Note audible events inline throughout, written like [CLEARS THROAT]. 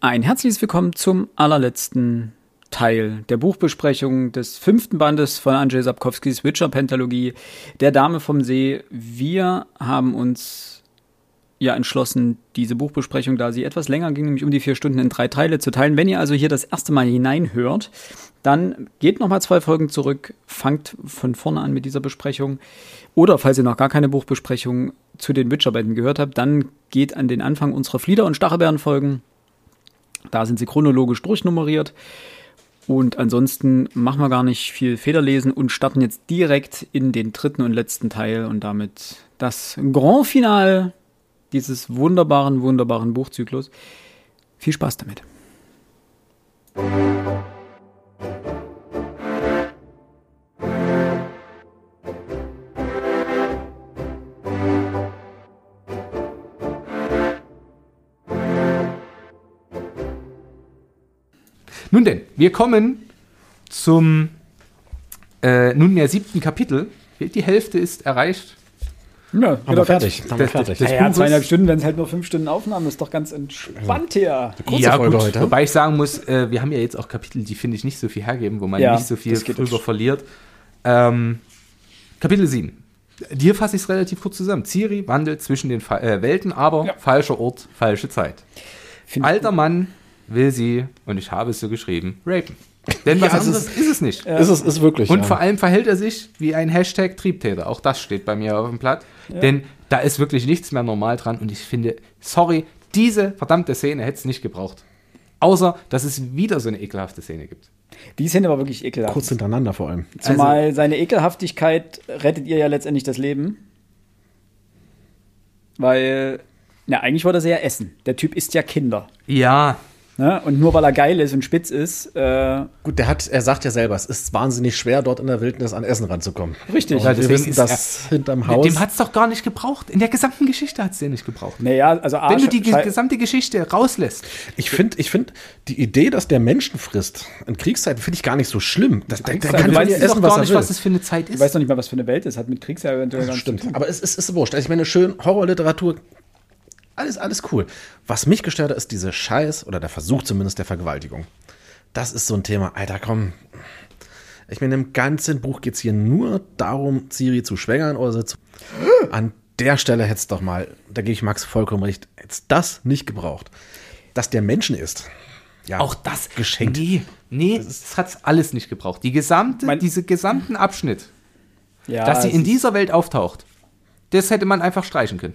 Ein herzliches Willkommen zum allerletzten Teil der Buchbesprechung des fünften Bandes von Andrzej Sapkowskis Witcher-Pentalogie, Der Dame vom See. Wir haben uns ja entschlossen, diese Buchbesprechung, da sie etwas länger ging, nämlich um die vier Stunden in drei Teile zu teilen. Wenn ihr also hier das erste Mal hineinhört, dann geht nochmal zwei Folgen zurück, fangt von vorne an mit dieser Besprechung. Oder falls ihr noch gar keine Buchbesprechung zu den Witcher-Bänden gehört habt, dann geht an den Anfang unserer Flieder- und Stachelbeeren-Folgen. Da sind sie chronologisch durchnummeriert. Und ansonsten machen wir gar nicht viel Federlesen und starten jetzt direkt in den dritten und letzten Teil und damit das Grand Finale dieses wunderbaren, wunderbaren Buchzyklus. Viel Spaß damit. Nun denn, wir kommen zum äh, nunmehr siebten Kapitel. Die Hälfte ist erreicht. Ja, Haben wir fertig. Haben wir das- fertig. das- Ja, ja, zweieinhalb Stunden, wenn es halt nur fünf Stunden Aufnahmen ist, doch ganz entspannt hier. Kurze ja, Folge gut, heute. Wobei ich sagen muss, äh, wir haben ja jetzt auch Kapitel, die finde ich nicht so viel hergeben, wo man Ja, nicht so viel das drüber verliert. Ähm, Kapitel 7. Hier fasse ich es relativ kurz zusammen. Ciri wandelt zwischen den Fa äh, Welten, aber Ja. falscher Ort, falsche Zeit. Find- Alter Mann will sie, und ich habe es so geschrieben, rapen. Denn was Ja, es anderes ist, es nicht. Ist es ist wirklich. Und ja. vor allem verhält er sich wie ein Hashtag Triebtäter. Auch das steht bei mir auf dem Blatt. Denn da ist wirklich nichts mehr normal dran. Und ich finde, sorry, diese verdammte Szene hätte es nicht gebraucht. Außer, dass es wieder so eine ekelhafte Szene gibt. Die Szene war wirklich ekelhaft. kurz hintereinander vor allem. Zumal seine Ekelhaftigkeit rettet ihr ja letztendlich das Leben. Weil, na, eigentlich wollte er sie ja essen. Der Typ isst ja Kinder. Ja, Ne? Und nur weil er geil ist und spitz ist, äh, Gut, der hat, er sagt ja selber, es ist wahnsinnig schwer, dort in der Wildnis an Essen ranzukommen. richtig. Und Ja, wir wissen, ist dass hinterm Haus. dem hat es doch gar nicht gebraucht. In der gesamten Geschichte hat es den nicht gebraucht. Naja, also A, Wenn du die schei- gesamte Geschichte rauslässt. ich finde, ich find, die Idee, dass der Menschen frisst in Kriegszeiten, finde ich gar nicht so schlimm. Das, der, der du kann weißt ja doch essen, gar was er nicht, will. was es für eine Zeit Ich ist. weiß noch nicht mal, was für eine Welt ist. Hat mit Kriegs ja eventuell gar nichts zu Stimmt, tun. aber es ist, ist wurscht. Also ich meine, schön Horrorliteratur, alles, alles cool. Was mich gestört hat, ist diese Scheiß, oder der Versuch zumindest der Vergewaltigung. Das ist so ein Thema. Alter, komm. Ich meine, im ganzen Buch geht es hier nur darum, Siri zu schwängern oder zu. An der Stelle hätte es doch mal, da gebe ich Max vollkommen recht, hätte es das nicht gebraucht. Dass der Menschen ist. Ja, Auch das geschenkt. Nee, nee, das hat alles nicht gebraucht. Die gesamte, Mein- diese gesamten Abschnitt, Ja, dass sie es in dieser Welt auftaucht, das hätte man einfach streichen können.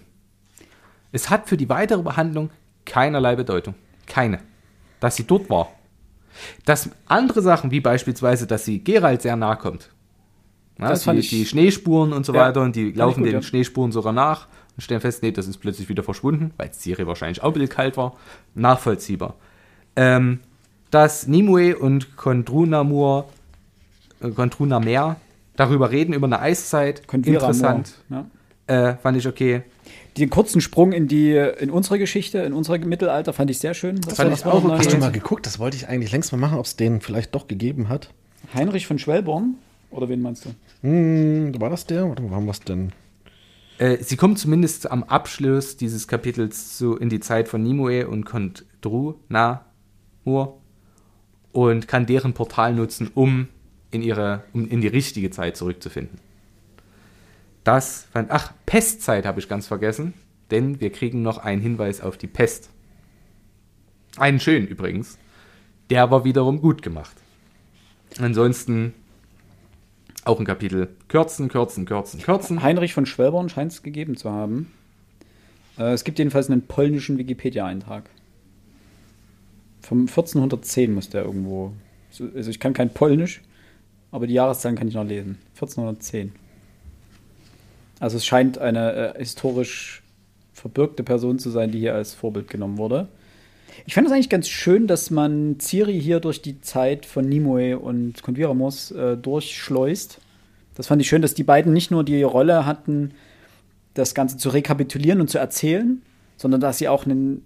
Es hat für die weitere Behandlung keinerlei Bedeutung. Keine. Dass sie dort war. Dass andere Sachen, wie beispielsweise, dass sie Geralt sehr nahe kommt. Na, Das fand die, ich- die Schneespuren und so Ja, weiter und die laufen gut, den ja. Schneespuren sogar nach und stellen fest, nee, das ist plötzlich wieder verschwunden, weil Ciri wahrscheinlich auch ein bisschen kalt war. Nachvollziehbar. Ähm, dass Nimue und Kondrunamur, äh, Kondrunamer darüber reden, über eine Eiszeit. Konvira Interessant. Ja. Äh, fand ich okay. Den kurzen Sprung in die in unsere Geschichte, in unser Mittelalter fand ich sehr schön. Das fand war- ich das auch. Hast du mal geguckt? Das wollte ich eigentlich längst mal machen, ob es den vielleicht doch gegeben hat. Heinrich von Schwellborn? Oder wen meinst du? Hm, war das der? Oder wir es denn? Äh, sie kommt zumindest am Abschluss dieses Kapitels so in die Zeit von Nimue und Kondrunamur und kann deren Portal nutzen, um in ihre, um in die richtige Zeit zurückzufinden. Das fand, ach, Pestzeit habe ich ganz vergessen, denn wir kriegen noch einen Hinweis auf die Pest. Einen schönen übrigens. Der war wiederum gut gemacht. Ansonsten auch ein Kapitel kürzen, kürzen, kürzen, kürzen. Heinrich von Schwellborn scheint es gegeben zu haben. Äh, es gibt jedenfalls einen polnischen Wikipedia-Eintrag. Vom 1410 muss der irgendwo. so- Also ich kann kein Polnisch, aber die Jahreszahlen kann ich noch lesen. 1410. Also es scheint eine äh, historisch verbürgte Person zu sein, die hier als Vorbild genommen wurde. Ich fand es eigentlich ganz schön, dass man Ciri hier durch die Zeit von Nimue und Konviramos äh, durchschleust. Das fand ich schön, dass die beiden nicht nur die Rolle hatten, das Ganze zu rekapitulieren und zu erzählen, sondern dass sie auch einen,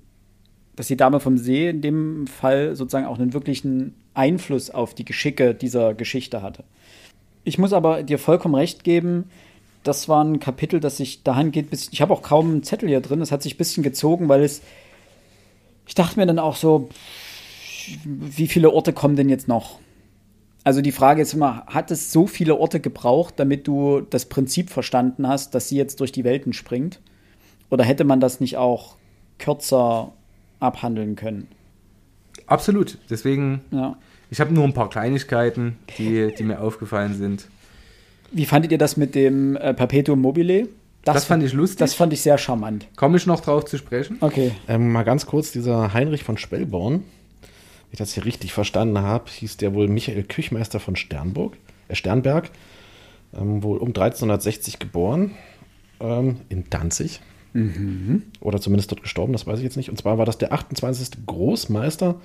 dass die Dame vom See in dem Fall sozusagen auch einen wirklichen Einfluss auf die Geschicke dieser Geschichte hatte. Ich muss aber dir vollkommen recht geben, das war ein Kapitel, das sich dahin geht, bis ich habe auch kaum einen Zettel hier drin, das hat sich ein bisschen gezogen, weil es ich dachte mir dann auch so, wie viele Orte kommen denn jetzt noch? Also die Frage ist immer, hat es so viele Orte gebraucht, damit du das Prinzip verstanden hast, dass sie jetzt durch die Welten springt? Oder hätte man das nicht auch kürzer abhandeln können? Absolut. Deswegen, Ja. ich habe nur ein paar Kleinigkeiten, die, die mir aufgefallen sind. Wie fandet ihr das mit dem äh, Perpetuum mobile? Das fand ich lustig. Das fand ich sehr charmant. Komme ich noch drauf zu sprechen? Okay. Ähm, mal ganz kurz, dieser Heinrich von Spellborn, wenn ich das hier richtig verstanden habe, hieß der wohl Michael Küchmeister von Sternburg, äh Sternberg, ähm, wohl um 1360 geboren, ähm, in Danzig. Oder zumindest dort gestorben, das weiß ich jetzt nicht. Und zwar war das der 28. Großmeister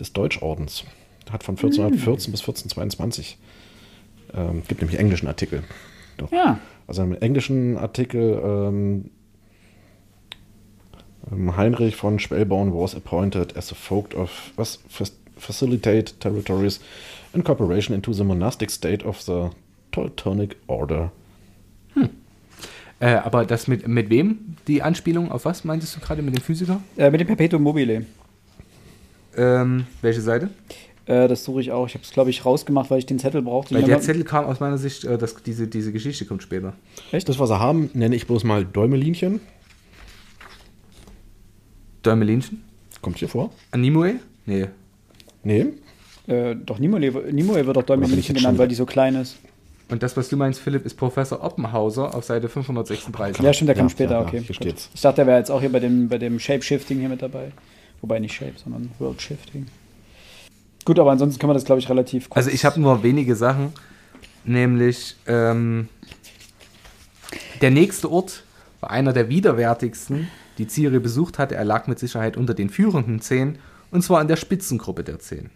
des Deutschordens. Hat von 1414 bis 1422. Ähm, gibt nämlich englischen Artikel. Doch. Ja. Also im englischen Artikel ähm, ähm, Heinrich von Spellborn was appointed as a vogt of was fac- facilitate territories in cooperation into the monastic state of the Teutonic Order. Äh, aber das mit, mit wem? Die Anspielung auf was meintest du gerade mit dem Physiker? Äh, mit dem Perpetuum mobile. Ähm, welche Seite? Äh, das suche ich auch. Ich habe es, glaube ich, rausgemacht, weil ich den Zettel brauchte. Weil der Zettel kam aus meiner Sicht, äh, das, diese, diese Geschichte kommt später. Echt? Das, was sie haben, nenne ich bloß mal Däumelinchen. Däumelinchen? Kommt hier vor? Animue? Nee. Nee. Äh, doch, Nimue, Nimue wird doch Däumelinchen genannt, weil die so klein ist. Und das, was du meinst, Philipp, ist Professor Oppenhauser auf Seite 536. Ja, stimmt, der kam Ja, später, ja, okay. steht's. Ich dachte, der wäre jetzt auch hier bei dem, bei dem Shape-Shifting hier mit dabei. Wobei nicht Shape, sondern World-Shifting. Gut, aber ansonsten kann man das, glaube ich, relativ kurz. Also ich habe nur wenige Sachen, nämlich ähm, der nächste Ort war einer der widerwärtigsten, die Ciri besucht hatte. Er lag mit Sicherheit unter den führenden zehn, und zwar in der Spitzengruppe der zehn.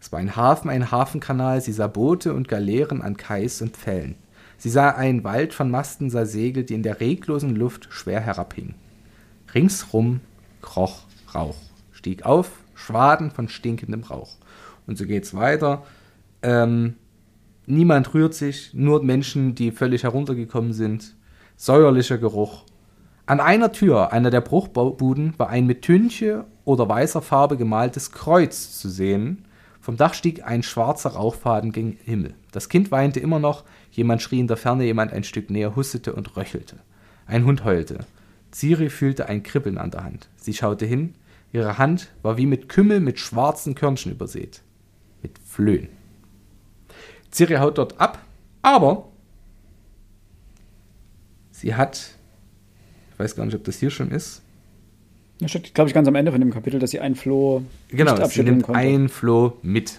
Es war ein Hafen, ein Hafenkanal, sie sah Boote und Galeeren an Kais und Pfällen. Sie sah einen Wald von Masten, sah Segel, die in der reglosen Luft schwer herabhingen. Ringsrum kroch Rauch, stieg auf, Schwaden von stinkendem Rauch. Und so geht's weiter. Ähm, niemand rührt sich, nur Menschen, die völlig heruntergekommen sind. Säuerlicher Geruch. An einer Tür, einer der Bruchbuden, war ein mit Tünche oder weißer Farbe gemaltes Kreuz zu sehen. Vom Dach stieg ein schwarzer Rauchfaden gen Himmel. Das Kind weinte immer noch, jemand schrie in der Ferne, jemand ein Stück näher hustete und röchelte. Ein Hund heulte. Ciri fühlte ein Kribbeln an der Hand. Sie schaute hin. Ihre Hand war wie mit Kümmel mit schwarzen Körnchen übersät. Mit Flöhen. Ciri haut dort ab, aber sie hat, ich weiß gar nicht, ob das hier schon ist, Das steht, glaube ich, ganz am Ende von dem Kapitel, dass sie ein Floh Genau, nicht sie nimmt konnte. ein Floh mit.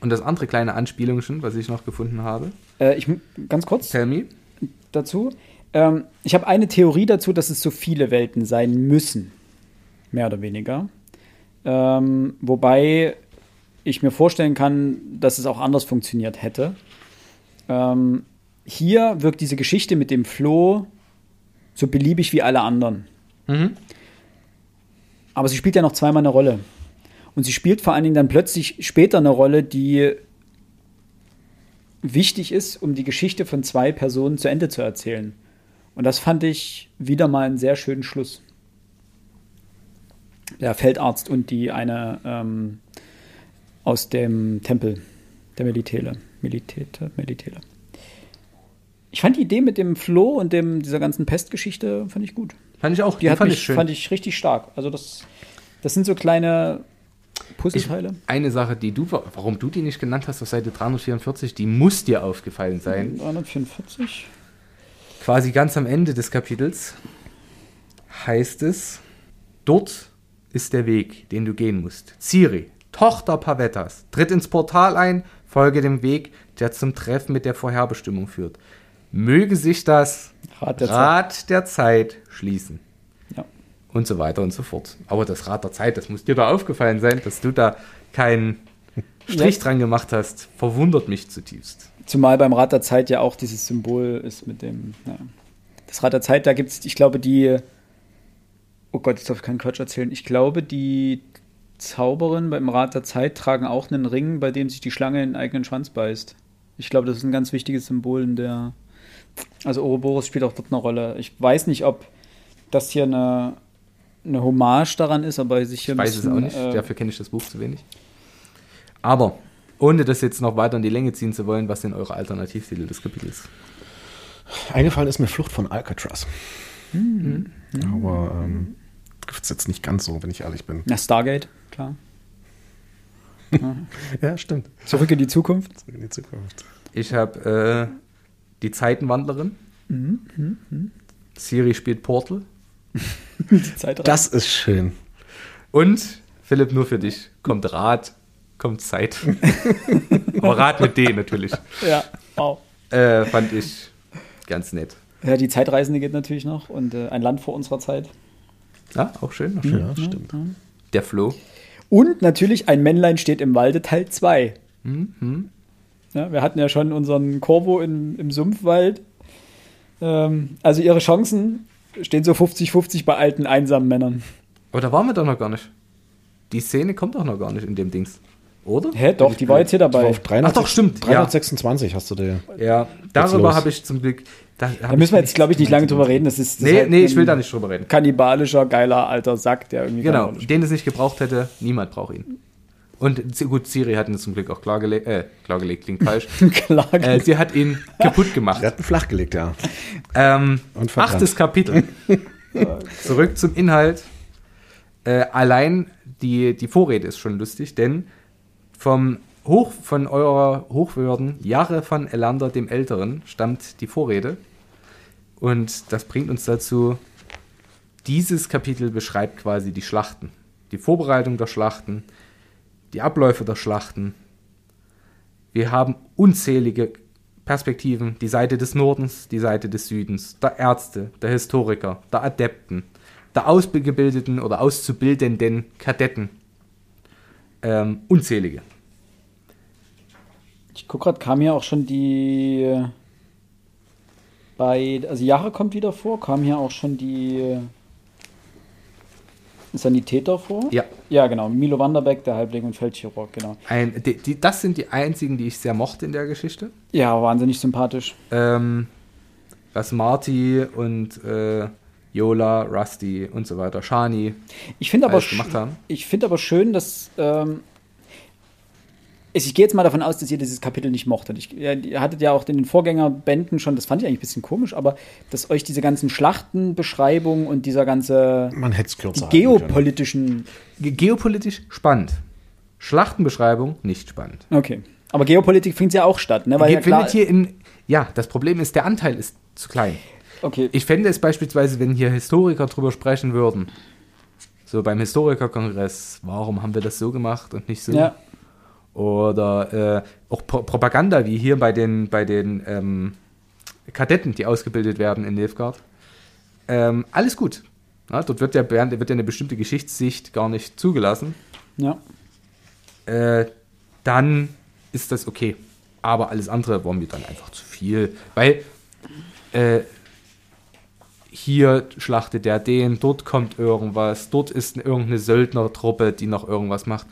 Und das andere kleine Anspielung schon, was ich noch gefunden habe. Äh, ich, ganz kurz Tell me. dazu. Ähm, ich habe eine Theorie dazu, dass es so viele Welten sein müssen. Mehr oder weniger. Ähm, wobei ich mir vorstellen kann, dass es auch anders funktioniert hätte. Ähm, hier wirkt diese Geschichte mit dem Floh so beliebig wie alle anderen. Mhm. Aber sie spielt ja noch zweimal eine Rolle. Und sie spielt vor allen Dingen dann plötzlich später eine Rolle, die wichtig ist, um die Geschichte von zwei Personen zu Ende zu erzählen. Und das fand ich wieder mal einen sehr schönen Schluss. Der Feldarzt und die eine ähm, aus dem Tempel der Melitele. Melitete, Melitele. Ich fand die Idee mit dem Floh und dem, dieser ganzen Pestgeschichte fand ich gut. Fand ich auch. Die hat fand mich, ich schön. fand ich richtig stark. Also das, das sind so kleine Ich, Puzzleteile. eine Sache, die du, warum du die nicht genannt hast auf Seite 344, die muss dir aufgefallen sein. 344. Quasi ganz am Ende des Kapitels heißt es, dort ist der Weg, den du gehen musst. Ciri, Tochter Pavettas, tritt ins Portal ein, folge dem Weg, der zum Treffen mit der Vorherbestimmung führt. Möge sich das Rat der Rad der Zeit schließen. Ja. Und so weiter und so fort. Aber das Rad der Zeit, das muss dir da aufgefallen sein, dass du da keinen [LAUGHS] Strich Ja. dran gemacht hast, verwundert mich zutiefst. Zumal beim Rad der Zeit ja auch dieses Symbol ist mit dem. Naja. Das Rad der Zeit, da gibt es, ich glaube, die. Oh Gott, jetzt darf ich keinen Quatsch erzählen. Ich glaube, die Zauberin beim Rad der Zeit tragen auch einen Ring, bei dem sich die Schlange in den eigenen Schwanz beißt. Ich glaube, das ist ein ganz wichtiges Symbol in der. Also Ouroboros spielt auch dort eine Rolle. Ich weiß nicht, ob das hier eine, eine Hommage daran ist, aber sich hier Ich weiß es auch nicht, Äh, dafür kenne ich das Buch zu wenig. Aber, ohne das jetzt noch weiter in die Länge ziehen zu wollen, was sind eure Alternativtitel des Kapitels? Eingefallen ist mir Flucht von Alcatraz. Aber ähm, trifft es jetzt nicht ganz so, wenn ich ehrlich bin. na, Stargate, klar. [LAUGHS] Ja, stimmt. Zurück in die Zukunft. Zurück in die Zukunft. Ich habe äh, die Zeitenwandlerin. Siri spielt Portal. [LAUGHS] Das ist schön. Und, Philipp, nur für dich, kommt Rat, kommt Zeit. [LAUGHS] Aber Rat mit D natürlich. Ja, wow. Äh, fand ich ganz nett. Ja, die Zeitreisende geht natürlich noch und äh, ein Land vor unserer Zeit. Ja, auch schön. Auch schön. Ja, stimmt. Der Flo. Und natürlich ein Männlein steht im Walde Teil 2. Ja, wir hatten ja schon unseren Corvo in, im Sumpfwald. Ähm, also ihre Chancen stehen so 50-50 bei alten, einsamen Männern. Aber da waren wir doch noch gar nicht. Die Szene kommt doch noch gar nicht in dem Dings. Oder? Hä, doch, die war jetzt hier dabei. auf 300, Ach doch, stimmt, ja. 326 hast du dir. Ja, darüber habe ich zum Glück. Da, Da müssen wir jetzt, glaube ich, nicht lange drüber reden. Das ist, das ist Nee, halt nee, ich will da nicht drüber reden. Kannibalischer, geiler, alter Sack, der irgendwie. Genau, den es nicht gebraucht hätte, niemand braucht ihn. Und gut, Siri hat ihn zum Glück auch klargelegt, äh, klargelegt klingt falsch. [LAUGHS] spielt. Klar. äh, sie hat ihn kaputt gemacht. Er hat ihn flachgelegt, ja. Ähm, achtes Kapitel. Zurück zum Inhalt. Äh, allein die, die Vorrede ist schon lustig, denn vom Hoch, von eurer Hochwürden Jahre von Elander dem Älteren stammt die Vorrede. Und das bringt uns dazu, dieses Kapitel beschreibt quasi die Schlachten. Die Vorbereitung der Schlachten, die Abläufe der Schlachten. Wir haben unzählige Perspektiven, die Seite des Nordens, die Seite des Südens, der Ärzte, der Historiker, der Adepten, der ausgebildeten oder auszubildenden Kadetten. Ähm, unzählige. Ich gucke gerade, kam hier auch schon die. Bei. Also Jahre kommt wieder vor, kam hier auch schon die. äh, Sanitäter vor? Ja, Ja, genau. Milo Wanderbeck, der Halbling und Feldchirurg, genau. ein, die, die, das sind die einzigen, die ich sehr mochte in der Geschichte. Ja, wahnsinnig sympathisch. Ähm, was Marty und äh, Yola, Rusty und so weiter, Shani Ich finde aber, sch- ich finde aber schön, dass. Ähm, ich gehe jetzt mal davon aus, dass ihr dieses Kapitel nicht mochtet. Ich, ihr hattet ja auch in den Vorgängerbänden schon, das fand ich eigentlich ein bisschen komisch, aber dass euch diese ganzen Schlachtenbeschreibungen und dieser ganze Man hätte es kürzer die geopolitischen. Ge geopolitisch spannend. Schlachtenbeschreibung nicht spannend. Okay. Aber Geopolitik findet ja auch statt, ne? Weil ja Ge- findet hier in, ja, das Problem ist, der Anteil ist zu klein. okay. Ich fände es beispielsweise, wenn hier Historiker drüber sprechen würden, so beim Historikerkongress, warum haben wir das so gemacht und nicht so? ja. Oder äh, auch Pro Propaganda, wie hier bei den, bei den ähm, Kadetten, die ausgebildet werden in Nilfgaard. Ähm, alles gut. Ja, dort wird ja, wird ja eine bestimmte Geschichtssicht gar nicht zugelassen. Ja. Äh, dann ist das okay. Aber alles andere war mir dann einfach zu viel. Weil äh, hier schlachtet der den, dort kommt irgendwas, dort ist irgendeine Söldnertruppe, die noch irgendwas macht.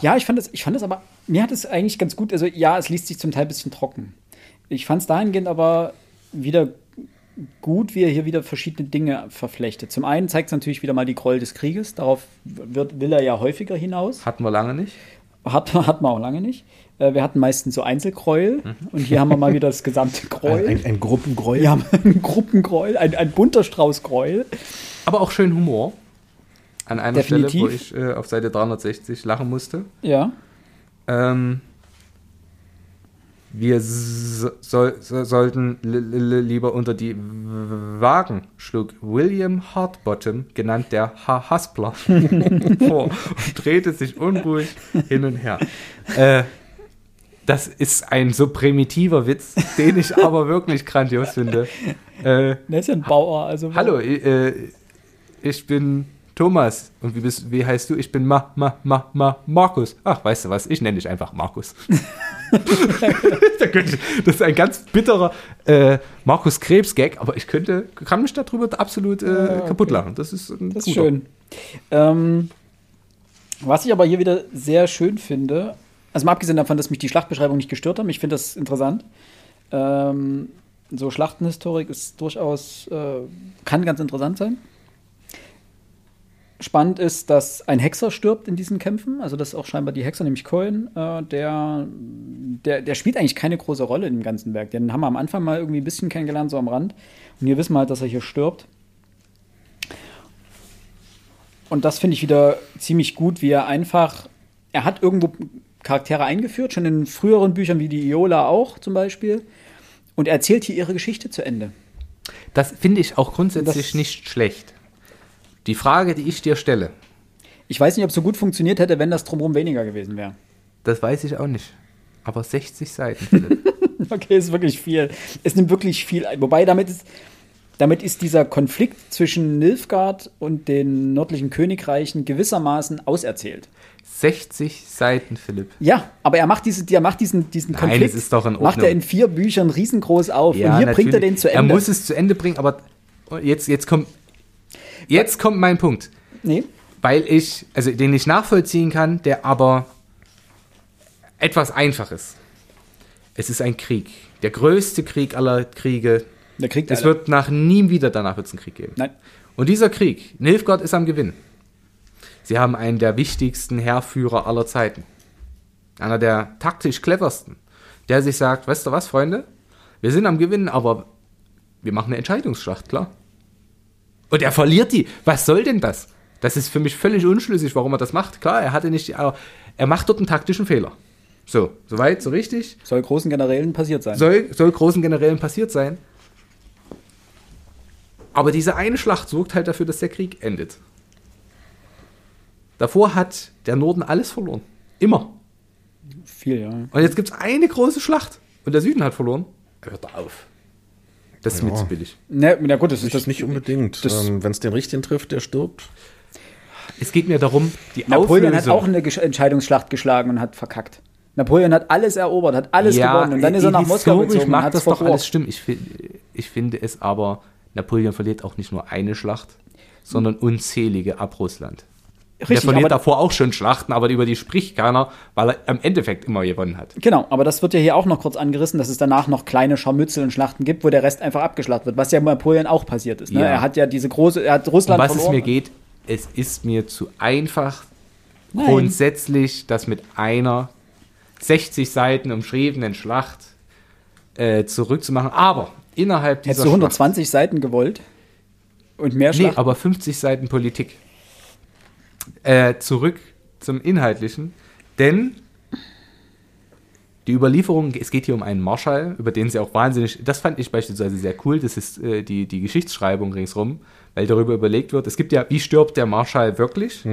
Ja, ich fand das, ich fand das aber, mir hat es eigentlich ganz gut, also ja, es liest sich zum Teil ein bisschen trocken. Ich fand es dahingehend aber wieder gut, wie er hier wieder verschiedene Dinge verflechtet. Zum einen zeigt es natürlich wieder mal die Gräuel des Krieges, darauf wird, will er ja häufiger hinaus. Hatten wir lange nicht. Hat, [LAUGHS] hat man auch lange nicht. Äh, Wir hatten meistens so Einzelgräuel und hier haben wir mal wieder das gesamte Ein, Gräuel. ein, ein Gruppengräuel. Wir haben [LAUGHS] ein Gruppengräuel, ein, ein bunter Strauß Gräuel. Aber auch schön Humor. An einer Stelle, wo Definitiv. ich äh, auf Seite 360 lachen musste. Ja. Ähm, wir so, so, sollten li- li- lieber unter die Wagen, schlug William Hardbottom, genannt der Ha- Haspler, [LAUGHS] vor und drehte sich unruhig hin und her. Äh, das ist ein so primitiver Witz, den ich aber wirklich grandios finde. Äh, Der ist ja ein Bauer, also. Hallo, äh, ich bin Thomas. Und wie, bist, wie heißt du? Ich bin Ma, Ma, Ma, Ma, Markus. Ach, weißt du was? Ich nenne dich einfach Markus. [LAUGHS] Das ist ein ganz bitterer äh, Markus Krebs-Gag, aber ich könnte, kann mich darüber absolut äh, Ja, kaputt okay. lachen. Das ist, Das ist schön. Ähm, was ich aber hier wieder sehr schön finde, also mal abgesehen davon, dass mich die Schlachtbeschreibung nicht gestört haben, ich finde das interessant. Ähm, so Schlachtenhistorik ist durchaus, äh, kann ganz interessant sein. Spannend ist, dass ein Hexer stirbt in diesen Kämpfen. Also das ist auch scheinbar die Hexer, nämlich Cohen. Äh, der, der, der spielt eigentlich keine große Rolle im ganzen Werk. Den haben wir am Anfang mal irgendwie ein bisschen kennengelernt, so am Rand. Und hier wissen wir halt, dass er hier stirbt. Und das finde ich wieder ziemlich gut, wie er einfach, er hat irgendwo Charaktere eingeführt, schon in früheren Büchern wie die Iola auch zum Beispiel. Und er erzählt hier ihre Geschichte zu Ende. Das finde ich auch grundsätzlich Das- nicht schlecht. Die Frage, die ich dir stelle, Ich weiß nicht, ob es so gut funktioniert hätte, wenn das drumherum weniger gewesen wäre. das weiß ich auch nicht. Aber 60 Seiten, Philipp. [LAUGHS] Okay, ist wirklich viel. Es nimmt wirklich viel ein. Wobei damit ist, damit ist dieser Konflikt zwischen Nilfgaard und den nördlichen Königreichen gewissermaßen auserzählt. 60 Seiten, Philipp. Ja, aber er macht, diese, er macht diesen, diesen Nein, Konflikt ist doch in macht er Ordnung. in vier Büchern riesengroß auf. und hier bringt er natürlich. den zu Ende. Er muss es zu Ende bringen, aber jetzt, jetzt kommt, jetzt kommt mein Punkt. nee, Weil ich, also den ich nachvollziehen kann, der aber etwas einfach ist. Es ist ein Krieg. Der größte Krieg aller Kriege. der kriegt Es alle. wird nach nie wieder danach wird es einen Krieg geben. Nein. Und dieser Krieg, Nilfgaard ist am Gewinn. Sie haben einen der wichtigsten Heerführer aller Zeiten. Einer der taktisch cleversten. Der sich sagt, weißt du was, Freunde? Wir sind am Gewinnen, aber wir machen eine Entscheidungsschlacht, klar. Und er verliert die. Was soll denn das? Das ist für mich völlig unschlüssig, warum er das macht. Klar, er hatte nicht, die- aber er macht dort einen taktischen Fehler. So, soweit, so richtig. Soll großen Generälen passiert sein. Soll, soll großen Generälen passiert sein. Aber diese eine Schlacht sorgt halt dafür, dass der Krieg endet. Davor hat der Norden alles verloren. Immer. Viel, ja. Und jetzt gibt es eine große Schlacht. Und der Süden hat verloren. Hört auf. Das ist mir Ja. zu billig. Ne, na gut, das ist Das nicht unbedingt. ähm, Wenn es den richtigen trifft, der stirbt. Es geht mir darum, die Napoleon hat Auflösung. auch eine Gesch- Entscheidungsschlacht geschlagen und hat verkackt. Napoleon hat alles erobert, hat alles gewonnen und dann ist er nach Moskau gezogen und mag hat das doch alles stimmen. Ich, ich finde es aber, Napoleon verliert auch nicht nur eine Schlacht, sondern unzählige ab Russland. Der Richtig, verliert aber, davor auch schon Schlachten, aber über die spricht keiner, weil er im Endeffekt immer gewonnen hat. genau, aber das wird ja hier auch noch kurz angerissen, dass es danach noch kleine Scharmützel und Schlachten gibt, wo der Rest einfach abgeschlachtet wird, was ja Napoleon auch passiert ist. Ne? Ja. Er hat ja diese große, er hat Um Russland was es verloren. mir geht, es ist mir zu einfach, Nein. grundsätzlich das mit einer 60 Seiten umschriebenen Schlacht äh, zurückzumachen. Aber innerhalb dieser Hättest du 120 Seiten gewollt und mehr Schlacht, nee, Schlachten? aber 50 Seiten Politik. Äh, zurück zum Inhaltlichen, denn die Überlieferung, es geht hier um einen Marschall, über den sie auch wahnsinnig, das fand ich beispielsweise sehr cool, das ist äh, die, die Geschichtsschreibung ringsrum, weil darüber überlegt wird, es gibt ja, wie stirbt der Marschall wirklich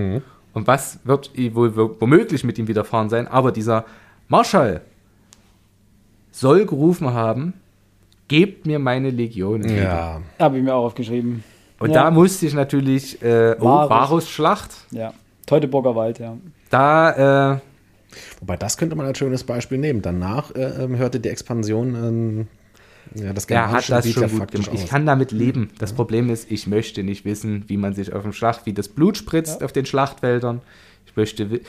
und was wird wohl wo- womöglich mit ihm widerfahren sein, aber dieser Marschall soll gerufen haben, gebt mir meine Legionen. Ja. Habe ich mir auch aufgeschrieben. Und Ja. da musste ich natürlich, äh, oh, Varus. Varus-Schlacht, Ja. Teutoburger Wald, ja. da, äh, Wobei, das könnte man als schönes Beispiel nehmen. Danach äh, ähm, hörte die Expansion ähm, ja, das er hat das Gebiet schon ja gut gemacht. Ich aus. kann damit leben. Das Problem ist, ich möchte nicht wissen, wie man sich auf dem Schlacht, wie das Blut spritzt auf den Schlachtfeldern. Ich möchte,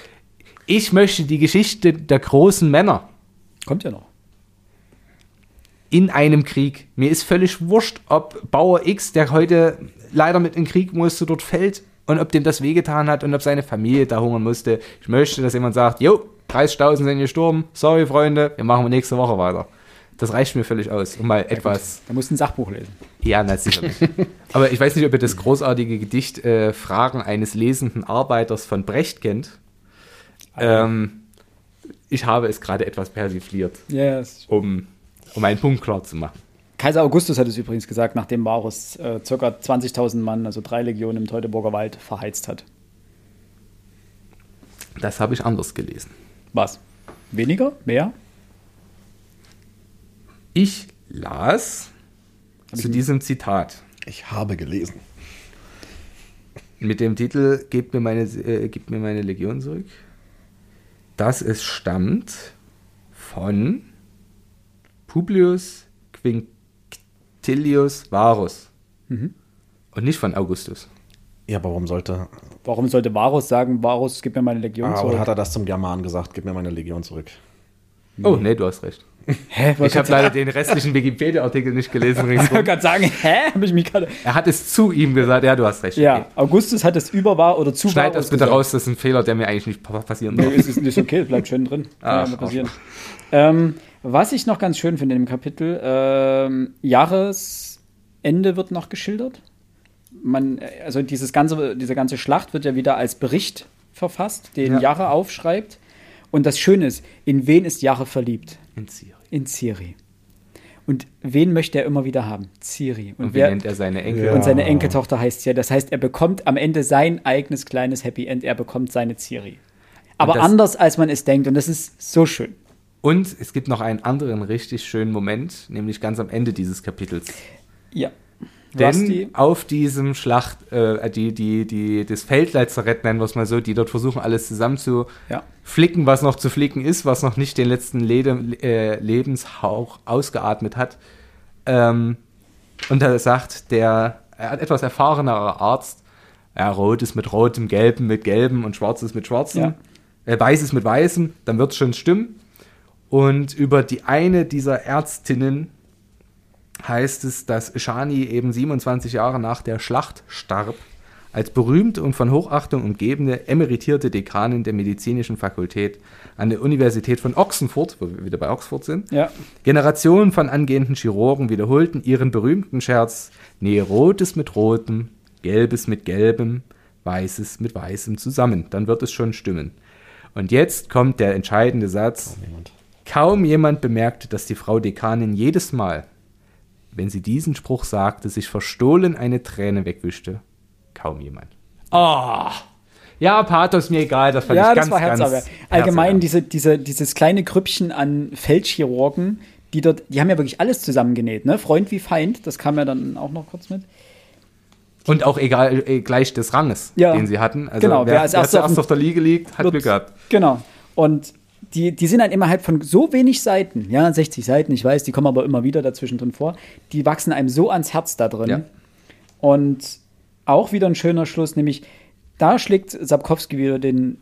ich möchte die Geschichte der großen Männer Kommt ja noch. In einem Krieg. Mir ist völlig wurscht, ob Bauer X, der heute leider mit in den Krieg musste, dort fällt und ob dem das wehgetan hat und ob seine Familie da hungern musste. Ich möchte, dass jemand sagt, jo, 30.000 sind gestorben, sorry Freunde, wir machen nächste Woche weiter. Das reicht mir völlig aus, um mal etwas Da musst du ein Sachbuch lesen. Ja, na sicherlich. [LAUGHS] Aber ich weiß nicht, ob ihr das großartige Gedicht äh, Fragen eines lesenden Arbeiters von Brecht kennt. Ähm, ich habe es gerade etwas persifliert, Yes. um, um einen Punkt klar zu machen. Kaiser Augustus hat es übrigens gesagt, nachdem Varus äh, ca. 20.000 Mann, also drei Legionen im Teutoburger Wald, verheizt hat. Das habe ich anders gelesen. Was? Weniger? Mehr? Ich las zu diesem Zitat Ich habe gelesen. mit dem Titel Gebt mir meine, äh, Gebt mir meine Legion zurück, dass es stammt von Publius Quinctilius Varus und nicht von Augustus. Ja, aber warum sollte. Warum sollte Varus sagen, Varus, gib mir meine Legion Ah, zurück? oder hat er das zum Germanen gesagt? Gib mir meine Legion zurück. Oh, nee, du hast recht. Hä? Ich habe leider den restlichen [LAUGHS] Wikipedia-Artikel nicht gelesen. Ich wollte gerade sagen, hä? Habe ich mich gerade. Er hat es zu ihm gesagt. Ja, du hast recht. Ja, Okay. Augustus hat es über war oder zu Schneid das bitte ausgesagt. raus, das ist ein Fehler, der mir eigentlich nicht pa- passieren Nee, darf. es ist, ist okay, es bleibt schön drin. Kann Ah, ja passieren. Ähm, was ich noch ganz schön finde in dem Kapitel, ähm, Jahresende wird noch geschildert. Man, äh, also dieses ganze, diese ganze Schlacht wird ja wieder als Bericht verfasst, den Ja. Jahre aufschreibt. Und das Schöne ist, in wen ist Jahre verliebt? In Siri. In Ciri. Und wen möchte er immer wieder haben? Ciri. Und, Und wie wer, nennt er seine Enkel? und seine Enkeltochter heißt ja. Das heißt, er bekommt am Ende sein eigenes kleines Happy End. Er bekommt seine Ciri. Aber anders, als man es denkt. Und das ist so schön. Und es gibt noch einen anderen richtig schönen Moment, nämlich ganz am Ende dieses Kapitels. Ja. Denn Rusty, auf diesem Schlacht, äh, die, die, die, das Feldleiterzerett nennen wir es mal so, die dort versuchen, alles zusammen zu ja. flicken, was noch zu flicken ist, was noch nicht den letzten Lede, äh, Lebenshauch ausgeatmet hat. Ähm, und da sagt der er hat etwas erfahrenere Arzt, ja, rot ist mit rotem, gelbem mit gelbem und schwarz ist mit schwarzem, Ja. äh, weiß ist mit weißem, dann wird es schon stimmen. Und über die eine dieser Ärztinnen heißt es, dass Shani eben 27 Jahre nach der Schlacht starb, als berühmte und von Hochachtung umgebene emeritierte Dekanin der medizinischen Fakultät an der Universität von Oxenfurt, wo wir wieder bei Oxford sind. Ja. Generationen von angehenden Chirurgen wiederholten ihren berühmten Scherz, nähe Rotes mit Rotem, Gelbes mit Gelbem, Weißes mit Weißem zusammen, dann wird es schon stimmen. Und jetzt kommt der entscheidende Satz. Niemand. Kaum jemand bemerkte, dass die Frau Dekanin jedes Mal, wenn sie diesen Spruch sagte, sich verstohlen eine Träne wegwischte. Kaum jemand. Oh. Ja, Pathos, mir egal, das fand Ja, ich das ganz, war ganz. Allgemein diese, diese, dieses kleine Grüppchen an Feldchirurgen, die dort, die haben ja wirklich alles zusammengenäht, ne? Freund wie Feind, das kam ja dann auch noch kurz mit. Und auch egal, äh, gleich des Ranges, Ja. den sie hatten. Also Genau, wer, wer als erster zuerst auf auf der Liege liegt, hat Wird- Glück gehabt. Genau. Und die, die sind dann innerhalb von so wenig Seiten, ja, 60 Seiten, ich weiß, die kommen aber immer wieder dazwischen drin vor, die wachsen einem so ans Herz da drin. Ja. Und auch wieder ein schöner Schluss, nämlich da schlägt Sapkowski wieder den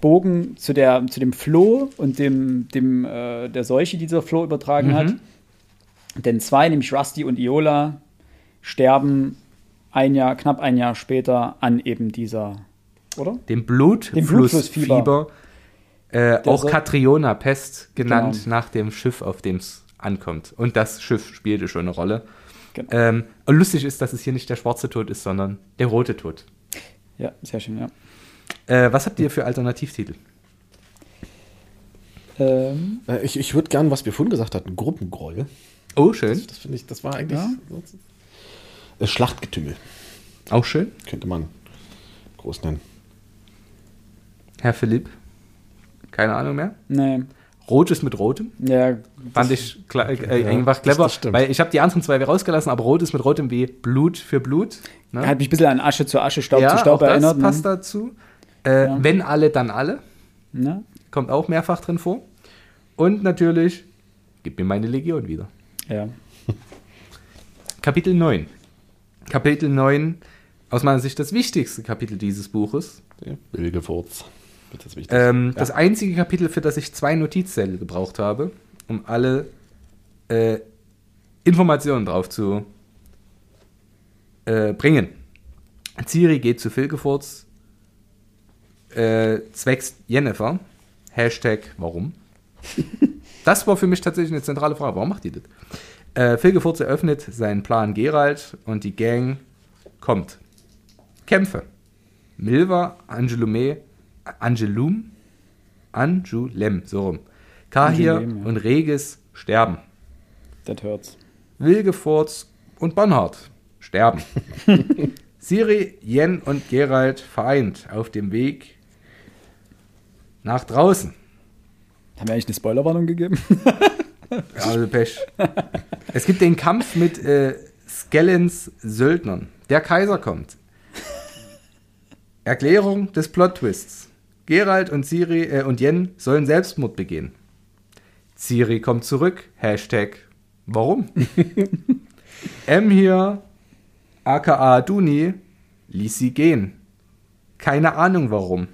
Bogen zu, der, zu dem Floh und dem, dem, äh, der Seuche, die dieser Floh übertragen hat. Denn zwei, nämlich Rusty und Iola, sterben ein Jahr, knapp ein Jahr später an eben dieser, oder? Dem Blutflussfieber. Blutflussfieber. Äh, auch so- Katriona-Pest genannt Genau. nach dem Schiff, auf dem es ankommt. Und das Schiff spielte schon eine Rolle. Genau. Ähm, und lustig ist, dass es hier nicht der schwarze Tod ist, sondern der rote Tod. Ja, sehr schön, ja. Äh, was habt ihr für Alternativtitel? Ähm, Äh, Ich, ich würde gern, was wir vorhin gesagt hatten, Gruppengroll. Oh, schön. Das finde ich, das war eigentlich. Ja. Äh, Schlachtgetümmel Auch schön. könnte man groß nennen. Herr Philipp. Keine Ahnung mehr. nee. Rotes mit Rotem. Ja, Fand ich äh, Ja, einfach das- clever, das stimmt. weil ich habe die anderen zwei rausgelassen, aber Rotes mit Rotem wie Blut für Blut. Ne? hat mich ein bisschen an Asche zu Asche, Staub ja, zu Staub auch das erinnert. passt ne? dazu. Äh, Ja. Wenn alle, dann alle. Ne? Kommt auch mehrfach drin vor. Und natürlich, gib mir meine Legion wieder. Ja. [LAUGHS] Kapitel 9. Kapitel 9, aus meiner Sicht das wichtigste Kapitel dieses Buches. Der Bilgefurz. Das. Ähm, Ja. Das einzige Kapitel, für das ich zwei Notizzettel gebraucht habe, um alle äh, Informationen drauf zu äh, bringen. Ciri geht zu Filgefurz, äh, zwecks Jennifer. Hashtag warum? [LAUGHS] das war für mich tatsächlich eine zentrale Frage. Warum macht die das? Äh, Filgefurz eröffnet seinen Plan Gerald und die Gang kommt. Kämpfe. Milva, Angelume, Angelum, Anjulem, so rum. Kahir Angelem, ja. und Regis sterben. Das hurts. Wilgefortz und Bonhard sterben. [LAUGHS] Siri, Jen und Gerald vereint auf dem Weg nach draußen. Haben wir eigentlich eine Spoilerwarnung gegeben? [LAUGHS] Also Pech. es gibt den Kampf mit äh, Skellens Söldnern. Der Kaiser kommt. [LAUGHS] Erklärung des Plot-Twists. Gerald und Siri äh, und Jen sollen Selbstmord begehen. Siri kommt zurück. Hashtag warum? [LAUGHS] M hier, aka Duni, ließ sie gehen. Keine Ahnung warum.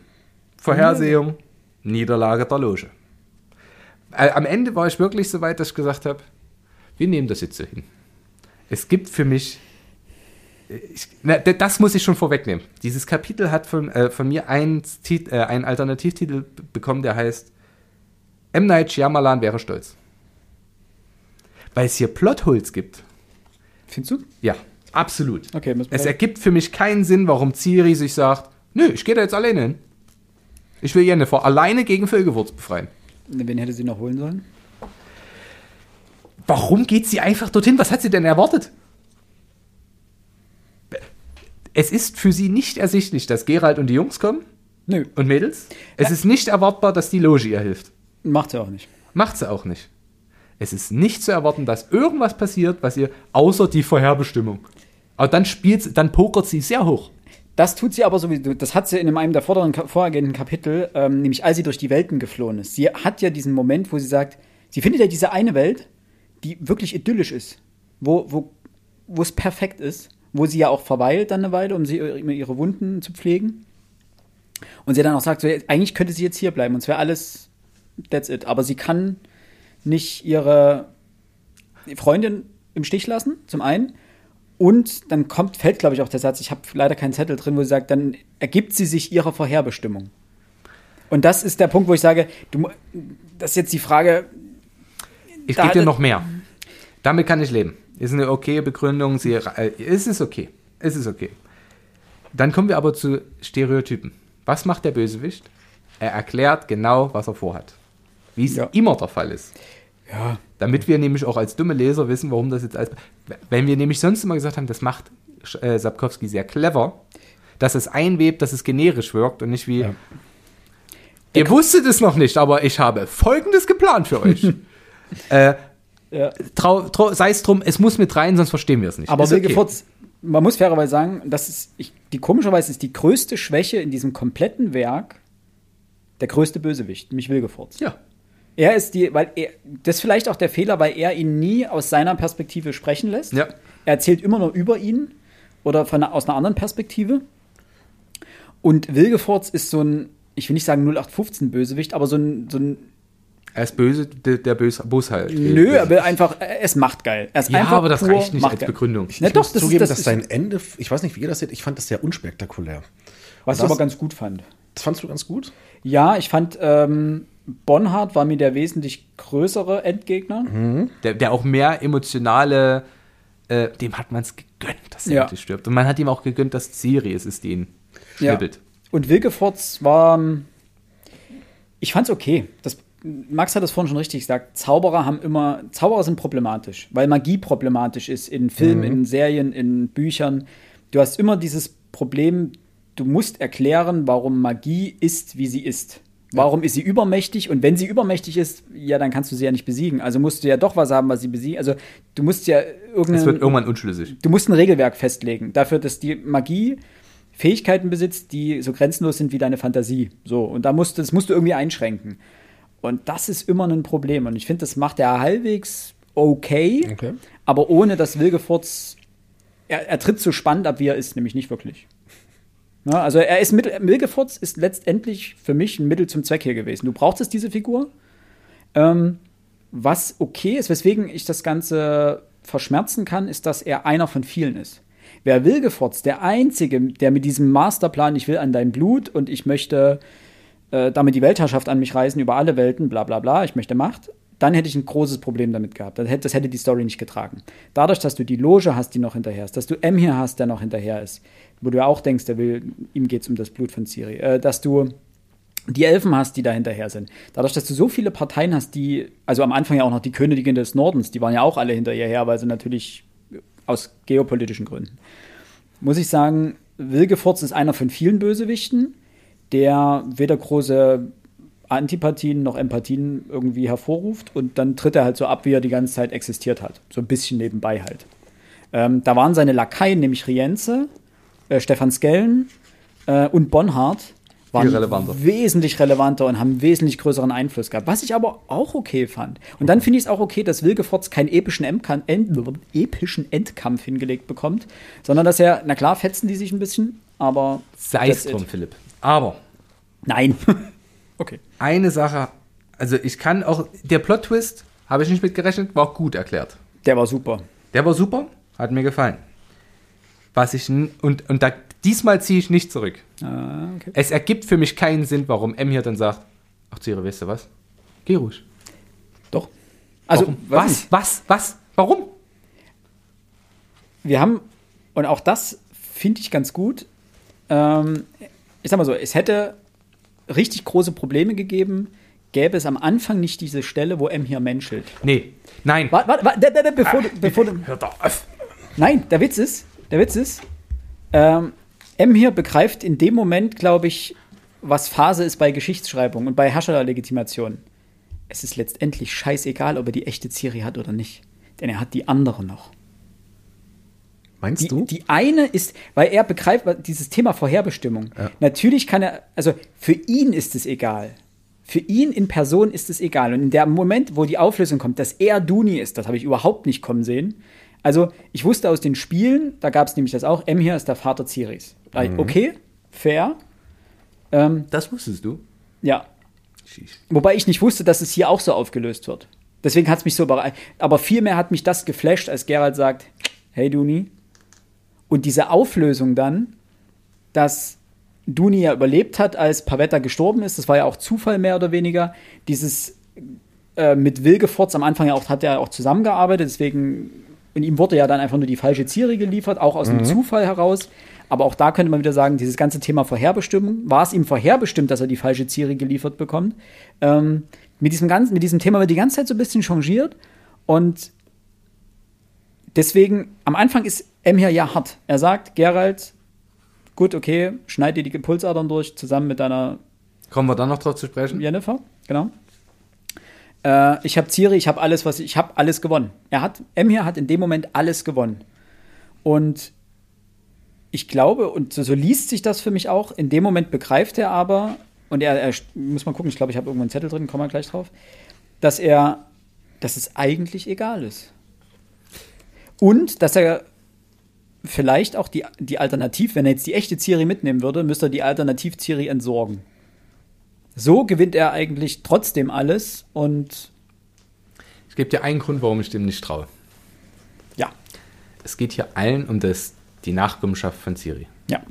Vorhersehung, Niederlage der Loge. äh, am Ende war ich wirklich so weit, dass ich gesagt habe, wir nehmen das jetzt so hin. Es gibt für mich, ich, na, das muss ich schon vorwegnehmen. Dieses Kapitel hat von, äh, von mir einen, Tit- äh, einen Alternativtitel bekommen, der heißt M. Night Shyamalan wäre stolz. Weil es hier Plotholes gibt. Findest du? Ja, absolut. Okay, Es ergibt für mich keinen Sinn, warum Ciri sich sagt, nö, ich gehe da jetzt alleine hin. Ich will Jennifer alleine gegen Völgewurz befreien. Wen hätte sie noch holen sollen? Warum geht sie einfach dorthin? Was hat sie denn erwartet? Es ist für sie nicht ersichtlich, dass Gerald und die Jungs kommen Nö, und Mädels. Es ist nicht erwartbar, dass die Loge ihr hilft. macht sie auch nicht. Macht sie auch nicht. Es ist nicht zu erwarten, dass irgendwas passiert, was ihr außer die Vorherbestimmung. Aber dann spielt sie, dann pokert sie sehr hoch. Das tut sie aber sowieso. Das hat sie in einem der vorderen, vorhergehenden Kapitel, ähm, nämlich als sie durch die Welten geflohen ist. Sie hat ja diesen Moment, wo sie sagt, sie findet ja diese eine Welt, die wirklich idyllisch ist, wo, wo, wo es perfekt ist, wo sie ja auch verweilt dann eine Weile, um sie um ihre Wunden zu pflegen. Und sie dann auch sagt, so, eigentlich könnte sie jetzt hier bleiben und es wäre alles, that's it. Aber sie kann nicht ihre Freundin im Stich lassen, zum einen. Und dann kommt, fällt, glaube ich, auch der Satz, ich habe leider keinen Zettel drin, wo sie sagt, dann ergibt sie sich ihrer Vorherbestimmung. Und das ist der Punkt, wo ich sage, du, das ist jetzt die Frage, Ich gebe dir noch mehr. Damit kann ich leben. Ist eine okay Begründung. Sie, äh, es ist okay. Es ist okay. Dann kommen wir aber zu Stereotypen. Was macht der Bösewicht? Er erklärt genau, was er vorhat. Wie es Ja. immer der Fall ist. ja, Damit wir nämlich auch als dumme Leser wissen, warum das jetzt als. Wenn wir nämlich sonst immer gesagt haben, das macht äh, Sapkowski sehr clever, dass es einwebt, dass es generisch wirkt und nicht wie. Ja. Ihr wusstet es noch nicht, aber ich habe folgendes geplant für euch. [LAUGHS] äh, ja. sei es drum, es muss mit rein, sonst verstehen wir es nicht. Aber Wilke okay. Man muss fairerweise sagen, das ist, ich, die komischerweise ist die größte Schwäche in diesem kompletten Werk der größte Bösewicht, nämlich Wilgefurz. Ja. Er ist die, weil er, das ist vielleicht auch der Fehler, weil er ihn nie aus seiner Perspektive sprechen lässt. Ja. Er erzählt immer nur über ihn oder von, aus einer anderen Perspektive. Und Wilgefurz ist so ein, ich will nicht sagen 0815 Bösewicht, aber so ein, so ein Er ist böse, der, der Bös, Bus halt. nö, er will einfach, er ist machtgeil. Er ist Ja, einfach aber das reicht nicht als. Begründung. Na Ich doch, muss das zugeben, ist, das dass ist, sein Ende, ich weiß nicht, wie ihr das seht, ich fand das sehr unspektakulär. was ich das- aber ganz gut fand. Das fandst du ganz gut? Ja, ich fand, ähm, Bonhard war mir der wesentlich größere Endgegner. Der, der auch mehr emotionale, äh, dem hat man es gegönnt, dass er Ja. stirbt. Und man hat ihm auch gegönnt, dass Siri es ist, die ihn schnippelt. Und Wilgefortz war. ähm, Ich fand's okay. Das, Max hat das vorhin schon richtig gesagt. Zauberer haben immer. Zauberer sind problematisch, weil Magie problematisch ist in Filmen, in Serien, in Büchern. Du hast immer dieses Problem, du musst erklären, warum Magie ist, wie sie ist. Warum ist sie übermächtig? Und wenn sie übermächtig ist, ja, dann kannst du sie ja nicht besiegen. Also musst du ja doch was haben, was sie besiegen. Also du musst ja Es wird irgendein, irgendwann unschlüssig. du musst ein Regelwerk festlegen dafür, dass die Magie Fähigkeiten besitzt, die so grenzenlos sind wie deine Fantasie. So und da musst das musst du irgendwie einschränken. Und das ist immer ein Problem. Und ich finde, das macht er halbwegs okay, Okay. aber ohne dass Wilgefurz er, er tritt so spannend ab, wie er ist, nämlich nicht wirklich. Na, also er ist Mittel, Wilgefurz ist letztendlich für mich ein Mittel zum Zweck hier gewesen. Du brauchtest diese Figur. Ähm, was okay ist, weswegen ich das Ganze verschmerzen kann, ist, dass er einer von vielen ist. Wäre Wilgefurz der Einzige, der mit diesem Masterplan, ich will an dein Blut und ich möchte äh, damit die Weltherrschaft an mich reißen über alle Welten, bla bla bla, ich möchte Macht, dann hätte ich ein großes Problem damit gehabt. Das hätte, das hätte die Story nicht getragen. Dadurch, dass du die Loge hast, die noch hinterher ist, dass du M hier hast, der noch hinterher ist, wo du ja auch denkst, der will, ihm geht es um das Blut von Ciri, äh, dass du die Elfen hast, die da hinterher sind. Dadurch, dass du so viele Parteien hast, die, also am Anfang ja auch noch die Königin des Nordens, die waren ja auch alle hinter ihr her, weil sie natürlich aus geopolitischen Gründen. Muss ich sagen, Wilgefurz ist einer von vielen Bösewichten, der weder große Antipathien noch Empathien irgendwie hervorruft und dann tritt er halt so ab, wie er die ganze Zeit existiert hat. So ein bisschen nebenbei halt. Ähm, da waren seine Lakaien, nämlich Rienze, äh, Stefan Skellen äh, und Bonhard, waren relevanter. wesentlich relevanter und haben einen wesentlich größeren Einfluss gehabt. Was ich aber auch okay fand. Und dann finde ich es auch okay, dass Wilgefortz keinen epischen, Endkan- End epischen Endkampf hingelegt bekommt, sondern dass er, na klar, fetzen die sich ein bisschen, aber. Sei es drum, Philipp. Aber Nein. [LAUGHS] okay. eine Sache, also ich kann auch, der Plot-Twist, habe ich nicht mitgerechnet, war auch gut erklärt. Der war super. Der war super, hat mir gefallen. Was ich, und, und da, diesmal ziehe ich nicht zurück. Ah, okay. Es ergibt für mich keinen Sinn, warum M hier dann sagt, ach Ciri, weißt du was? Geh ruhig. Doch. Also, Warum? was? nicht. Was? Was? Warum? wir haben, und auch das finde ich ganz gut, ähm, ich sag mal so, es hätte richtig große Probleme gegeben, gäbe es am Anfang nicht diese Stelle, wo M hier menschelt. Nee. Nein. Warte, warte, warte, da, bevor, du, bevor du, Hör doch auf. Nein, der Witz ist, der Witz ist, ähm, M hier begreift in dem Moment, glaube ich, was Phase ist bei Geschichtsschreibung und bei Herrscherlegitimation. Es ist letztendlich scheißegal, ob er die echte Ciri hat oder nicht. Denn er hat die andere noch. Meinst Die, du? die eine ist, weil er begreift dieses Thema Vorherbestimmung. Natürlich kann er, also für ihn ist es egal. Für ihn in Person ist es egal. Und in dem Moment, wo die Auflösung kommt, dass er Duni ist, das habe ich überhaupt nicht kommen sehen. Also, ich wusste aus den Spielen, da gab es nämlich das auch, M hier ist der Vater Ciris. Ich, Okay, fair. Ähm, Das wusstest du? ja, Schieß. Wobei ich nicht wusste, dass es hier auch so aufgelöst wird. Deswegen hat es mich so überrascht. Aber vielmehr hat mich das geflasht, als Gerald sagt, hey Duni. Und diese Auflösung dann, dass Duni ja überlebt hat, als Pavetta gestorben ist, das war ja auch Zufall mehr oder weniger. Dieses äh, mit Wilgefortz am Anfang ja auch, hat er auch zusammengearbeitet, deswegen, und ihm wurde ja dann einfach nur die falsche Ziri geliefert, auch aus einem Zufall heraus. Aber auch da könnte man wieder sagen, dieses ganze Thema Vorherbestimmung, war es ihm vorherbestimmt, dass er die falsche Ziri geliefert bekommt? Ähm, mit, diesem ganzen, mit diesem Thema wird die ganze Zeit so ein bisschen changiert und deswegen, am Anfang ist M hier ja hart. Er sagt, Gerald, gut, okay, schneid dir die Pulsadern durch, zusammen mit deiner Kommen wir dann noch drauf zu sprechen? Jennifer, genau. Äh, ich habe Ciri, ich habe alles, was ich, ich habe alles gewonnen. Er hat, M hier hat in dem Moment alles gewonnen. Und ich glaube, und so, so liest sich das für mich auch, in dem Moment begreift er aber, und er, er muss mal gucken, ich glaube, ich habe irgendwo einen Zettel drin, kommen wir gleich drauf, dass er, dass es eigentlich egal ist. Und dass er vielleicht auch die, die Alternativ, wenn er jetzt die echte Ciri mitnehmen würde, müsste er die Alternativ-Ciri entsorgen. So gewinnt er eigentlich trotzdem alles und Ich gebe dir einen Grund, warum ich dem nicht traue. ja, Es geht hier allen um das, die Nachkommenschaft von Ciri, ja,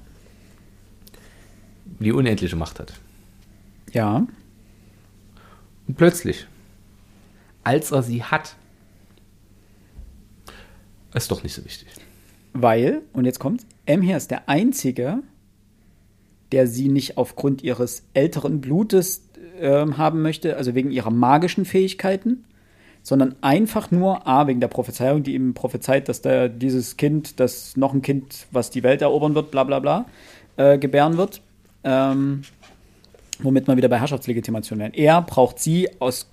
die unendliche Macht hat. ja, Und plötzlich, als er sie hat, ist doch nicht so wichtig. weil, und jetzt kommt, M hier ist der Einzige, der sie nicht aufgrund ihres älteren Blutes ähm, haben möchte, also wegen ihrer magischen Fähigkeiten, sondern einfach nur A, wegen der Prophezeiung, die ihm prophezeit, dass der, dieses Kind, das noch ein Kind, was die Welt erobern wird, bla bla bla, äh, gebären wird. Ähm, womit man wieder bei Herrschaftslegitimation wären. Er braucht sie aus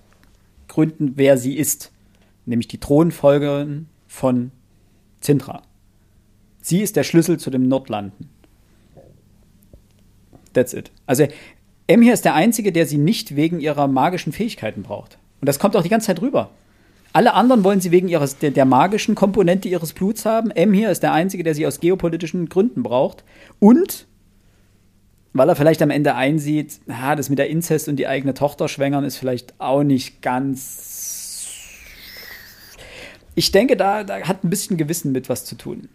Gründen, wer sie ist. Nämlich die Thronfolgerin von Zintra. Sie ist der Schlüssel zu dem Nordlanden. That's it. Also hier ist der Einzige, der sie nicht wegen ihrer magischen Fähigkeiten braucht. Und das kommt auch die ganze Zeit rüber. Alle anderen wollen sie wegen ihres, der, der magischen Komponente ihres Bluts haben. M hier ist der Einzige, der sie aus geopolitischen Gründen braucht. Und weil er vielleicht am Ende einsieht, ah, das mit der Inzest und die eigene Tochter schwängern ist vielleicht auch nicht ganz. Ich denke, da, da hat ein bisschen Gewissen mit was zu tun.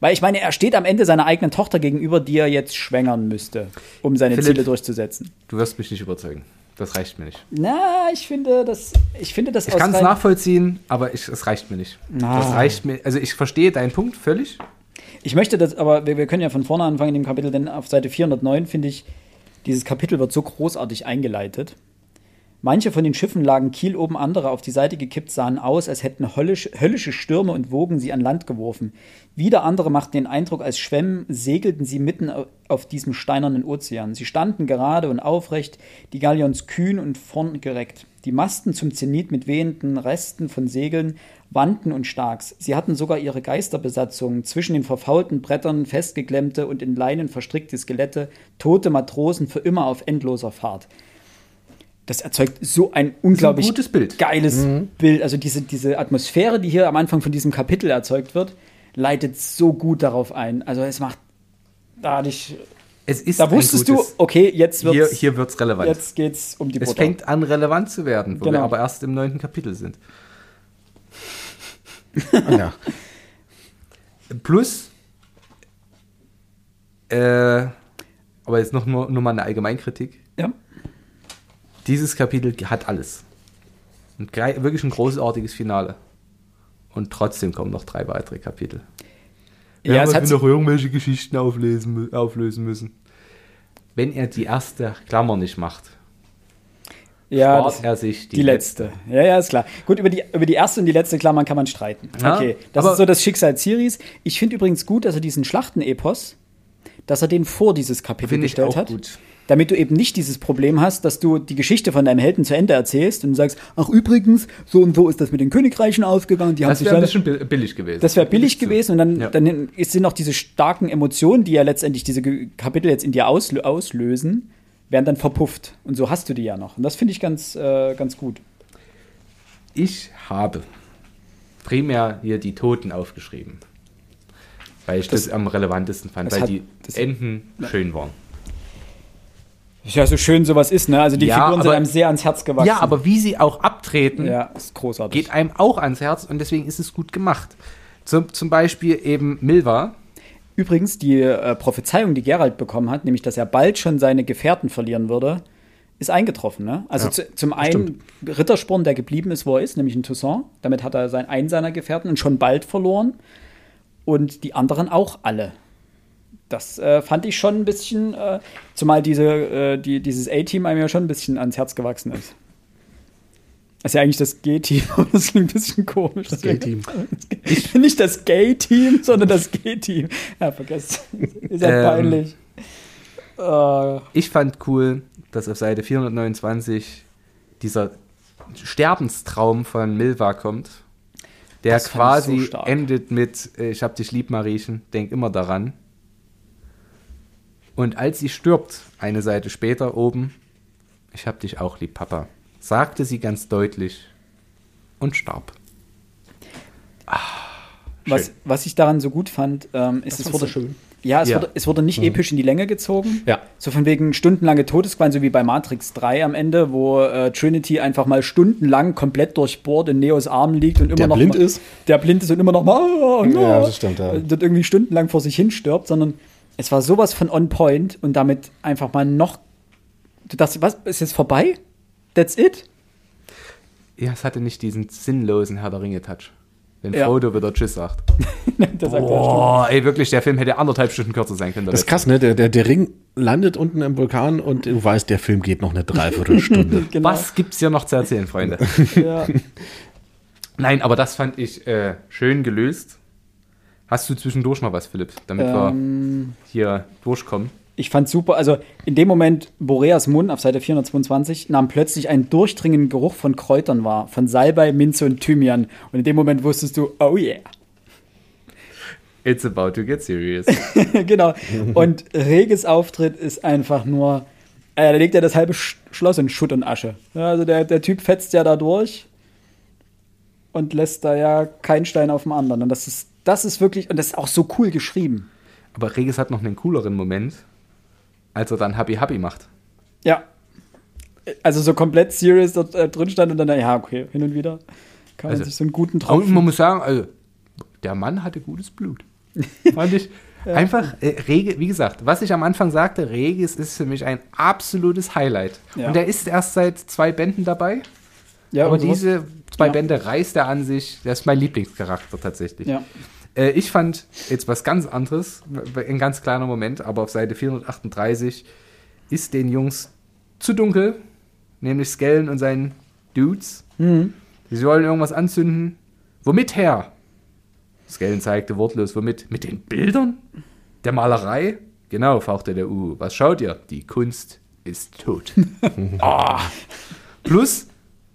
Weil ich meine, er steht am Ende seiner eigenen Tochter gegenüber, die er jetzt schwängern müsste, um seine Philipp. Ziele durchzusetzen. Du wirst mich nicht überzeugen. Das reicht mir nicht. Na, ich finde das, ich finde das Ich kann es nachvollziehen, aber ich, es reicht mir nicht. Ah. Das reicht mir. Also ich verstehe deinen Punkt völlig. Ich möchte das, aber wir, wir können ja von vorne anfangen in dem Kapitel, denn auf Seite 409 finde ich, dieses Kapitel wird so großartig eingeleitet. Manche von den Schiffen lagen kieloben, andere auf die Seite gekippt, sahen aus, als hätten höllisch, höllische Stürme und Wogen sie an Land geworfen. Wieder andere machten den Eindruck, als schwämmen, segelten sie mitten au- auf diesem steinernen Ozean. Sie standen gerade und aufrecht, die Galions kühn und vorn gereckt. Die Masten zum Zenit mit wehenden Resten von Segeln wandten und starks. Sie hatten sogar ihre Geisterbesatzungen, zwischen den verfaulten Brettern festgeklemmte und in Leinen verstrickte Skelette, tote Matrosen für immer auf endloser Fahrt. Das erzeugt so ein unglaublich gutes Bild. geiles Bild. Also diese, diese Atmosphäre, die hier am Anfang von diesem Kapitel erzeugt wird, leitet so gut darauf ein. Also es macht, da hatte ich Es ist Da ein wusstest du, okay, jetzt hier, wird's, hier wird's relevant. jetzt geht's um die es Butter. fängt an, relevant zu werden, wo wir Genau. aber erst im neunten Kapitel sind. [LAUGHS] Ja. Plus, äh, aber jetzt noch nur, nur mal eine Allgemeinkritik. Dieses Kapitel hat alles. Ein, wirklich ein großartiges Finale. Und trotzdem kommen noch drei weitere Kapitel. Ja, es hat noch irgendwelche Geschichten auflesen, auflösen müssen. Wenn er die erste Klammer nicht macht, ja, spart das, er sich die, die letzte. Ja, ja, ist klar. Gut, über die, über die erste und die letzte Klammer kann man streiten. Ja, okay, das ist so das Schicksal Ciris. Ich finde übrigens gut, dass er diesen Schlachtenepos, dass er den vor dieses Kapitel gestellt auch hat. gut. Damit du eben nicht dieses Problem hast, dass du die Geschichte von deinem Helden zu Ende erzählst und sagst, ach übrigens, so und so ist das mit den Königreichen ausgegangen. Die haben Das wäre ein bisschen bi- billig gewesen. Das wäre billig gewesen und dann, Ja. dann sind noch diese starken Emotionen, die ja letztendlich diese Kapitel jetzt in dir auslö auslösen, werden dann verpufft. Und so hast du die ja noch. Und das finde ich ganz, äh, ganz gut. Ich habe primär hier die Toten aufgeschrieben. Weil ich das, Das- am relevantesten fand, weil hat- die das- Enden schön waren. Ja, so schön sowas ist, ne? Also die Ja, Figuren sind aber- einem sehr ans Herz gewachsen. Ja, aber wie sie auch abtreten, Ja, ist großartig. geht einem auch ans Herz und deswegen ist es gut gemacht. Zum, zum Beispiel eben Milva. Übrigens, die äh, Prophezeiung, die Geralt bekommen hat, nämlich, dass er bald schon seine Gefährten verlieren würde, ist eingetroffen. Ne? Also Ja, zu, zum einen Rittersporn, der geblieben ist, wo er ist, nämlich in Toussaint. Damit hat er sein, einen seiner Gefährten und schon bald verloren. Und die anderen auch alle. Das äh, fand ich schon ein bisschen, äh, zumal diese, äh, die, dieses A-Team einem ja schon ein bisschen ans Herz gewachsen ist. Das ist ja eigentlich das G-Team, aber [LAUGHS] das klingt ein bisschen komisch. Das Gay-Team. [LAUGHS] Nicht das Gay-Team, sondern das G-Team. Ja, vergesst. Ist ja Ähm, peinlich. Äh, Ich fand cool, dass auf Seite 429 dieser Sterbenstraum von Milva kommt, der Das so quasi stark. endet mit äh, Ich hab dich lieb, Mariechen, denk immer daran. Und als sie stirbt, eine Seite später oben, Ich hab dich auch lieb, Papa, sagte sie ganz deutlich und starb. was, Schön. was ich daran so gut fand, ähm, ist, es fandst wurde, schön? Ja, es, Ja. Wurde, es wurde nicht episch in die Länge gezogen. Ja. So von wegen stundenlange Todesqualen, so wie bei Matrix 3 am Ende, wo äh, Trinity einfach mal stundenlang komplett durchbohrt in Neos Armen liegt und immer Der noch blind mal, ist? Der blind ist und immer noch mal, oh, Ja, das stimmt, ja. äh, dort irgendwie stundenlang vor sich hin stirbt, sondern es war sowas von on point und damit einfach mal noch. Du dachtest, was, ist jetzt vorbei? That's it? Ja, es hatte nicht diesen sinnlosen Herr der Ringe-Touch. Wenn Ja. Frodo wieder Tschüss sagt. [LAUGHS] Boah, ey, wirklich, der Film hätte anderthalb Stunden kürzer sein können. Das ist krass, ne? Der, der, der Ring landet unten im Vulkan und du weißt, der Film geht noch eine Dreiviertelstunde. [LAUGHS] Genau. Was gibt's hier noch zu erzählen, Freunde? [LAUGHS] Ja. Nein, aber das fand ich äh, schön gelöst. Hast du zwischendurch noch was, Philipp, damit Ähm, wir hier durchkommen? ich fand super, also in dem Moment, Boreas Mund auf Seite 422 nahm plötzlich einen durchdringenden Geruch von Kräutern wahr, von Salbei, Minze und Thymian. Und in dem Moment wusstest du, oh yeah. It's about to get serious. [LAUGHS] genau. Und Reges Auftritt ist einfach nur, äh, da legt er das halbe Sch Schloss in Schutt und Asche. Also der, der Typ fetzt ja da durch und lässt da ja keinen Stein auf dem anderen. Und das ist, das ist wirklich, und das ist auch so cool geschrieben. aber Regis hat noch einen cooleren Moment, als er dann Happy Happy macht. Ja. Also so komplett serious dort äh, drin stand und dann, ja, okay, hin und wieder kann man Also, sich so einen guten Und man muss sagen, also, der Mann hatte gutes Blut. [LAUGHS] Fand ich einfach, äh, Rege, wie gesagt, was ich am Anfang sagte, Regis ist für mich ein absolutes Highlight. Ja. Und er ist erst seit zwei Bänden dabei. Ja, aber diese zwei Ja. Bände reißt er an sich. Der ist mein Lieblingscharakter tatsächlich. Ja. Äh, ich fand jetzt was ganz anderes, ein ganz kleiner Moment, aber auf Seite 438 ist den Jungs zu dunkel, nämlich Skellen und seinen Dudes. Mhm. Sie wollen irgendwas anzünden. Womit her? Skellen zeigte wortlos, womit? Mit den Bildern? Der Malerei? Genau, fauchte der U. Was schaut ihr? Die Kunst ist tot. [LAUGHS] Ah. Plus,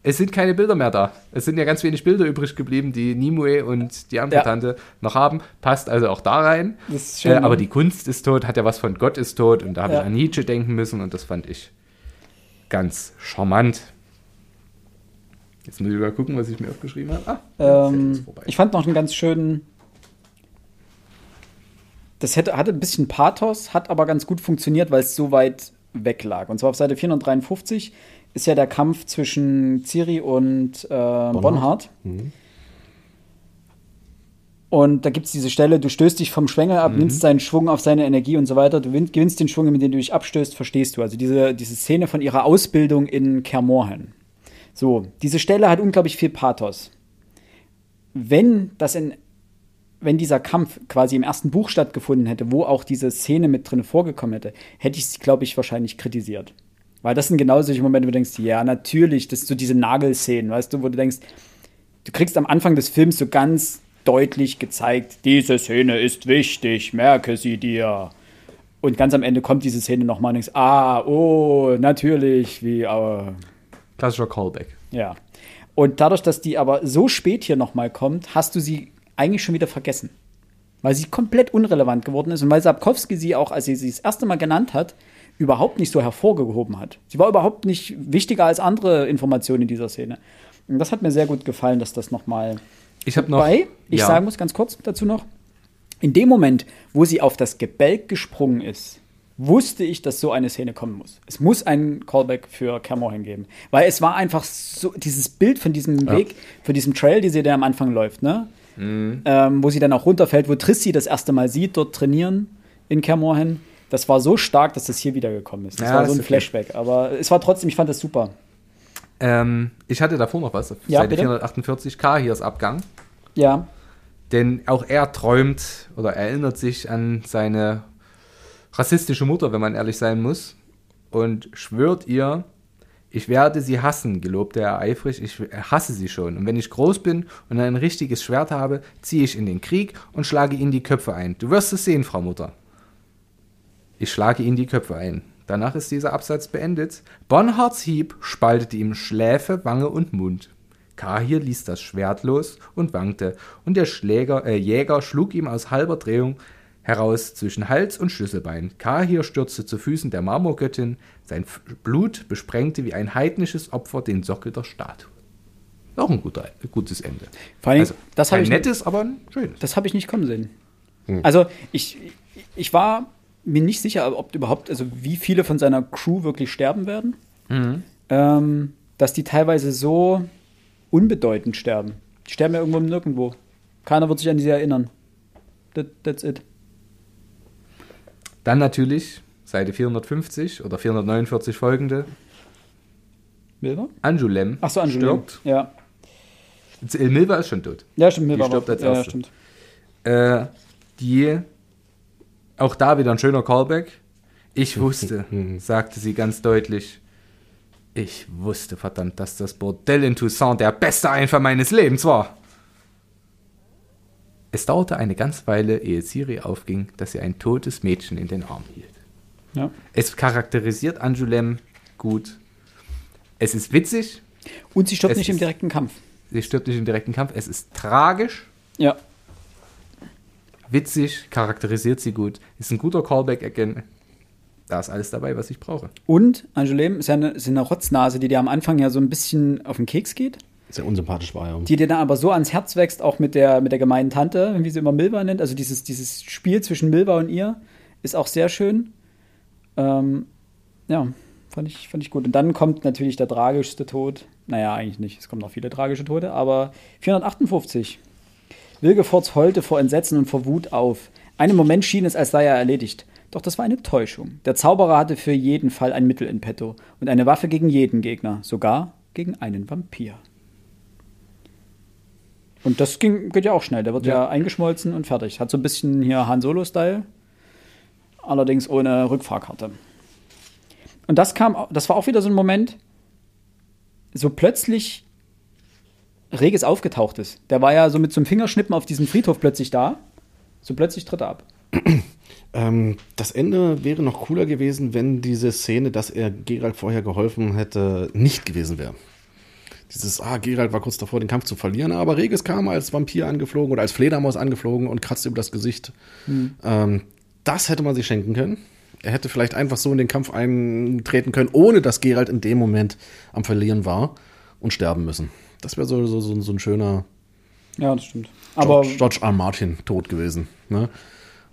es sind keine Bilder mehr da. Es sind ja ganz wenig Bilder übrig geblieben, die Nimue und die andere Ja. Tante noch haben. Passt also auch da rein. Das ist schön, äh, aber die Kunst ist tot, hat ja was von Gott ist tot. Und da habe Ja. ich an Nietzsche denken müssen und das fand ich ganz charmant. Jetzt muss ich mal gucken, was ich mir aufgeschrieben habe. Ah, Ähm, ich fand noch einen ganz schönen das hätte, hatte ein bisschen Pathos, hat aber ganz gut funktioniert, weil es so weit weg lag. Und zwar auf Seite 453 ist ja der Kampf zwischen Ciri und äh, Bonhard. Und da gibt es diese Stelle, du stößt dich vom Schwengel ab, nimmst seinen Schwung auf seine Energie und so weiter. Du win- gewinnst den Schwung, mit dem du dich abstößt, verstehst du. Also diese, diese Szene von ihrer Ausbildung in Kermorhen. So, diese Stelle hat unglaublich viel Pathos. Wenn das in wenn dieser Kampf quasi im ersten Buch stattgefunden hätte, wo auch diese Szene mit drin vorgekommen hätte, hätte ich es, glaube ich, wahrscheinlich kritisiert. Weil das sind genau solche Momente, wo du denkst, ja, natürlich, das sind so diese Nagelszenen, weißt du, wo du denkst, du kriegst am Anfang des Films so ganz deutlich gezeigt, diese Szene ist wichtig, merke sie dir. Und ganz am Ende kommt diese Szene nochmal und denkst, ah, oh, natürlich, wie, äh, Klassischer Callback. ja. Und dadurch, dass die aber so spät hier nochmal kommt, hast du sie eigentlich schon wieder vergessen. Weil sie komplett unrelevant geworden ist und weil Sapkowski sie auch, als sie sie das erste Mal genannt hat, überhaupt nicht so hervorgehoben hat. Sie war überhaupt nicht wichtiger als andere Informationen in dieser Szene. Und das hat mir sehr gut gefallen, dass das nochmal. Ich habe noch. Wobei, ich ja. sagen muss ganz kurz dazu noch, in dem Moment, wo sie auf das Gebälk gesprungen ist, wusste ich, dass so eine Szene kommen muss. Es muss einen Callback für Cameron geben. Weil es war einfach so, dieses Bild von diesem Weg, von diesem Trail, die sie da am Anfang läuft, ne? Mhm. Ähm, wo sie dann auch runterfällt, wo Trissi das erste Mal sieht, dort trainieren in Cameron. Das war so stark, dass das hier wiedergekommen ist. Das Ja, war so ein okay. Flashback. Aber es war trotzdem, ich fand das super. Ähm, ich hatte davor noch was. Ja, Seite bitte. 448 K hier ist Abgang. Ja, Denn auch er träumt oder erinnert sich an seine rassistische Mutter, wenn man ehrlich sein muss, und schwört ihr, ich werde sie hassen, gelobte er eifrig, ich hasse sie schon. Und wenn ich groß bin und ein richtiges Schwert habe, ziehe ich in den Krieg und schlage ihnen die Köpfe ein. Du wirst es sehen, Frau Mutter. Ich schlage ihnen die Köpfe ein. Danach ist dieser Absatz beendet. Bonhards Hieb spaltete ihm Schläfe, Wange und Mund. Kahir ließ das Schwert los und wankte, und der Schläger, äh, Jäger schlug ihm aus halber Drehung heraus zwischen Hals und Schlüsselbein. Kahir stürzte zu Füßen der Marmorgöttin, sein Blut besprengte wie ein heidnisches Opfer den Sockel der Statue. Auch ein guter, gutes Ende. Vor allem, Also, das habe ich, nettes, aber ein schönes. das hab ich nicht kommen sehen. Also, ich, ich war mir nicht sicher, ob überhaupt, also wie viele von seiner Crew wirklich sterben werden. Ähm, dass die teilweise so unbedeutend sterben. Die sterben ja irgendwo im Nirgendwo. Keiner wird sich an sie erinnern. That, that's it. Dann natürlich Seite 450 oder 449 folgende. Milva? Anjulem Achso, Angelina. stirbt. Ja. Äh, Milva ist schon tot. Ja, stimmt, Milva. stirbt war- als ja, ja, stimmt. Äh, die, auch da wieder ein schöner Callback. Ich [LAUGHS] wusste, sagte sie ganz deutlich. Ich wusste verdammt, dass das Bordell in Toussaint der beste Einfall meines Lebens war. Es dauerte eine ganze Weile, ehe Siri aufging, dass sie ein totes Mädchen in den Arm hielt. Ja. Es charakterisiert Angoulême gut. Es ist witzig, Und sie stirbt Es nicht im ist- direkten Kampf. sie stirbt nicht im direkten Kampf. Es ist tragisch, Ja. Witzig, charakterisiert sie gut. Ist ein guter Callback again. Da ist alles dabei, was ich brauche. Und Angelem ist ja eine, ist eine Rotznase, die dir am Anfang ja so ein bisschen auf den Keks geht. Sehr unsympathisch war er. die dir dann aber so ans Herz wächst, auch mit der, mit der gemeinen Tante, wie sie immer Milva nennt. Also dieses, dieses Spiel zwischen Milva und ihr ist auch sehr schön. Ähm, ja, fand ich, fand ich gut. Und dann kommt natürlich der tragischste Tod. Naja, eigentlich nicht. Es kommen noch viele tragische Tode, aber 458. Wilgefortz heulte vor Entsetzen und vor Wut auf. Einen Moment schien es, als sei er erledigt. Doch das war eine Täuschung. Der Zauberer hatte für jeden Fall ein Mittel in petto und eine Waffe gegen jeden Gegner, sogar gegen einen Vampir. Und das ging, geht ja auch schnell. Der wird ja. eingeschmolzen und fertig. Hat so ein bisschen hier Han Solo-Style. Allerdings ohne Rückfahrkarte. Und das kam, das war auch wieder so ein Moment, so plötzlich Regis aufgetaucht ist. Der war ja so mit so einem Fingerschnippen auf diesem Friedhof plötzlich da. So plötzlich tritt er ab. [CLEARS THROAT] Ähm, das Ende wäre noch cooler gewesen, wenn diese Szene, dass er Geralt vorher geholfen hätte, nicht gewesen wäre. Dieses, ah, Geralt war kurz davor, den Kampf zu verlieren, aber Regis kam als Vampir angeflogen oder als Fledermaus angeflogen und kratzte über das Gesicht. Ähm, das hätte man sich schenken können. Er hätte vielleicht einfach so in den Kampf eintreten können, ohne dass Geralt in dem Moment am Verlieren war und sterben müssen. Das wäre so, so, so, so ein schöner Ja, das stimmt. Aber George, George R. Martin tot gewesen. Ne?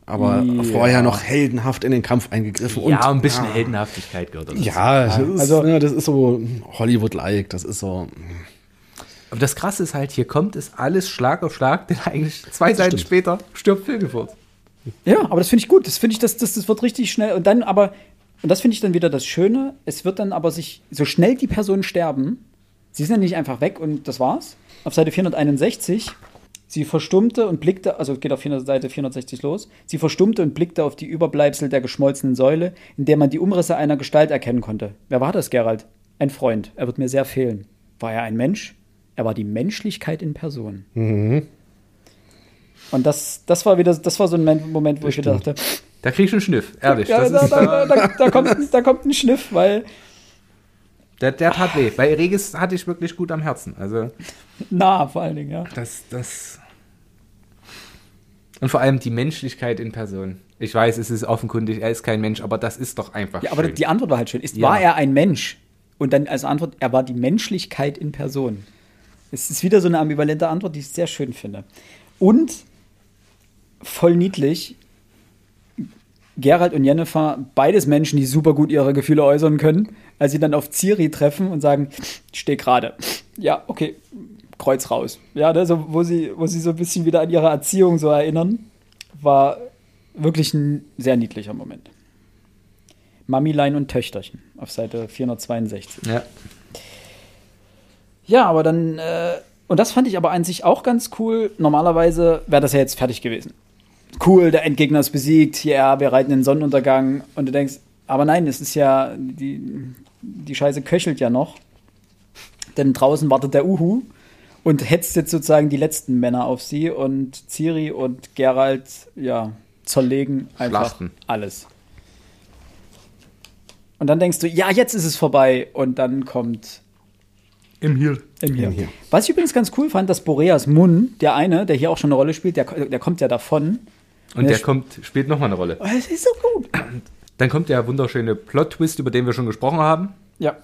aber Ja. vorher noch heldenhaft in den Kampf eingegriffen. und, ja, ein bisschen ah, Heldenhaftigkeit gehört dazu. Ja, das ist, also- ne, das ist so Hollywood-like, das ist so. Aber das Krasse ist halt, hier kommt es alles Schlag auf Schlag, denn eigentlich zwei Seiten stimmt. später stirbt Filgefurt. Ja, aber das finde ich gut. Das finde ich, das, das, das wird richtig schnell. Und dann aber, und das finde ich dann wieder das Schöne, es wird dann aber sich, so schnell die Personen sterben, sie sind ja nicht einfach weg und das war's. Auf Seite 461, sie verstummte und blickte, also geht auf 400 Seite 460 los, sie verstummte und blickte auf die Überbleibsel der geschmolzenen Säule, in der man die Umrisse einer Gestalt erkennen konnte. Wer war das, Gerald? Ein Freund. Er wird mir sehr fehlen. War er ein Mensch? Er war die Menschlichkeit in Person. Und das, das war wieder, das war so ein Moment, wo ich wieder dachte, Da krieg ich einen Schniff, ehrlich. ja, das da, da, da, kommt, da kommt ein Schniff, weil der, der tat weh. Bei Regis hatte ich wirklich gut am Herzen. Also, nah vor allen Dingen, ja. das, das. Und vor allem die Menschlichkeit in Person. Ich weiß, es ist offenkundig, er ist kein Mensch, aber das ist doch einfach Ja, aber schön. die Antwort war halt schön. Ist, Ja. War er ein Mensch? Und dann als Antwort, er war die Menschlichkeit in Person. Es ist wieder so eine ambivalente Antwort, die ich sehr schön finde. Und voll niedlich, Gerald und Jennifer, beides Menschen, die super gut ihre Gefühle äußern können, als sie dann auf Ciri treffen und sagen, ich stehe gerade. Ja, okay, Kreuz raus. Ja, ne, so, wo, sie, wo sie so ein bisschen wieder an ihre Erziehung so erinnern, war wirklich ein sehr niedlicher Moment. Mamilein und Töchterchen auf Seite 462. ja. Ja, aber dann, äh, und das fand ich aber an sich auch ganz cool. Normalerweise wäre das ja jetzt fertig gewesen. Cool, der Endgegner ist besiegt, ja, wir reiten den Sonnenuntergang und du denkst, aber nein, es ist ja, die, die Scheiße köchelt ja noch. Denn draußen wartet der Uhu und hetzt jetzt sozusagen die letzten Männer auf sie und Ciri und Geralt, ja, zerlegen einfach Schlachten. alles. Und dann denkst du, ja, jetzt ist es vorbei und dann kommt Im Heal. im hier. Im Hier. Was ich übrigens ganz cool fand, dass Boreas Mun, der eine, der hier auch schon eine Rolle spielt, der, der kommt ja davon. Und Ja, der sch- kommt, spielt nochmal eine Rolle. Oh, das ist so gut. Dann kommt der wunderschöne Plot-Twist, über den wir schon gesprochen haben. Ja,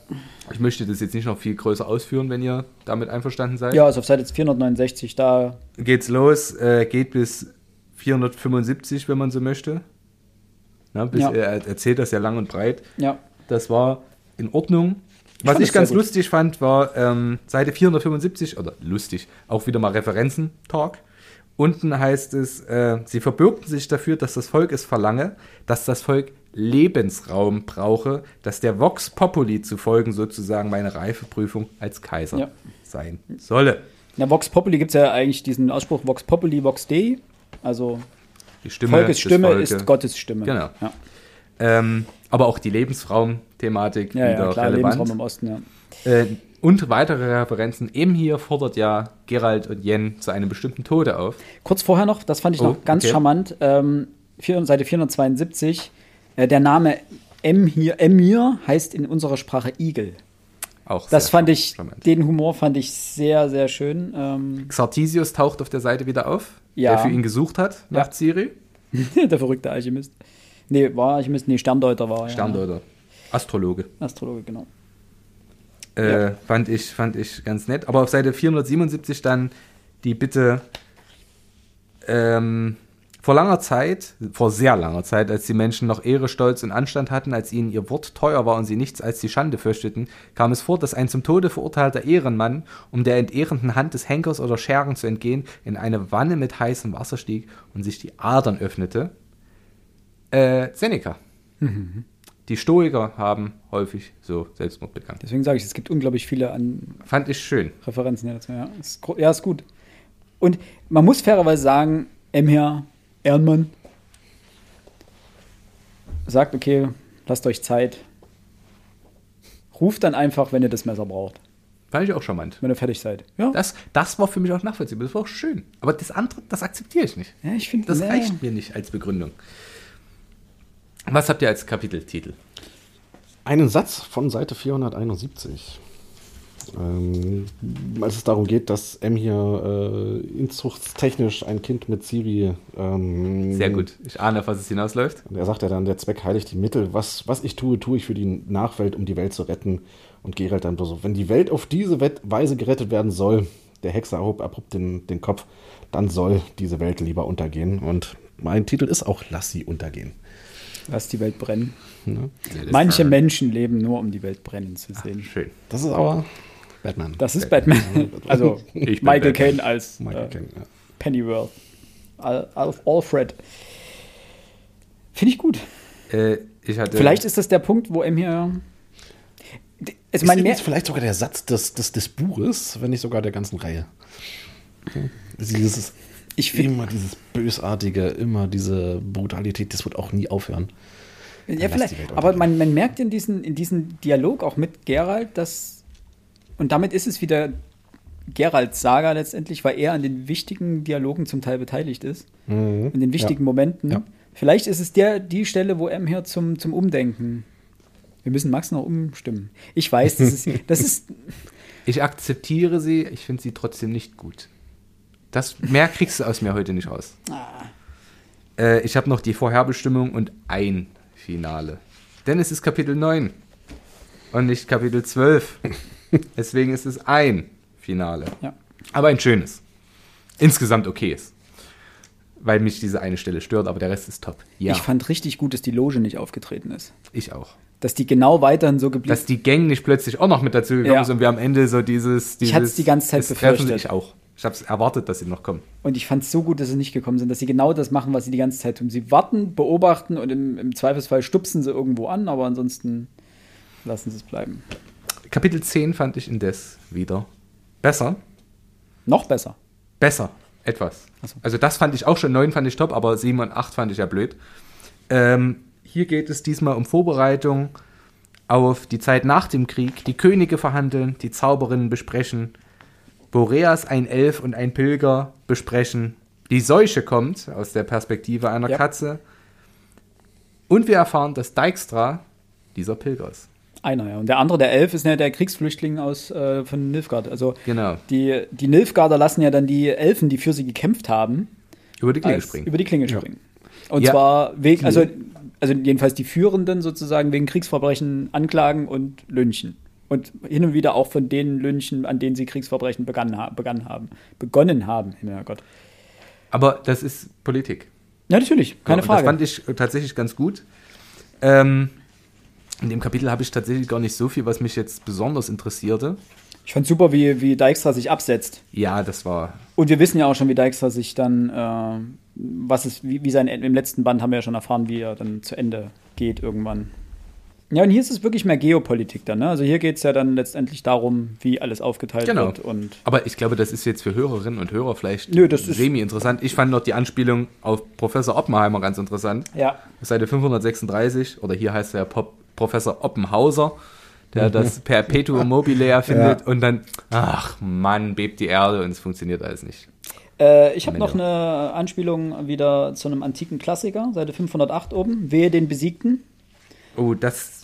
Ich möchte das jetzt nicht noch viel größer ausführen, wenn ihr damit einverstanden seid. ja, also auf Seite 469, da, Geht's los, äh, geht bis 475, wenn man so möchte. Na, bis, Ja. Er erzählt das ja lang und breit. ja. Das war in Ordnung. Was ich es sehr ganz lustig fand, war ähm, Seite 475, oder lustig, auch wieder mal Referenzen-Talk. Unten heißt es, äh, sie verbürgten sich dafür, dass das Volk es verlange, dass das Volk Lebensraum brauche, dass der Vox Populi zu folgen sozusagen meine Reifeprüfung als Kaiser Ja. sein solle. Der Vox Populi gibt es ja eigentlich diesen Ausspruch Vox Populi, Vox Dei. Also Die Stimme Volkes Stimme Volkes. ist Gottes Stimme. Genau. Ja, Ähm, aber auch die Lebensraum-Thematik ja, wieder ja klar, relevant. Lebensraum im Osten, ja. Äh, und weitere Referenzen. Eben hier fordert ja Gerald und Jen zu einem bestimmten Tode auf. Kurz vorher noch, das fand ich Oh, noch ganz okay. charmant, ähm, vier, Seite 472, äh, der Name Emir, Emir heißt in unserer Sprache Igel. Auch Das sehr fand ich, charmant. den Humor fand ich sehr, sehr schön. Ähm, Xartisius taucht auf der Seite wieder auf, Ja. der für ihn gesucht hat nach Ja. Ciri. [LAUGHS] der verrückte Alchemist. Nee, war Alchemist, nee, Sterndeuter war er. Sterndeuter. Astrologe. Ja. Astrologe, genau. Äh, Ja. fand, ich, fand ich ganz nett. Aber auf Seite 477 dann die Bitte, ähm, vor langer Zeit, vor sehr langer Zeit, als die Menschen noch Ehre, Stolz und Anstand hatten, als ihnen ihr Wort teuer war und sie nichts als die Schande fürchteten, kam es vor, dass ein zum Tode verurteilter Ehrenmann, um der entehrenden Hand des Henkers oder Schergen zu entgehen, in eine Wanne mit heißem Wasser stieg und sich die Adern öffnete. Äh, Seneca. Die Stoiker haben häufig so Selbstmord begangen. Deswegen sage ich, es gibt unglaublich viele an Fand ich schön. Referenzen hier dazu. Ja, ist, ja, ist gut. Und man muss fairerweise sagen, Emir Ehrenmann sagt, okay, lasst euch Zeit. Ruft dann einfach, wenn ihr das Messer braucht, Fand ich auch charmant. wenn ihr fertig seid. Ja, Das, das war für mich auch nachvollziehbar. Das war auch schön. Aber das andere, das akzeptiere ich nicht. ja ich finde, Das nee. reicht mir nicht als Begründung. Was habt ihr als Kapiteltitel? Einen Satz von Seite 471. Ähm, als es darum geht, dass M hier äh, inzuchtstechnisch ein Kind mit Siri. Ähm, Sehr gut. Ich ahne, auf was es hinausläuft. Und er sagt ja dann, der Zweck heiligt die Mittel. Was, was ich tue, tue ich für die Nachwelt, um die Welt zu retten. Und Geralt dann so, wenn die Welt auf diese Weise gerettet werden soll, der Hexer erhob abrupt den, den Kopf, dann soll diese Welt lieber untergehen. Und mein Titel ist auch Lass sie untergehen. Lass die Welt brennen. Ne? Manche Menschen leben nur, um die Welt brennen zu sehen. Schön. Das ist aber Batman. Das ist [LAUGHS] Batman. Also Ich bin Michael Batman. Caine als Michael äh, Caine, ja. Pennyworth. Al Alf Alfred. Finde ich gut. Äh, ich hatte, Vielleicht ist das der Punkt, wo M hier. Also Ist mein übrigens mehr, vielleicht sogar der Satz des, des, des Buches, wenn nicht sogar der ganzen Reihe. Dieses, ich finde, immer dieses Bösartige, immer diese Brutalität, das wird auch nie aufhören. ja, vielleicht, aber man, man merkt in diesem in diesen Dialog auch mit Geralt, dass. Und damit ist es wieder Geralts Saga letztendlich, weil er an den wichtigen Dialogen zum Teil beteiligt ist. In den wichtigen Momenten. Ja. Vielleicht ist es der, die Stelle, wo M hier zum, zum Umdenken. Wir müssen Max noch umstimmen. Ich weiß, das ist, das ist [LAUGHS] ich akzeptiere sie, ich finde sie trotzdem nicht gut. Das, mehr kriegst du aus mir heute nicht raus. Äh, ich habe noch die Vorherbestimmung und ein Finale. Denn es ist Kapitel 9 und nicht Kapitel 12. [LAUGHS] Deswegen ist es ein Finale. Ja. Aber ein schönes. Insgesamt okayes. Weil mich diese eine Stelle stört, aber der Rest ist top. Ja, Ich fand richtig gut, dass die Loge nicht aufgetreten ist. ich auch. Dass die genau weiterhin so geblieben Dass die Gang nicht plötzlich auch noch mit dazu gekommen Ja. ist und wir am Ende so dieses. dieses Ich hat's die ganze Zeit befürchtet. Ich auch. Ich habe es erwartet, dass sie noch kommen. Und ich fand es so gut, dass sie nicht gekommen sind, dass sie genau das machen, was sie die ganze Zeit tun. Sie warten, beobachten und im, im Zweifelsfall stupsen sie irgendwo an, aber ansonsten lassen sie es bleiben. Kapitel 10 fand ich indes wieder besser. Noch besser. Besser. Etwas. So. Also das fand ich auch schon, 9 fand ich top, aber 7 und 8 fand ich ja blöd. Ähm, hier geht es diesmal um Vorbereitung auf die Zeit nach dem Krieg. Die Könige verhandeln, die Zauberinnen besprechen, Boreas, ein Elf und ein Pilger besprechen. Die Seuche kommt aus der Perspektive einer Ja. Katze. Und wir erfahren, dass Dijkstra dieser Pilger ist. Einer, ja. Und der andere, der Elf, ist ja der Kriegsflüchtling aus, äh, von Nilfgaard. Also Genau. die, die Nilfgaarder lassen ja dann die Elfen, die für sie gekämpft haben, Über die Klinge als- springen. über die Klinge springen. Und Ja. zwar wegen, also, also jedenfalls die Führenden sozusagen wegen Kriegsverbrechen anklagen und lynchen. Und hin und wieder auch von denen lynchen, an denen sie Kriegsverbrechen begann, begann haben. Begonnen haben, ja Gott. Aber das ist Politik. Ja, natürlich, keine Ja, Frage. Das fand ich äh, tatsächlich ganz gut. Ähm, in dem Kapitel habe ich tatsächlich gar nicht so viel, was mich jetzt besonders interessierte. ich fand super, wie, wie Dijkstra sich absetzt. Ja, das war. Und wir wissen ja auch schon, wie Dijkstra sich dann, äh, was ist, wie, wie sein, im letzten Band haben wir ja schon erfahren, wie er dann zu Ende geht irgendwann. Ja, und hier ist es wirklich mehr Geopolitik dann, ne? Also hier geht es ja dann letztendlich darum, wie alles aufgeteilt Genau. wird und Aber ich glaube, das ist jetzt für Hörerinnen und Hörer vielleicht Nö, semi-interessant. Ich fand noch die Anspielung auf Professor Oppenheimer ganz interessant. ja. Seite 536, oder hier heißt er Pop Professor Oppenhauser, der das Perpetuum mobile erfindet [LAUGHS] und dann, ach Mann, bebt die Erde und es funktioniert alles nicht. Äh, ich habe noch eine Anspielung wieder zu einem antiken Klassiker, Seite 508 oben. Wehe den Besiegten. Oh, das.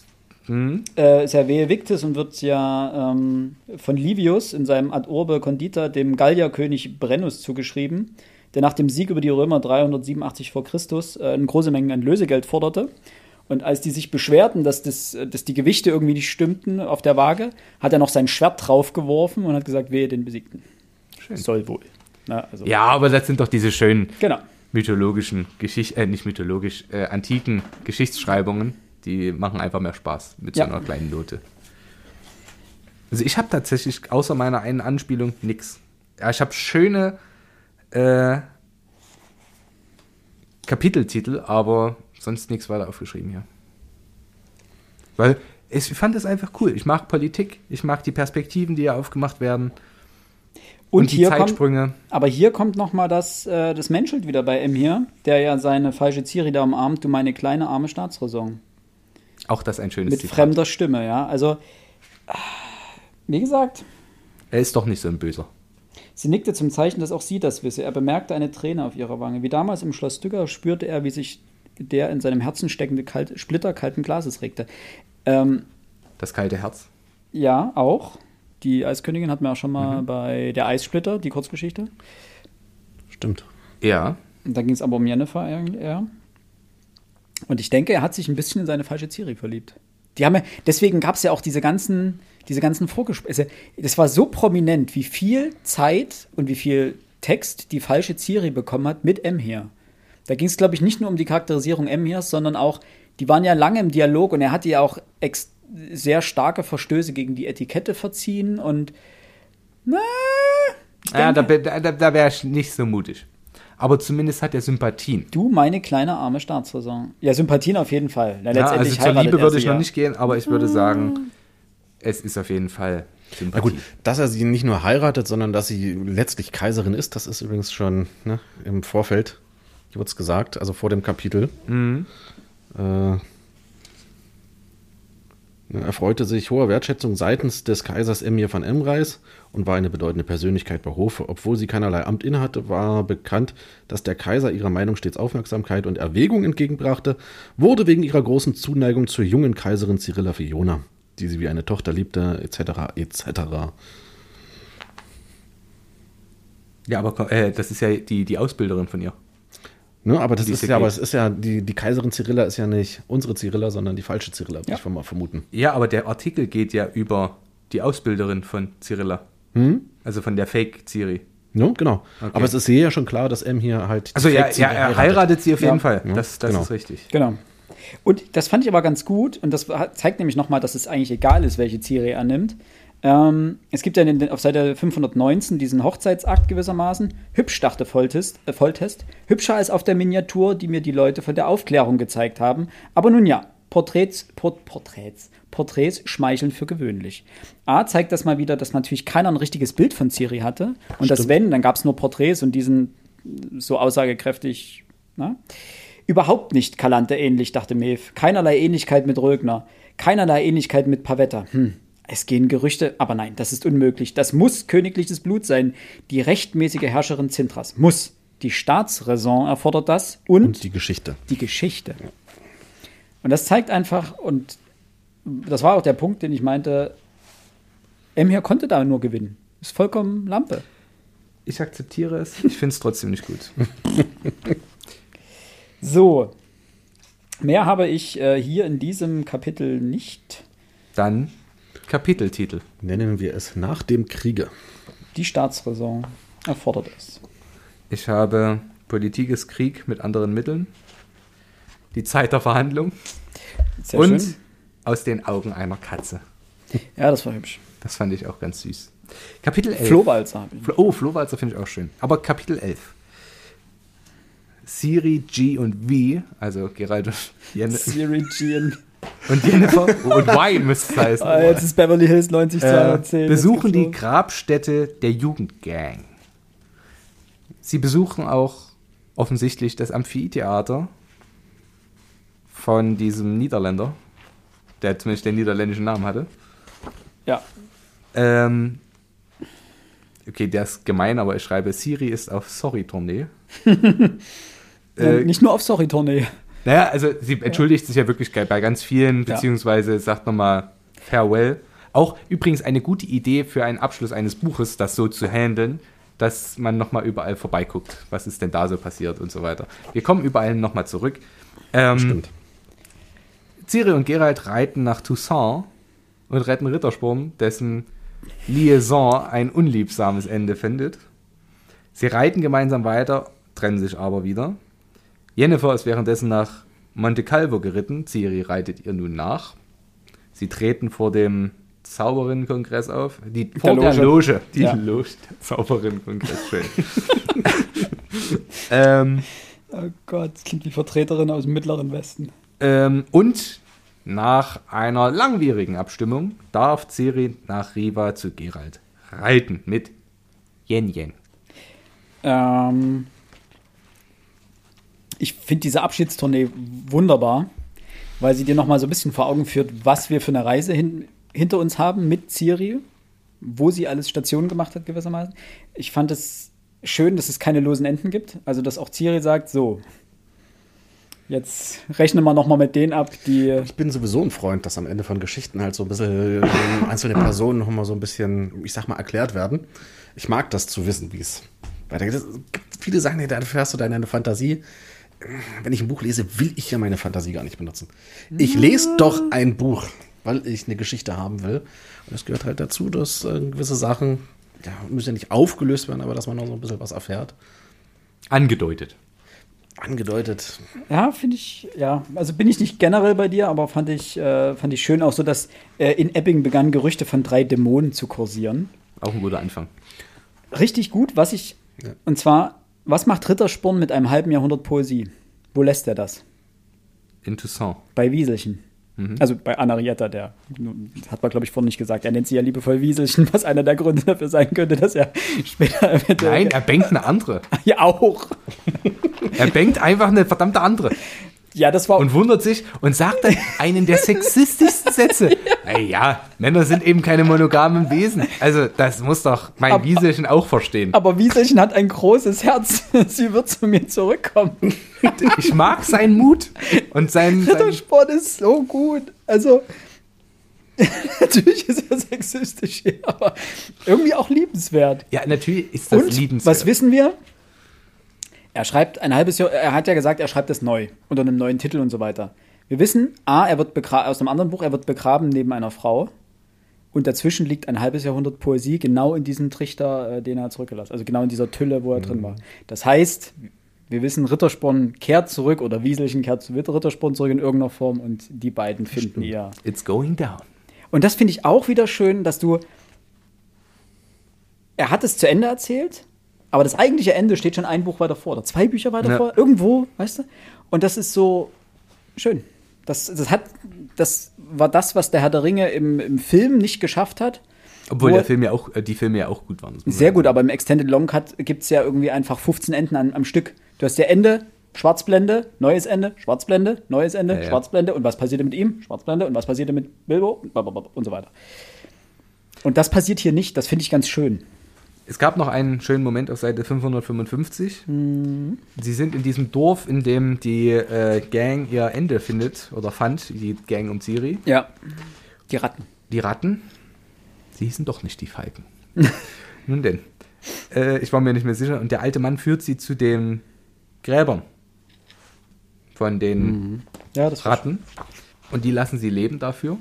Hm? Äh, ist ja Wehe Victis und wird ja ähm, von Livius in seinem Ad Urbe Condita dem Gallierkönig Brennus zugeschrieben, der nach dem Sieg über die Römer 387 vor Christus äh, eine große Menge an Lösegeld forderte. Und als die sich beschwerten, dass, das, dass die Gewichte irgendwie nicht stimmten auf der Waage, hat er noch sein Schwert draufgeworfen und hat gesagt, wehe den Besiegten. Schön. Soll wohl. Na, also, Ja, aber das sind doch diese schönen Genau. mythologischen Geschichten, äh, nicht mythologisch, äh, antiken Geschichtsschreibungen, die machen einfach mehr Spaß mit Ja. so einer kleinen Note. Also ich habe tatsächlich außer meiner einen Anspielung nix. Ja, ich habe schöne äh, Kapiteltitel, aber sonst nichts weiter aufgeschrieben hier. Weil ich fand es einfach cool. Ich mag Politik, ich mag die Perspektiven, die hier aufgemacht werden Und, die hier kommt, Zeitsprünge. aber hier kommt noch mal das, äh, das Menschelt wieder bei M hier, der ja seine falsche Ciri da umarmt, du meine kleine arme Staatsräson. Auch das ein schönes Mit Zitat. fremder Stimme, ja. Also, wie gesagt, Er ist doch nicht so ein Böser. sie nickte zum Zeichen, dass auch sie das wisse. Er bemerkte eine Träne auf ihrer Wange. Wie damals im Schloss Stücker spürte er, wie sich der in seinem Herzen steckende kalt, Splitter kalten Glases regte. Ähm, Das kalte Herz. ja, auch. Die Eiskönigin hatten wir auch schon mal bei der Eissplitter, die Kurzgeschichte. Stimmt. Ja. Und Da ging es aber um Jennifer eigentlich eher. Und ich denke, er hat sich ein bisschen in seine falsche Ciri verliebt. Die haben ja, deswegen gab es ja auch diese ganzen, diese ganzen Vorgespräche. Das war so prominent, wie viel Zeit und wie viel Text die falsche Ciri bekommen hat mit M hier. Da ging es, glaube ich, nicht nur um die Charakterisierung Emhirs, sondern auch, die waren ja lange im Dialog und er hatte ja auch sehr starke Verstöße gegen die Etikette verziehen und na, Ja, da, da, da wäre ich nicht so mutig. Aber zumindest hat er Sympathien. du, meine kleine arme Staatsräson. Ja, Sympathien auf jeden Fall. Na, Ja, also letztendlich zur Liebe würde ich noch ja. nicht gehen, aber ich würde sagen, es ist auf jeden Fall Na Sympathie. gut, dass er sie nicht nur heiratet, sondern dass sie letztlich Kaiserin ist, das ist übrigens schon ne, im Vorfeld, hier wurde es gesagt, also vor dem Kapitel. Äh, er erfreute sich hoher Wertschätzung seitens des Kaisers Emir von Emreis und war eine bedeutende Persönlichkeit bei Hofe. Obwohl sie keinerlei Amt innehatte, war bekannt, dass der Kaiser ihrer Meinung stets Aufmerksamkeit und Erwägung entgegenbrachte, wurde wegen ihrer großen Zuneigung zur jungen Kaiserin Cyrilla Fiona, die sie wie eine Tochter liebte, etc., etc. Ja, aber äh, das ist ja die, die Ausbilderin von ihr. Ne, aber das Die ist ja, aber es ist ja, die, die Kaiserin Cyrilla ist ja nicht unsere Cyrilla, sondern die falsche Cyrilla, würde Ja. ich mal vermuten. Ja, aber der Artikel geht ja über die Ausbilderin von Cyrilla. Also von der Fake-Ciri. Ne, genau. Okay. Aber es ist hier ja schon klar, dass M hier halt. Also ja, Fake ja, Ciri er heiratet sie auf jeden Ja. Fall. Ja, Das, das genau. ist richtig. Genau. Und das fand ich aber ganz gut und das zeigt nämlich nochmal, dass es eigentlich egal ist, welche Ciri er nimmt. Ähm, es gibt ja den, auf Seite 519 diesen Hochzeitsakt gewissermaßen. Hübsch, dachte Volltest, äh, Volltest. Hübscher als auf der Miniatur, die mir die Leute von der Aufklärung gezeigt haben. Aber nun ja, Porträts, Port, Porträts, Porträts schmeicheln für gewöhnlich. A zeigt das mal wieder, dass natürlich keiner ein richtiges Bild von Ciri hatte. Und das wenn, dann gab es nur Porträts und diesen so aussagekräftig, na? Überhaupt nicht Kalante ähnlich, dachte Mev. Keinerlei Ähnlichkeit mit Rögner. Keinerlei Ähnlichkeit mit Pavetta. Hm. Es gehen Gerüchte, aber nein, das ist unmöglich. Das muss königliches Blut sein. Die rechtmäßige Herrscherin Zintras. Muss. Die Staatsräson erfordert das und, Und die Geschichte. die Geschichte. Und das zeigt einfach, und das war auch der Punkt, den ich meinte, Emir konnte da nur gewinnen. Ist vollkommen Lampe. Ich akzeptiere es. Ich finde es trotzdem nicht gut. [LAUGHS] So. Mehr habe ich äh, hier in diesem Kapitel nicht. Dann Kapiteltitel. Nennen wir es nach dem Kriege. Die Staatsräson erfordert es. Ich habe Politik ist Krieg mit anderen Mitteln. Die Zeit der Verhandlung. Sehr und schön. aus den Augen einer Katze. [LAUGHS] Ja, das war hübsch. Das fand ich auch ganz süß. Kapitel 11. Flohwalzer habe ich. Flo- Oh, Flohwalzer finde ich auch schön. Aber Kapitel 11. Siri, G und V, also Gerald und, Siri Gian. und Jennifer und Y müsste es heißen. Ah, jetzt ist Beverly Hills 90 äh, 210. besuchen Jetzt die. Grabstätte der Jugendgang. Sie besuchen auch offensichtlich das Amphitheater von diesem Niederländer, der zumindest den niederländischen Namen hatte. Ja, Ähm, okay, der ist gemein, aber ich schreibe, Siri ist auf Sorry-Tournee. [LAUGHS] äh, nicht nur auf Sorry-Tournee. Naja, also sie entschuldigt sich ja wirklich bei ganz vielen, beziehungsweise sagt nochmal Farewell. Auch übrigens eine gute Idee für einen Abschluss eines Buches, das so zu handeln, dass man nochmal überall vorbeiguckt. Was ist denn da so passiert und so weiter. Wir kommen überall nochmal zurück. Ähm, Stimmt. Ciri und Geralt reiten nach Toussaint und retten Rittersporn, dessen Liaison ein unliebsames Ende findet. Sie reiten gemeinsam weiter, trennen sich aber wieder. Jennifer ist währenddessen nach Monte Calvo geritten. Ciri reitet ihr nun nach. Sie treten vor dem Zauberinnenkongress auf. Die, vor der Loge. Loge. Die Ja. Loge der Zauberinnenkongress, schön. [LAUGHS] ähm, Oh Gott, das klingt wie Vertreterin aus dem Mittleren Westen. Ähm, und nach einer langwierigen Abstimmung darf Ciri nach Riva zu Geralt reiten mit Yen Yen. Ähm, ich finde diese Abschiedstournee wunderbar, weil sie dir nochmal so ein bisschen vor Augen führt, was wir für eine Reise hin, hinter uns haben mit Ciri, wo sie alles Stationen gemacht hat gewissermaßen. Ich fand es schön, dass es keine losen Enden gibt. Also, dass auch Ciri sagt, so, jetzt rechnen wir nochmal mit denen ab, die... Ich bin sowieso ein Freund, dass am Ende von Geschichten halt so ein bisschen äh, einzelne Personen noch mal so ein bisschen, ich sag mal, erklärt werden. Ich mag das zu wissen, wie es weitergeht. Es gibt viele Sachen, da fährst du deine Fantasie. Wenn ich ein Buch lese, will ich ja meine Fantasie gar nicht benutzen. Ich lese doch ein Buch, weil ich eine Geschichte haben will. Und es gehört halt dazu, dass äh, gewisse Sachen, ja, müssen ja nicht aufgelöst werden, aber dass man noch so ein bisschen was erfährt. Angedeutet. angedeutet. Ja, finde ich, ja. Also bin ich nicht generell bei dir, aber fand ich, äh, fand ich schön auch so, dass äh, in Epping begannen Gerüchte von drei Dämonen zu kursieren. Auch ein guter Anfang. Richtig gut, was ich, und zwar, was macht Rittersporn mit einem halben Jahrhundert Poesie? Wo lässt er das? In Toussaint. Bei Wieselchen. Also bei Anarietta, der hat man, glaube ich, vorhin nicht gesagt. Er nennt sie ja liebevoll Wieselchen, was einer der Gründe dafür sein könnte, dass er später. Nein, er bangt eine andere. [LAUGHS] Ja, auch. Er bangt einfach eine verdammte andere. Ja, das war. Und wundert sich und sagt dann einen der sexistischsten Sätze. [LAUGHS] Naja, Männer sind eben keine monogamen Wesen. Also, das muss doch mein Aber- Wieselchen auch verstehen. aber Wieselchen hat ein großes Herz. [LAUGHS] Sie wird zu mir zurückkommen. [LAUGHS] Ich mag seinen Mut und seinen. Rittersport ist so gut. Also, natürlich ist er sexistisch, aber irgendwie auch liebenswert. ja, natürlich ist das Und liebenswert. was wissen wir? Er schreibt ein halbes Jahr, er hat ja gesagt, er schreibt das neu, unter einem neuen Titel und so weiter. Wir wissen, A, er wird aus einem anderen Buch, er wird begraben neben einer Frau. Und dazwischen liegt ein halbes Jahrhundert Poesie, genau in diesem Trichter, äh, den er zurückgelassen hat. Also genau in dieser Tülle, wo er drin war. Das heißt, wir wissen, Rittersporn kehrt zurück oder Wieselchen kehrt zu Rittersporn zurück in irgendeiner Form und die beiden finden ihr. It's going down. Und das finde ich auch wieder schön, dass du. Er hat es zu Ende erzählt, aber das eigentliche Ende steht schon ein Buch weiter vor oder zwei Bücher weiter Ja. vor, irgendwo, weißt du? Und das ist so schön. Das, das, hat, das war das, was der Herr der Ringe im, im Film nicht geschafft hat. Obwohl Wo- der Film ja auch, äh, die Filme ja auch gut waren. Sehr gut, aber im Extended Long Cut gibt es ja irgendwie einfach 15 Enden am, am Stück. Du hast ja Ende, Schwarzblende, neues Ende, Schwarzblende, neues Ende, Ja, ja. Schwarzblende und was passierte mit ihm? Schwarzblende und was passierte mit Bilbo und so weiter. Und das passiert hier nicht, das finde ich ganz schön. Es gab noch einen schönen Moment auf Seite 555. Sie sind in diesem Dorf, in dem die äh, Gang ihr Ende findet oder fand, die Gang um Siri. Ja. Die Ratten. Die Ratten, sie hießen doch nicht die Falken. [LAUGHS] Nun denn, äh, ich war mir nicht mehr sicher. Und der alte Mann führt sie zu den Gräbern von den Ja, das Ratten. Und die lassen sie leben dafür.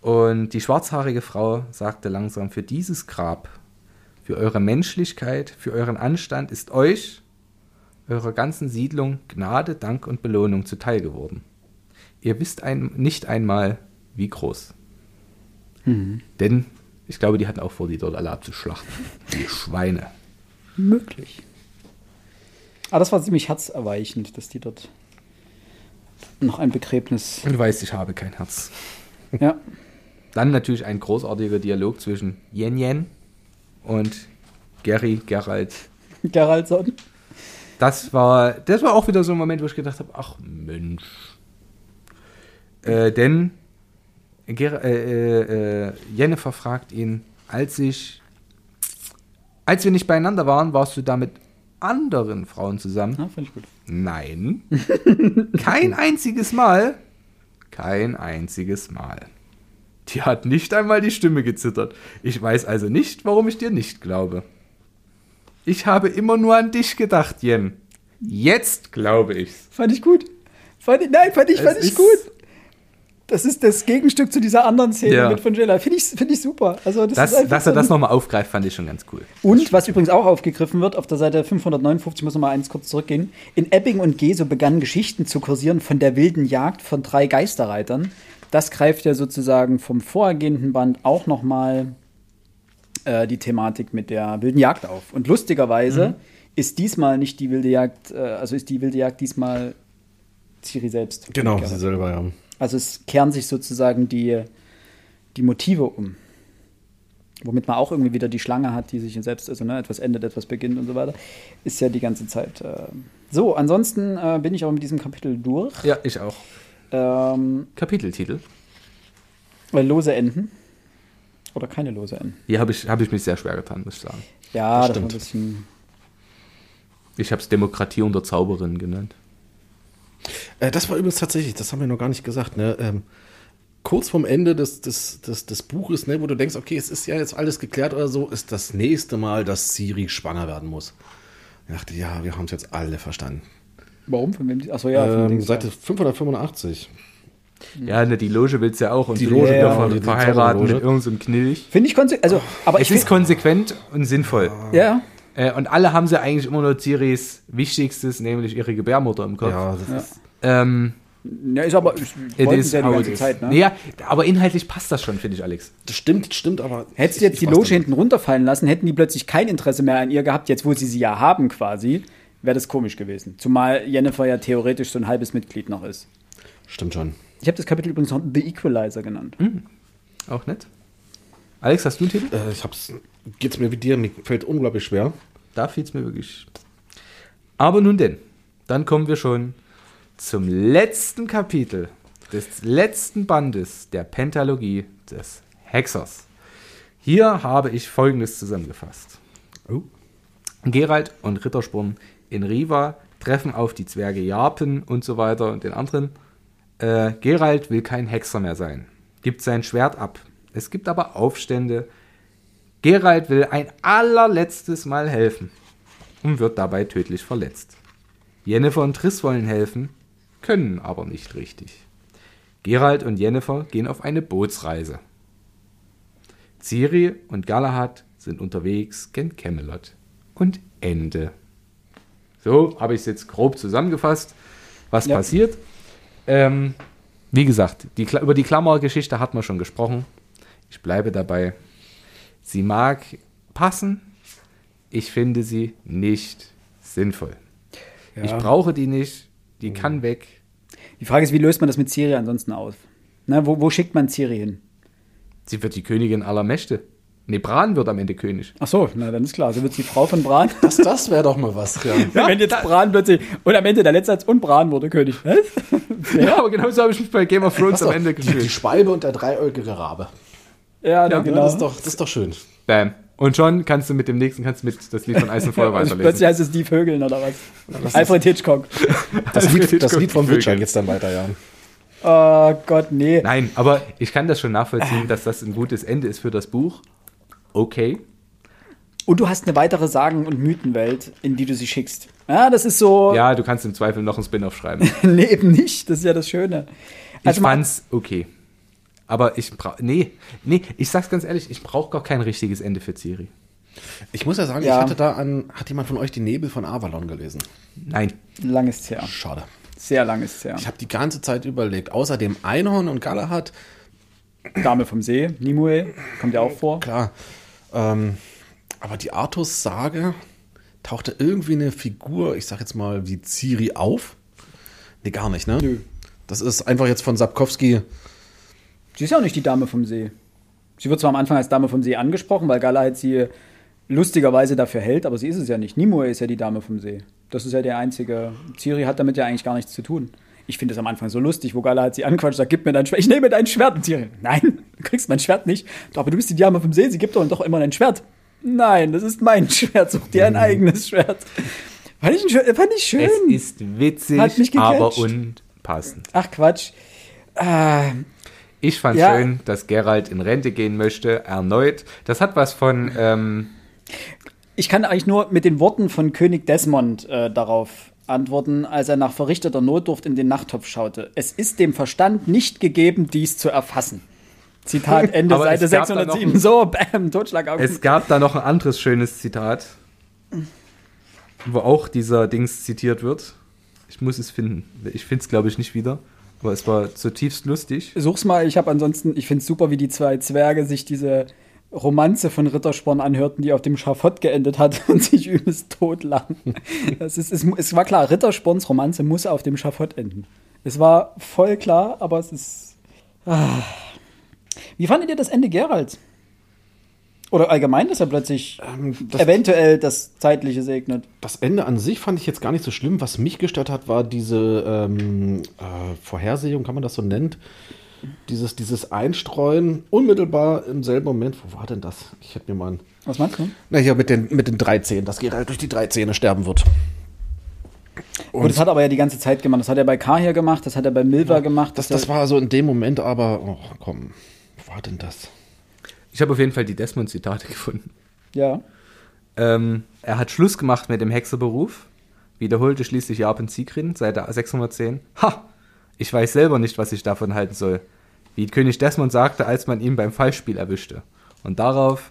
Und die schwarzhaarige Frau sagte langsam, für dieses Grab, für eure Menschlichkeit, für euren Anstand ist euch, eurer ganzen Siedlung Gnade, Dank und Belohnung zuteil geworden. Ihr wisst ein, nicht einmal, wie groß. Denn ich glaube, die hatten auch vor, die dort alle abzuschlachten. Die Schweine. möglich. Aber das war ziemlich herzerweichend, dass die dort noch ein Begräbnis. Du weißt, ich habe kein Herz. Ja. Dann natürlich ein großartiger Dialog zwischen Yen Yen und Gary Gerald. Geraldson. Das war, das war auch wieder so ein Moment, wo ich gedacht habe, ach Mensch. Äh, denn Ger äh, äh, äh, Jennifer fragt ihn, als ich, als wir nicht beieinander waren, warst du da mit anderen Frauen zusammen? Ja, fand ich gut. Nein. [LAUGHS] Kein einziges Mal. Kein einziges Mal. Die hat nicht einmal die Stimme gezittert. Ich weiß also nicht, warum ich dir nicht glaube. Ich habe immer nur an dich gedacht, Jen. Jetzt glaube ich's. Fand ich gut. Fand ich, nein, fand ich, Es fand ich gut. Das ist das Gegenstück zu dieser anderen Szene Ja. mit von Jella. Finde ich, find ich super. Also das Das, dass er das nochmal aufgreift, fand ich schon ganz cool. Und was übrigens auch aufgegriffen wird, auf der Seite 559, muss noch mal eins kurz zurückgehen. In Epping und Geso begannen Geschichten zu kursieren von der wilden Jagd von drei Geisterreitern. Das greift ja sozusagen vom vorhergehenden Band auch noch mal äh, die Thematik mit der wilden Jagd auf. Und lustigerweise ist diesmal nicht die wilde Jagd, äh, also ist die wilde Jagd diesmal Ciri selbst. Genau, sie selber, ja. Also es kehren sich sozusagen die, die Motive um. Womit man auch irgendwie wieder die Schlange hat, die sich selbst, also ne, etwas endet, etwas beginnt und so weiter. Ist ja die ganze Zeit. Äh. So, ansonsten äh, bin ich auch mit diesem Kapitel durch. Ja, ich auch. Ähm, Kapiteltitel. äh, lose Enden. Oder keine lose Enden. Hier habe ich, hab ich mich sehr schwer getan, muss ich sagen. Ja, Das das, war ein stimmt. bisschen. Ich habe es Demokratie unter Zauberinnen genannt. Äh, das war übrigens tatsächlich, das haben wir noch gar nicht gesagt, ne? Ähm, kurz vorm Ende des, des, des, des Buches, ne, wo du denkst, okay, es ist ja jetzt alles geklärt oder so, ist das nächste Mal, dass Siri schwanger werden muss. Ich dachte, ja, wir haben es jetzt alle verstanden. Warum? Von wem? Achso, ja, ähm, Seite ja. 585. Ja, ne, die Loge will's ja auch. Und Die Loge, ja, ja, ver die- die verheiratet Zauberloge. mit irgendeinem Knilch. Finde ich konsequent. Also, aber Es ich ist konsequent und sinnvoll. Ja, Äh, und alle haben sie eigentlich immer nur Ciris Wichtigstes, nämlich ihre Gebärmutter im Kopf. Ja, das Ja. ist. Ähm, Ja, ist aber, ich it is es ja die ganze is. Zeit, ne? Ja, aber inhaltlich passt das schon, finde ich, Alex. Das stimmt, das stimmt, aber. Hättest du jetzt ich die Loge hinten runterfallen lassen, hätten die plötzlich kein Interesse mehr an ihr gehabt, jetzt wo sie sie ja haben quasi, wäre das komisch gewesen. Zumal Jennifer ja theoretisch so ein halbes Mitglied noch ist. Stimmt schon. Ich habe das Kapitel übrigens noch The Equalizer genannt. Auch nett. Alex, hast du einen Titel? Äh, ich hab's. Geht's mir wie dir? Mir fällt unglaublich schwer. Da fiel es mir wirklich. Aber nun denn, dann kommen wir schon zum letzten Kapitel des letzten Bandes der Pentalogie des Hexers. Hier habe ich folgendes zusammengefasst. Oh. Geralt und Rittersporn in Riva treffen auf die Zwerge Jarpen und so weiter und den anderen. Äh, Geralt will kein Hexer mehr sein, gibt sein Schwert ab. Es gibt aber Aufstände. Geralt will ein allerletztes Mal helfen und wird dabei tödlich verletzt. Jennifer und Triss wollen helfen, können aber nicht richtig. Geralt und Jennifer gehen auf eine Bootsreise. Ciri und Galahad sind unterwegs gen Camelot. Und Ende. So habe ich es jetzt grob zusammengefasst, was Ja. passiert. Ähm, wie gesagt, die, über die Klammergeschichte hat man schon gesprochen. Ich bleibe dabei. Sie mag passen. Ich finde sie nicht sinnvoll. Ich Ja. brauche die nicht. Die kann weg. Die Frage ist, wie löst man das mit Ciri ansonsten aus? Na, wo, wo schickt man Ciri hin? Sie wird die Königin aller Mächte. Nee, Bran wird am Ende König. Ach so, na dann ist klar. So wird die Frau von Bran. [LAUGHS] Das, das wäre doch mal was. Ja. [LAUGHS] Wenn jetzt Bran plötzlich. Und am Ende der letzte Satz und Bran wurde König. Was? [LAUGHS] Ja, aber genau so habe ich mich bei Game of Thrones am Ende die, die gefühlt. Schwalbe und der dreieugige Rabe. Ja, Ja, genau. Das, ist doch, das ist doch schön. Bam. Und schon kannst du mit dem nächsten, kannst du mit das Lied von Eis und Feuer Und plötzlich weiterlesen. heißt es die Vögeln oder was? Alfred Hitchcock. Das Lied, das Lied von Vögel. Witcher geht's dann weiter, ja. Oh Gott, nee. Nein, aber ich kann das schon nachvollziehen, dass das ein gutes Ende ist für das Buch. Okay. Und du hast eine weitere Sagen- und Mythenwelt, in die du sie schickst. Ja, das ist so. Ja, du kannst im Zweifel noch ein Spin-off schreiben. [LAUGHS] nee, eben nicht. Das ist ja das Schöne. Ich Also man- fand's okay. Aber ich brauche. Nee, nee, ich sag's ganz ehrlich, ich brauche gar kein richtiges Ende für Ciri. Ich muss ja sagen, Ja. ich hatte da an. Hat jemand von euch die Nebel von Avalon gelesen? Nein. Lang ist her. Schade. Sehr lang ist her. Ich habe die ganze Zeit überlegt, außer dem Einhorn und Galahad, Dame vom See, Nimue, kommt ja auch vor. klar. Ähm, aber die Artus-Sage tauchte irgendwie eine Figur, ich sag jetzt mal, wie Ciri auf. Nee, gar nicht, ne? Nö. Das ist einfach jetzt von Sapkowski. Sie ist ja auch nicht die Dame vom See. Sie wird zwar am Anfang als Dame vom See angesprochen, weil Galahad sie lustigerweise dafür hält, aber sie ist es ja nicht. Nimue ist ja die Dame vom See. Das ist ja der einzige. Ciri hat damit ja eigentlich gar nichts zu tun. Ich finde es am Anfang so lustig, wo Galahad sie anquatscht, sagt, gib mir dein Schwert. Ich nehme dein Schwert. Und Ciri, nein, du kriegst mein Schwert nicht. Doch, aber du bist die Dame vom See, sie gibt doch doch immer dein Schwert. Nein, das ist mein [LAUGHS] Schwert, such dir ein eigenes Schwert. Fand ich, ein fand ich schön. Es ist witzig, Hat aber unpassend. Ach Quatsch. Äh, Ich fand Ja. schön, dass Geralt in Rente gehen möchte, erneut. Das hat was von, ähm, Ich kann eigentlich nur mit den Worten von König Desmond äh, darauf antworten, als er nach verrichteter Notdurft in den Nachttopf schaute. Es ist dem Verstand nicht gegeben, dies zu erfassen. Zitat [LAUGHS] Ende Seite es gab da 607. noch- So, bam, Totschlagaugen. es gab da noch ein anderes schönes Zitat, wo auch dieser Dings zitiert wird. Ich muss es finden. Ich finde es, glaube ich, nicht wieder. Aber es war zutiefst lustig. Such's mal, ich habe ansonsten, ich finde es super, wie die zwei Zwerge sich diese Romanze von Rittersporn anhörten, die auf dem Schafott geendet hat [LAUGHS] und sich übelst totlachen. [LAUGHS] Das ist, es, es war klar, Rittersporns Romanze muss auf dem Schafott enden. Es war voll klar, aber es ist. Ah. Wie fandet ihr das Ende Geralds? Oder allgemein, dass er plötzlich Ähm, das, eventuell das Zeitliche segnet? das Ende an sich fand ich jetzt gar nicht so schlimm. Was mich gestört hat, war diese ähm, äh, Vorhersehung, kann man das so nennen? Dieses, dieses Einstreuen unmittelbar im selben Moment. Wo war denn das? Ich hätte mir mal. Ein, Was meinst du? na, hier mit den, mit den drei Zähnen, dass Geralt durch die drei Zähne sterben wird. Gut, das hat er aber ja die ganze Zeit gemacht. Das hat er bei Kahir gemacht, das hat er bei Milva gemacht. Das, das war so in dem Moment, aber, oh, komm, wo war denn das? Ich habe auf jeden Fall die Desmond-Zitate gefunden. Ja. Ähm, er hat Schluss gemacht mit dem Hexerberuf, wiederholte schließlich Japan Sigrin, Seite 610. Ha! Ich weiß selber nicht, was ich davon halten soll. Wie König Desmond sagte, als man ihn beim Fallspiel erwischte. Und darauf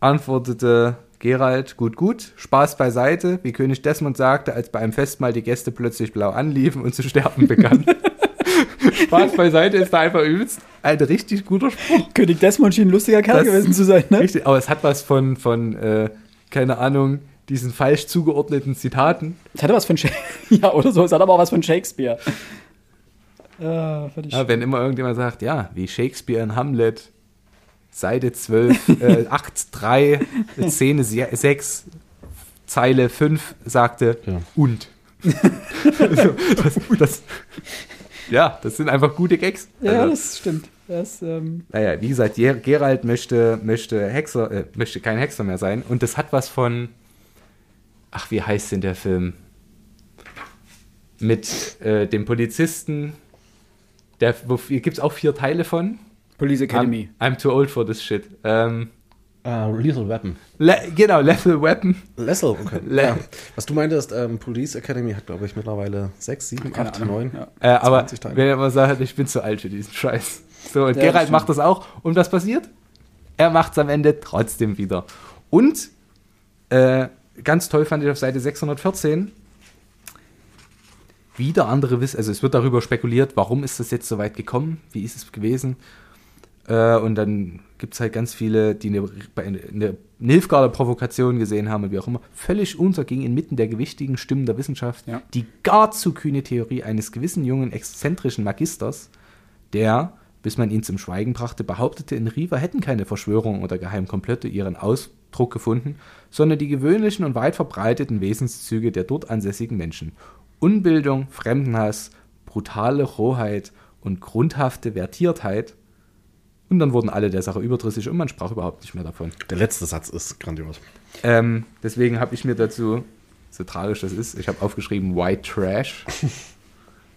antwortete Gerald, gut, gut, Spaß beiseite, wie König Desmond sagte, als bei einem Festmahl die Gäste plötzlich blau anliefen und zu sterben begannen. [LAUGHS] Spaß beiseite ist da einfach übelst ein richtig guter Spruch. König Desmond schien ein lustiger Kerl Das- gewesen zu sein, ne? Richtig, aber es hat was von, von äh, keine Ahnung, diesen falsch zugeordneten Zitaten. Es hatte was von Shakespeare. [LAUGHS] ja, oder so. Es hat aber auch was von Shakespeare. Ja. Ja, wenn immer irgendjemand sagt, ja, wie Shakespeare in Hamlet, Seite 12, [LAUGHS] äh, Akt 3, Szene 6, Zeile 5 sagte Ja. und. also, [LAUGHS] das, das, ja, das sind einfach gute Gags. ja, also, das stimmt. Das, ähm, naja, wie gesagt, Ger- Gerald möchte, möchte Hexer, äh, möchte kein Hexer mehr sein. Und das hat was von. Ach, wie heißt denn der Film? Mit äh, dem Polizisten. Der, gibt es auch vier Teile von? Police Academy. I'm, I'm too old for this shit. Ähm, Ah, Lethal Weapon. Le genau, Lethal Weapon. Lethal, okay. Le- ja. Was du meintest, ähm, Police Academy hat, glaube ich, mittlerweile sechs, sieben, Keine acht, Ahnung. neun. Ja. Äh, aber 20 Teile. wenn er mal sagt, ich bin zu alt für diesen Scheiß. So, und Ja, stimmt. macht das auch. Und was passiert? Er macht es am Ende trotzdem wieder. Und äh, ganz toll fand ich auf Seite 614 wieder andere Wissen, also es wird darüber spekuliert, warum ist das jetzt so weit gekommen, wie ist es gewesen. Äh, und dann gibt es halt ganz viele, die eine, eine Nilfgaarder Provokation gesehen haben und wie auch immer, völlig unterging inmitten der gewichtigen Stimmen der Wissenschaft Ja. die gar zu kühne Theorie eines gewissen jungen, exzentrischen Magisters, der, bis man ihn zum Schweigen brachte, behauptete, in Riva hätten keine Verschwörungen oder Geheimkomplette ihren Ausdruck gefunden, sondern die gewöhnlichen und weit verbreiteten Wesenszüge der dort ansässigen Menschen. Unbildung, Fremdenhass, brutale Rohheit und grundhafte Vertiertheit. Und dann wurden alle der Sache überdrüssig und man sprach überhaupt nicht mehr davon. Der letzte Satz ist grandios. Ähm, deswegen habe ich mir dazu, so tragisch das ist, ich habe aufgeschrieben White Trash. [LAUGHS]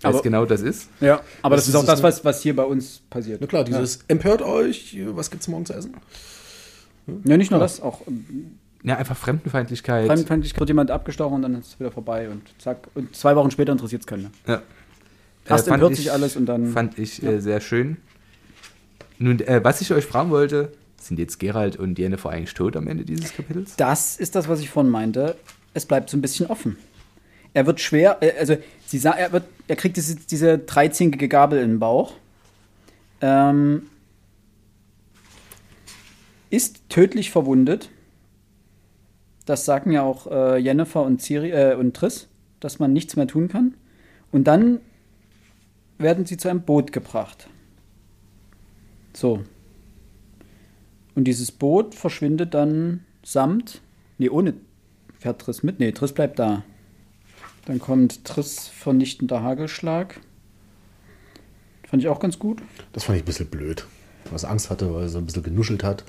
Was Aber- genau das ist. Ja, aber das, Das ist auch das, was, was hier bei uns passiert. Na klar, dieses empört euch, was gibt's morgen zu essen? Ja, nicht nur das, auch ähm, Ja, einfach Fremdenfeindlichkeit. Fremdenfeindlichkeit wird jemand abgestochen und dann ist es wieder vorbei und zack. Und zwei Wochen später interessiert es keinen ja. Erst Äh, empört ich- sich alles und dann. Fand ich Ja. äh, sehr schön. Nun, äh, was ich euch fragen wollte, sind jetzt Gerald und Jennifer eigentlich tot am Ende dieses Kapitels? Das ist das, was ich vorhin meinte. Es bleibt so ein bisschen offen. Er wird schwer, äh, also sie sa- er, wird, er kriegt diese, diese dreizinkige Gabel in den Bauch. Ähm, ist tödlich verwundet. Das sagen ja auch äh, Jennifer und, Ciri, äh, und Triss, dass man nichts mehr tun kann. Und dann werden sie zu einem Boot gebracht. So. Und dieses Boot verschwindet dann samt. Nee, ohne fährt Triss mit. Nee, Triss bleibt da. Dann kommt Triss vernichtender Hagelschlag. Fand ich auch ganz gut. Das fand ich ein bisschen blöd. Was Angst hatte, weil sie ein bisschen genuschelt hat.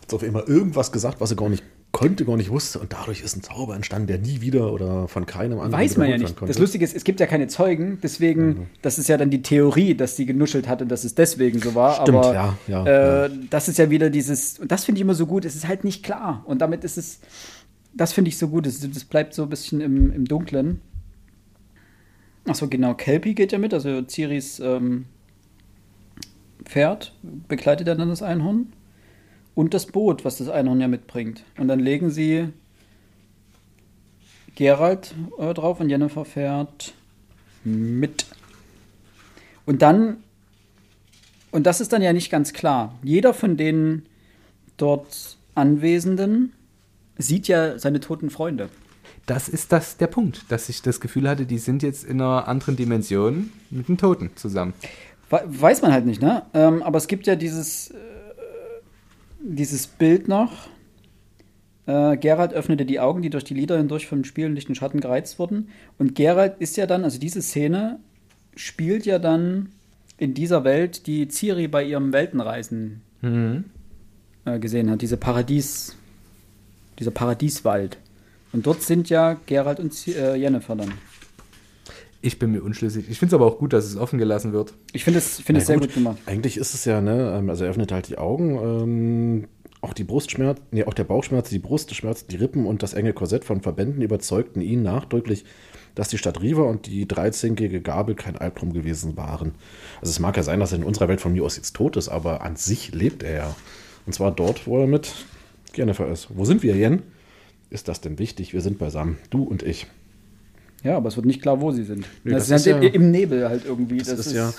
Hat auf immer irgendwas gesagt, was sie gar nicht konnte, gar nicht wusste. Und dadurch ist ein Zauber entstanden, der nie wieder oder von keinem anderen Weiß man ja nicht. Das Lustige ist, es gibt ja keine Zeugen, deswegen, das ist ja dann die Theorie, dass die genuschelt hatte, dass es deswegen so war. Stimmt, aber ja, ja, äh, das ist ja wieder dieses, und das finde ich immer so gut, es ist halt nicht klar. Und damit ist es, das finde ich so gut, es, das bleibt so ein bisschen im, im Dunklen. Achso, genau, Kelpie geht ja mit, also Ciris ähm, Pferd begleitet er dann das Einhorn. Und das Boot, was das Einhorn ja mitbringt. Und dann legen sie Gerald äh, drauf und Jennifer fährt mit. Und dann, und das ist dann ja nicht ganz klar, jeder von den dort Anwesenden sieht ja seine toten Freunde. Das ist das der Punkt, dass ich das Gefühl hatte, die sind jetzt in einer anderen Dimension mit den Toten zusammen. We- Weiß man halt nicht, ne? Ähm, aber es gibt ja dieses, äh, dieses Bild noch. Äh, Gerald öffnete die Augen, die durch die Lieder hindurch vom Spiel und lichten Schatten gereizt wurden. Und Gerald ist ja dann, also diese Szene spielt ja dann in dieser Welt, die Ciri bei ihrem Weltenreisen äh, gesehen hat. Diese Paradies, dieser Paradieswald. Und dort sind ja Gerald und äh, Jennifer dann. Ich bin mir unschlüssig. Ich finde es aber auch gut, dass es offen gelassen wird. Ich finde es, finde es Ja, sehr gut gemacht. Eigentlich ist es ja, ne, ähm, also er öffnet halt die Augen, ähm, auch die Brustschmerz, nee, auch der Bauchschmerz, die Brustschmerz, die Rippen und das enge Korsett von Verbänden überzeugten ihn nachdrücklich, dass die Stadt Riva und die dreizinkige Gabel kein Albtraum gewesen waren. Also es mag ja sein, dass er in unserer Welt von mir aus jetzt tot ist, aber an sich lebt er ja. Und zwar dort, wo er mit Jennifer ist. Wo sind wir, Jen? Ist das denn wichtig? Wir sind beisammen. Du und ich. Ja, aber es wird nicht klar, wo sie sind. Nee, das, das ist ist ja- im Nebel halt irgendwie. Das, ist, ja,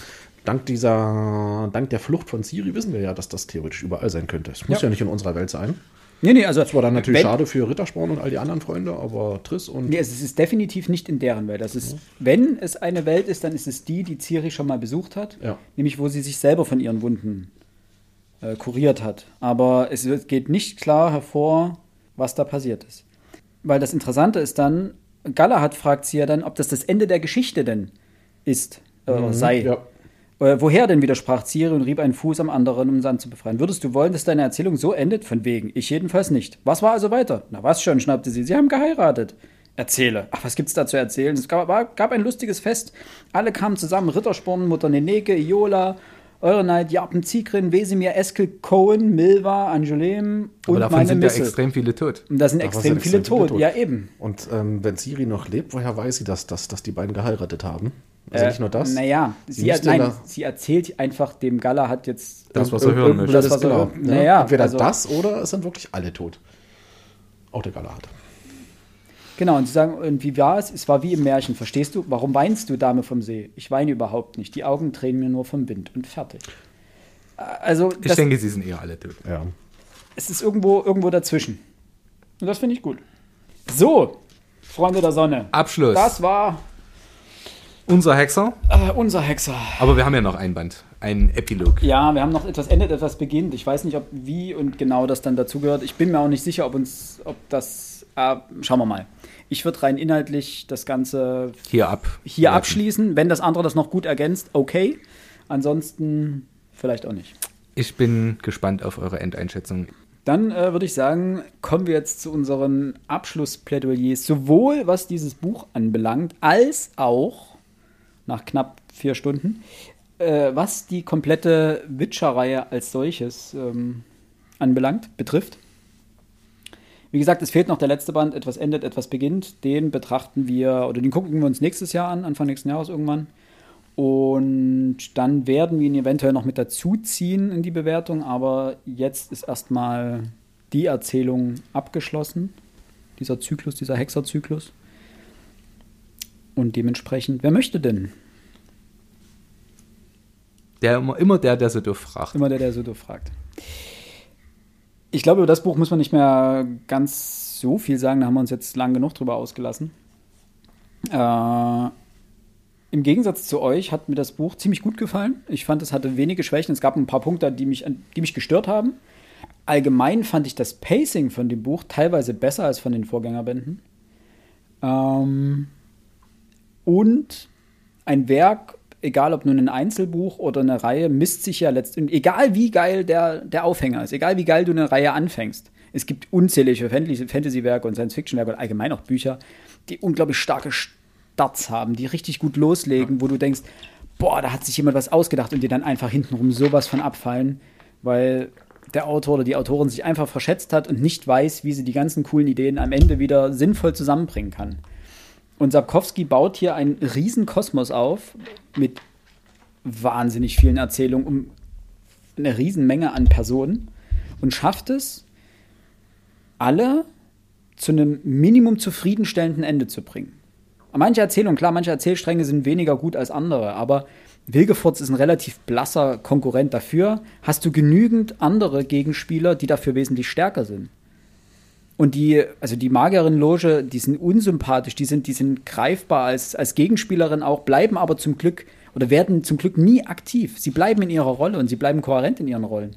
dank dieser, dank der Flucht von Siri wissen wir ja, dass das theoretisch überall sein könnte. Es muss Ja. ja, nicht in unserer Welt sein. Nee, nee, also. Das war dann natürlich wenn, schade für Rittersporn und all die anderen Freunde, aber Triss und Nee, es ist definitiv nicht in deren Welt. Das ist, wenn es eine Welt ist, dann ist es die, die Ciri schon mal besucht hat. Ja. Nämlich, wo sie sich selber von ihren Wunden äh, kuriert hat. Aber es geht nicht klar hervor, was da passiert ist. Weil das Interessante ist dann, Galahad fragt sie ja dann, ob das das Ende der Geschichte denn ist, äh, oder sei. ja. Äh, woher denn widersprach Ciri und rieb einen Fuß am anderen, um Sand zu befreien? Würdest du wollen, dass deine Erzählung so endet? Von wegen. Ich jedenfalls nicht. Was war also weiter? Na was schon, schnappte sie. Sie haben geheiratet. Erzähle. Ach, was gibt's da zu erzählen? Es gab, war, gab ein lustiges Fest. Alle kamen zusammen. Rittersporn, Mutter Neneke, Iola, Eureneid, Jarpen, Zigrin, Wesemir, Eskel, Cohen, Milva, Angelem Aber und davon meine sind ja Misse. extrem viele tot. Und da sind Davon extrem sind viele extrem viele tot. tot. Ja, eben. Und ähm, wenn Siri noch lebt, woher weiß sie, dass, dass, dass die beiden geheiratet haben? Also Äh, nicht nur das. Naja, Sie sie, nein, sie erzählt einfach dem Gala hat jetzt Das, was er hören möchte. das, Das was ist er genau. Ja. Naja, Entweder also, das oder es sind wirklich alle tot. Auch der Galahad. Genau, und sie sagen, und wie war es? Es war wie im Märchen. Verstehst du? Warum weinst du, Dame vom See? Ich weine überhaupt nicht. Die Augen tränen mir nur vom Wind und fertig. Also, Ich das, denke, sie sind eher alle tot. Ja. es ist irgendwo, irgendwo dazwischen. Und das finde ich gut. So, Freunde der Sonne. Abschluss. Das war Unser Hexer. äh, unser Hexer. Aber wir haben ja noch ein Band. Ein Epilog. Ja, wir haben noch etwas endet, etwas beginnt. Ich weiß nicht, ob wie und genau das dann dazugehört. Ich bin mir auch nicht sicher, ob uns, ob das. Äh, schauen wir mal. Ich würde rein inhaltlich das Ganze Hier ab. hier abschließen. Wenn das andere das noch gut ergänzt, okay. Ansonsten vielleicht auch nicht. Ich bin gespannt auf eure Endeinschätzung. Dann äh, würde ich sagen, kommen wir jetzt zu unseren Abschlussplädoyers, sowohl was dieses Buch anbelangt, als auch nach knapp vier Stunden, äh, was die komplette Witcher-Reihe als solches ähm, anbelangt, betrifft. Wie gesagt, es fehlt noch der letzte Band, etwas endet, etwas beginnt. Den betrachten wir oder den gucken wir uns nächstes Jahr an, Anfang nächsten Jahres irgendwann. Und dann werden wir ihn eventuell noch mit dazu ziehen in die Bewertung, aber jetzt ist erstmal die Erzählung abgeschlossen. Dieser Zyklus, dieser Hexerzyklus. Und dementsprechend, wer möchte denn? Der immer, immer der, der so doof fragt. Immer der, der so doof fragt. Ich glaube, über das Buch muss man nicht mehr ganz so viel sagen, da haben wir uns jetzt lang genug drüber ausgelassen. Äh, Im Gegensatz zu euch hat mir das Buch ziemlich gut gefallen. Ich fand, es hatte wenige Schwächen. Es gab ein paar Punkte, die mich, die mich gestört haben. Allgemein fand ich das Pacing von dem Buch teilweise besser als von den Vorgängerbänden. Ähm, und ein Werk, egal ob nun ein Einzelbuch oder eine Reihe, misst sich ja letztendlich, egal wie geil der, der Aufhänger ist, egal wie geil du eine Reihe anfängst. Es gibt unzählige Fantasy- Fantasy-Werke und Science-Fiction-Werke und allgemein auch Bücher, die unglaublich starke Starts haben, die richtig gut loslegen, wo du denkst, boah, da hat sich jemand was ausgedacht und dir dann einfach hintenrum sowas von abfallen, weil der Autor oder die Autorin sich einfach verschätzt hat und nicht weiß, wie sie die ganzen coolen Ideen am Ende wieder sinnvoll zusammenbringen kann. Und Sapkowski baut hier einen riesen Kosmos auf mit wahnsinnig vielen Erzählungen um eine Riesenmenge an Personen und schafft es, alle zu einem Minimum zufriedenstellenden Ende zu bringen. Manche Erzählungen, klar, manche Erzählstränge sind weniger gut als andere, aber Wilgefurz ist ein relativ blasser Konkurrent dafür. Hast du genügend andere Gegenspieler, die dafür wesentlich stärker sind? Und die, also die Magierin-Loge, die sind unsympathisch, die sind, die sind greifbar als, als Gegenspielerin auch, bleiben aber zum Glück oder werden zum Glück nie aktiv. Sie bleiben in ihrer Rolle und sie bleiben kohärent in ihren Rollen.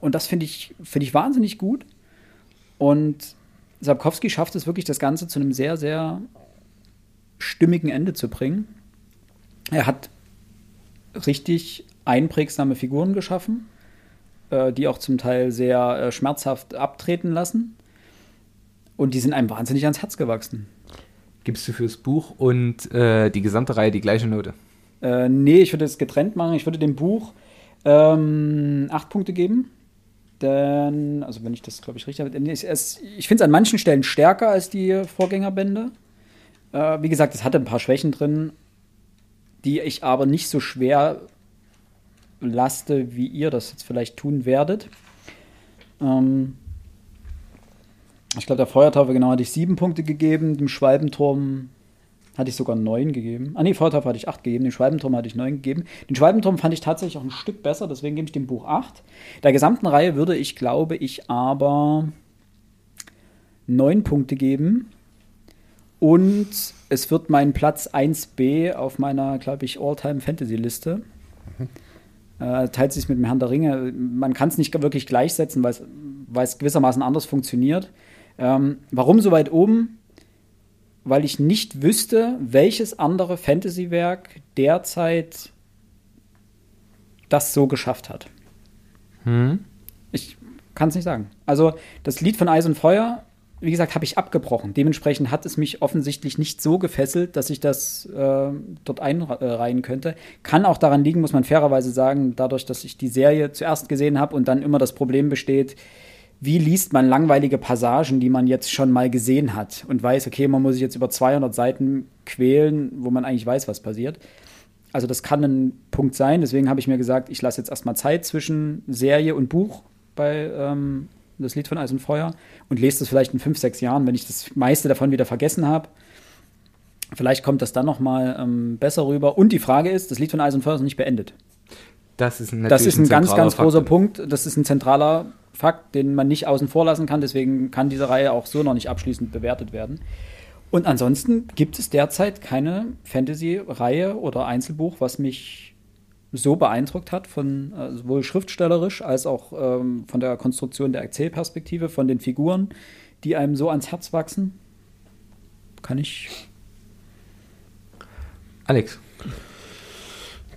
Und das finde ich, finde ich wahnsinnig gut. Und Sapkowski schafft es wirklich, das Ganze zu einem sehr, sehr stimmigen Ende zu bringen. Er hat richtig einprägsame Figuren geschaffen, äh, die auch zum Teil sehr äh, schmerzhaft abtreten lassen. Und die sind einem wahnsinnig ans Herz gewachsen. Gibst du fürs Buch und äh, die gesamte Reihe die gleiche Note? Äh, nee, ich würde es getrennt machen. Ich würde dem Buch ähm, acht Punkte geben. Denn, also wenn ich das, glaube ich, richtig habe, es- ich finde es an manchen Stellen stärker als die Vorgängerbände. Äh, wie gesagt, es hatte ein paar Schwächen drin, die ich aber nicht so schwer laste, wie ihr das jetzt vielleicht tun werdet. Ähm, Ich glaube, der Feuertaufe, genau, hatte ich sieben Punkte gegeben. Dem Schwalbenturm hatte ich sogar neun gegeben. Ah, nee, Feuertaufe hatte ich acht gegeben. Den Schwalbenturm hatte ich neun gegeben. Den Schwalbenturm fand ich tatsächlich auch ein Stück besser, deswegen gebe ich dem Buch acht. Der gesamten Reihe würde ich, glaube ich, aber neun Punkte geben. Und es wird mein Platz 1b auf meiner, glaube ich, All-Time-Fantasy-Liste. Äh, teilt sich mit dem Herrn der Ringe. Man kann es nicht wirklich gleichsetzen, weil es gewissermaßen anders funktioniert. Ähm, warum so weit oben? Weil ich nicht wüsste, welches andere Fantasy-Werk derzeit das so geschafft hat. Hm? Ich kann es nicht sagen. Also das Lied von Eis und Feuer, wie gesagt, habe ich abgebrochen. Dementsprechend hat es mich offensichtlich nicht so gefesselt, dass ich das äh, dort einreihen könnte. Kann auch daran liegen, muss man fairerweise sagen, dadurch, dass ich die Serie zuerst gesehen habe und dann immer das Problem besteht, wie liest man langweilige Passagen, die man jetzt schon mal gesehen hat und weiß, okay, man muss sich jetzt über 200 Seiten quälen, wo man eigentlich weiß, was passiert. Also das kann ein Punkt sein. Deswegen habe ich mir gesagt, ich lasse jetzt erstmal Zeit zwischen Serie und Buch bei ähm, das Lied von Eis und Feuer und lese das vielleicht in fünf, sechs Jahren, wenn ich das meiste davon wieder vergessen habe. Vielleicht kommt das dann noch mal ähm, besser rüber. Und die Frage ist, das Lied von Eis und Feuer ist nicht beendet. Das ist, Das ist ein, ganz, ganz großer Fakt. Punkt. Das ist ein zentraler Fakt, den man nicht außen vor lassen kann. Deswegen kann diese Reihe auch so noch nicht abschließend bewertet werden. Und ansonsten gibt es derzeit keine Fantasy-Reihe oder Einzelbuch, was mich so beeindruckt hat, von äh, sowohl schriftstellerisch als auch ähm, von der Konstruktion der Erzählperspektive, von den Figuren, die einem so ans Herz wachsen. Kann ich. Alex,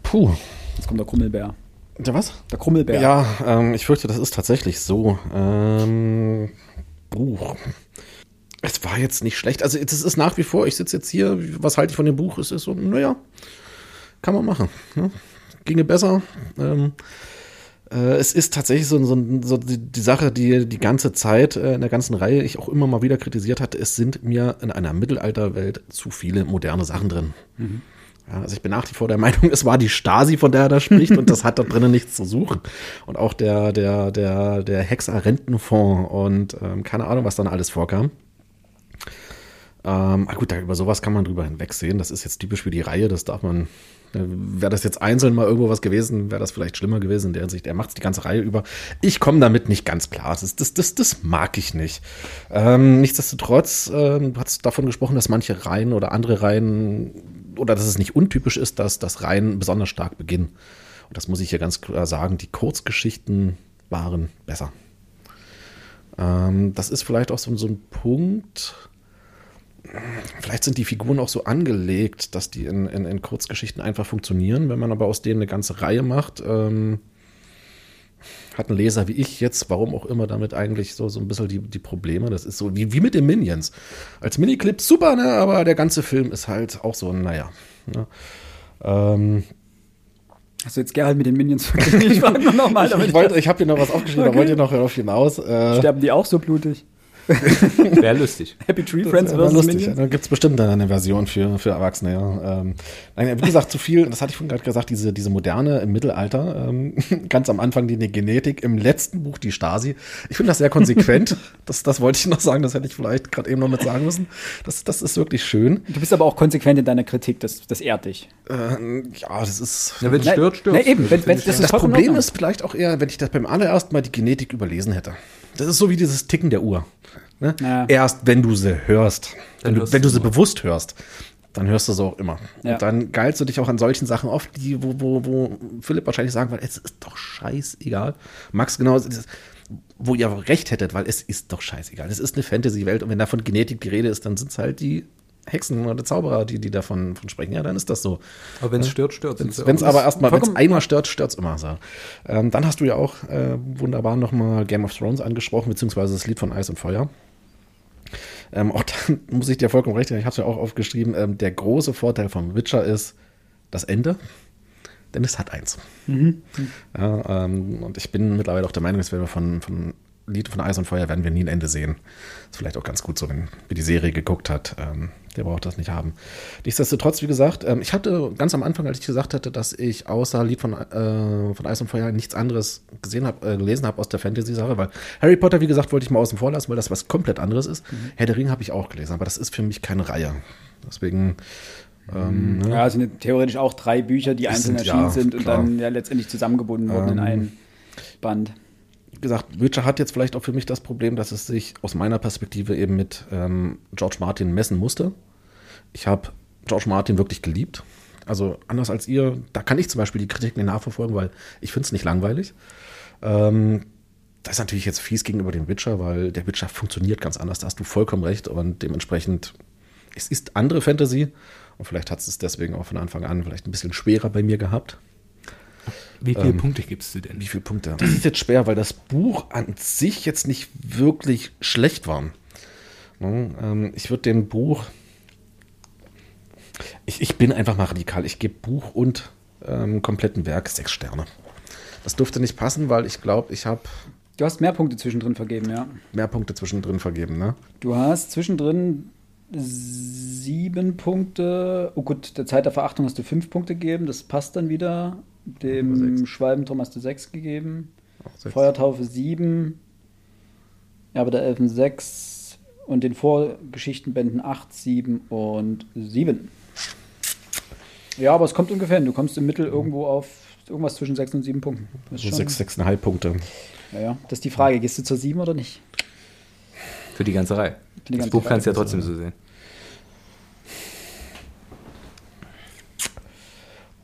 Puh. Jetzt kommt der Krummelbär. Der was? Der Krummelbär. Ja, ähm, ich fürchte, das ist tatsächlich so. Ähm, Buch. Es war jetzt nicht schlecht. Also es ist nach wie vor, ich sitze jetzt hier, was halte ich von dem Buch? Es ist so, naja, kann man machen. Ne? Ginge besser. Ähm, äh, es ist tatsächlich so, so, so die, die Sache, die die ganze Zeit äh, in der ganzen Reihe ich auch immer mal wieder kritisiert hatte. Es sind mir in einer Mittelalterwelt zu viele moderne Sachen drin. Ja, also ich bin nach wie vor der [LAUGHS] Meinung, es war die Stasi, von der er da spricht, und das hat da drinnen nichts zu suchen. Und auch der, der, der, der Hexer Rentenfonds und ähm, keine Ahnung, was dann alles vorkam. Ähm, ah gut, da, über sowas kann man drüber hinwegsehen. Das ist jetzt typisch für die Reihe, das darf man. äh, Wäre das jetzt einzeln mal irgendwo was gewesen, wäre das vielleicht schlimmer gewesen in der Hinsicht. Er macht es die ganze Reihe über. Ich komme damit nicht ganz klar. Das, das, das, das mag ich nicht. Ähm, nichtsdestotrotz, ähm, du hast davon gesprochen, dass manche Reihen oder andere Reihen oder dass es nicht untypisch ist, dass das Reihen besonders stark beginnen. Und das muss ich hier ganz klar sagen. Die Kurzgeschichten waren besser. Ähm, das ist vielleicht auch so, so ein Punkt. Vielleicht sind die Figuren auch so angelegt, dass die in, in, in Kurzgeschichten einfach funktionieren. Wenn man aber aus denen eine ganze Reihe macht, ähm, hat ein Leser wie ich jetzt, warum auch immer, damit eigentlich so, so ein bisschen die, die Probleme. Das ist so wie, wie mit den Minions. Als Miniclip super, ne? aber der ganze Film ist halt auch so, naja. Ne? Ähm, Hast du jetzt Gerald mit den Minions verglichen? Ich ich, ich, ich habe hier noch was aufgeschrieben, Okay. da wollt ihr noch darauf hinaus. Äh, Sterben die auch so blutig? [LAUGHS] wäre lustig. Happy Tree Das Friends lustig. Minions? Da gibt es bestimmt dann eine Version für, für Erwachsene, ja. Ähm, wie gesagt, zu viel, das hatte ich vorhin gerade gesagt, diese, diese moderne im Mittelalter, ähm, [LAUGHS] ganz am Anfang die Genetik, im letzten Buch die Stasi. Ich finde das sehr konsequent. [LAUGHS] das, das wollte ich noch sagen, das hätte ich vielleicht gerade eben noch mit sagen müssen. Das, das ist wirklich schön. Du bist aber auch konsequent in deiner Kritik, das, das ehrt dich. Ähm, ja, das ist. Ja, wenn es stört, stört. nein, eben, wenn- wenn- das Das Problem ist vielleicht auch eher, wenn ich das beim allerersten Mal die Genetik überlesen hätte. Das ist so wie dieses Ticken der Uhr. Ne? Ja. Erst wenn du sie hörst, wenn du, wenn du sie bewusst hörst, dann hörst du sie auch immer. Ja. Und dann geilst du dich auch an solchen Sachen auf, die, wo, wo, wo Philipp wahrscheinlich sagen wird, es ist doch scheißegal. Max genau, wo ihr recht hättet, weil es ist doch scheißegal. Es ist eine Fantasy-Welt und wenn da von Genetik die Rede ist, dann sind es halt die Hexen oder Zauberer, die, die davon von sprechen. Ja, dann ist das so. Aber wenn es stört, stört es. Wenn es aber erstmal, wenn es einmal stört, stört es immer so. Ähm, dann hast du ja auch äh, wunderbar nochmal Game of Thrones angesprochen, beziehungsweise das Lied von Eis und Feuer. Ähm, auch [LAUGHS] dann muss ich dir vollkommen recht ich habe es ja auch aufgeschrieben, ähm, der große Vorteil vom Witcher ist das Ende, denn es hat eins. Ja, ähm, und ich bin mittlerweile auch der Meinung, dass wir von, von Lied von Eis und Feuer werden wir nie ein Ende sehen. Ist vielleicht auch ganz gut so, wenn wir die Serie geguckt hat. Ähm, der braucht das nicht haben. Nichtsdestotrotz, wie gesagt, ähm, ich hatte ganz am Anfang, als ich gesagt hatte, dass ich außer Lied von, äh, von Eis und Feuer nichts anderes gesehen habe, äh, gelesen habe aus der Fantasy-Sache, weil Harry Potter, wie gesagt, wollte ich mal außen vor lassen, weil das was komplett anderes ist. Mhm. Herr der Ring habe ich auch gelesen, aber das ist für mich keine Reihe. Deswegen. Ähm, ne? Ja, es sind theoretisch auch drei Bücher, die einzeln erschienen ja, sind und klar. dann ja letztendlich zusammengebunden wurden ähm, in einen Band wie gesagt, Witcher hat jetzt vielleicht auch für mich das Problem, dass es sich aus meiner Perspektive eben mit ähm, George Martin messen musste. Ich habe George Martin wirklich geliebt. Also anders als ihr, da kann ich zum Beispiel die Kritiken nachverfolgen, weil ich finde es nicht langweilig. Ähm, das ist natürlich jetzt fies gegenüber dem Witcher, weil der Witcher funktioniert ganz anders. Da hast du vollkommen recht und dementsprechend, es ist andere Fantasy und vielleicht hat es deswegen auch von Anfang an vielleicht ein bisschen schwerer bei mir gehabt. Wie viele ähm, Punkte gibst du denn? Wie viele Punkte? Das ist jetzt schwer, weil das Buch an sich jetzt nicht wirklich schlecht war. Ne, ähm, ich würde dem Buch. Ich, ich, bin einfach mal radikal. Ich gebe Buch und ähm, kompletten Werk sechs Sterne. Das durfte nicht passen, weil ich glaube, ich habe. Du hast mehr Punkte zwischendrin vergeben, ja. Mehr Punkte zwischendrin vergeben, ne? Du hast zwischendrin sieben Punkte. Oh gut, der Zeit der Verachtung hast du fünf Punkte gegeben. Das passt dann wieder. Dem Schwalbenturm hast du 6 gegeben. Feuertaufe 7. Erbe der Elfen 6. Und den Vorgeschichtenbänden 8, 7 und 7. Ja, aber es kommt ungefähr hin. Du kommst im Mittel irgendwo auf irgendwas zwischen 6 und 7 Punkten. So 6, 6,5 Punkte. Ja, ja. Das ist die Frage. Gehst du zur 7 oder nicht? Für die ganze Reihe. Die das ganze Buch Reihe kannst du ja trotzdem so sehen.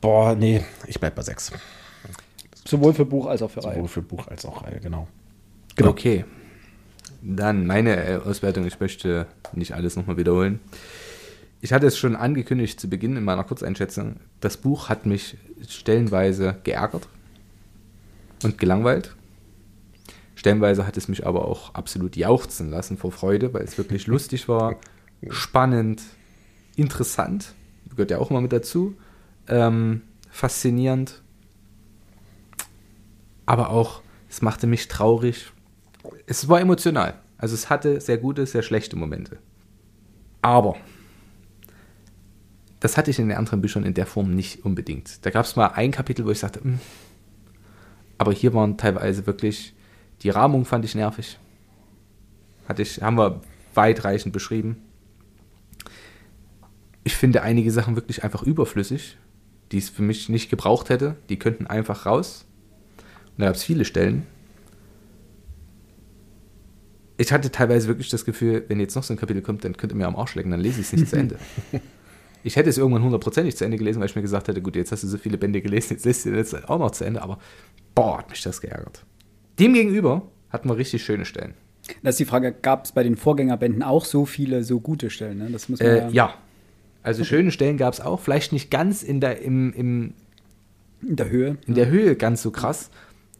Boah, nee, ich bleib bei 6. Sowohl für Buch als auch für Reihe. Sowohl für Buch als auch Reihe, genau. genau. Okay. Dann meine äh, Auswertung. Ich möchte nicht alles nochmal wiederholen. Ich hatte es schon angekündigt zu Beginn in meiner Kurzeinschätzung. Das Buch hat mich stellenweise geärgert und gelangweilt. Stellenweise hat es mich aber auch absolut jauchzen lassen vor Freude, weil es wirklich lustig war, [LAUGHS] spannend, interessant. Gehört ja auch immer mit dazu ähm, faszinierend. Aber auch, es machte mich traurig. Es war emotional. Also es hatte sehr gute, sehr schlechte Momente. Aber das hatte ich in den anderen Büchern in der Form nicht unbedingt. Da gab es mal ein Kapitel, wo ich sagte, hm. aber hier waren teilweise wirklich, die Rahmung fand ich nervig. Hatte ich, haben wir weitreichend beschrieben. Ich finde einige Sachen wirklich einfach überflüssig die es für mich nicht gebraucht hätte. Die könnten einfach raus. Und da gab es viele Stellen. Ich hatte teilweise wirklich das Gefühl, wenn jetzt noch so ein Kapitel kommt, dann könnte mir am Arsch lecken, dann lese ich es nicht zu Ende. [LAUGHS] Ich hätte es irgendwann hundertprozentig zu Ende gelesen, weil ich mir gesagt hätte, gut, jetzt hast du so viele Bände gelesen, jetzt lässt du das auch noch zu Ende, aber boah, hat mich das geärgert. Demgegenüber hatten wir richtig schöne Stellen. Das ist die Frage, gab es bei den Vorgängerbänden auch so viele so gute Stellen? Ne? Das muss man äh, ja, ja, also okay. schöne Stellen gab es auch, vielleicht nicht ganz in der, im, im, in der Höhe. In der Höhe ganz so krass,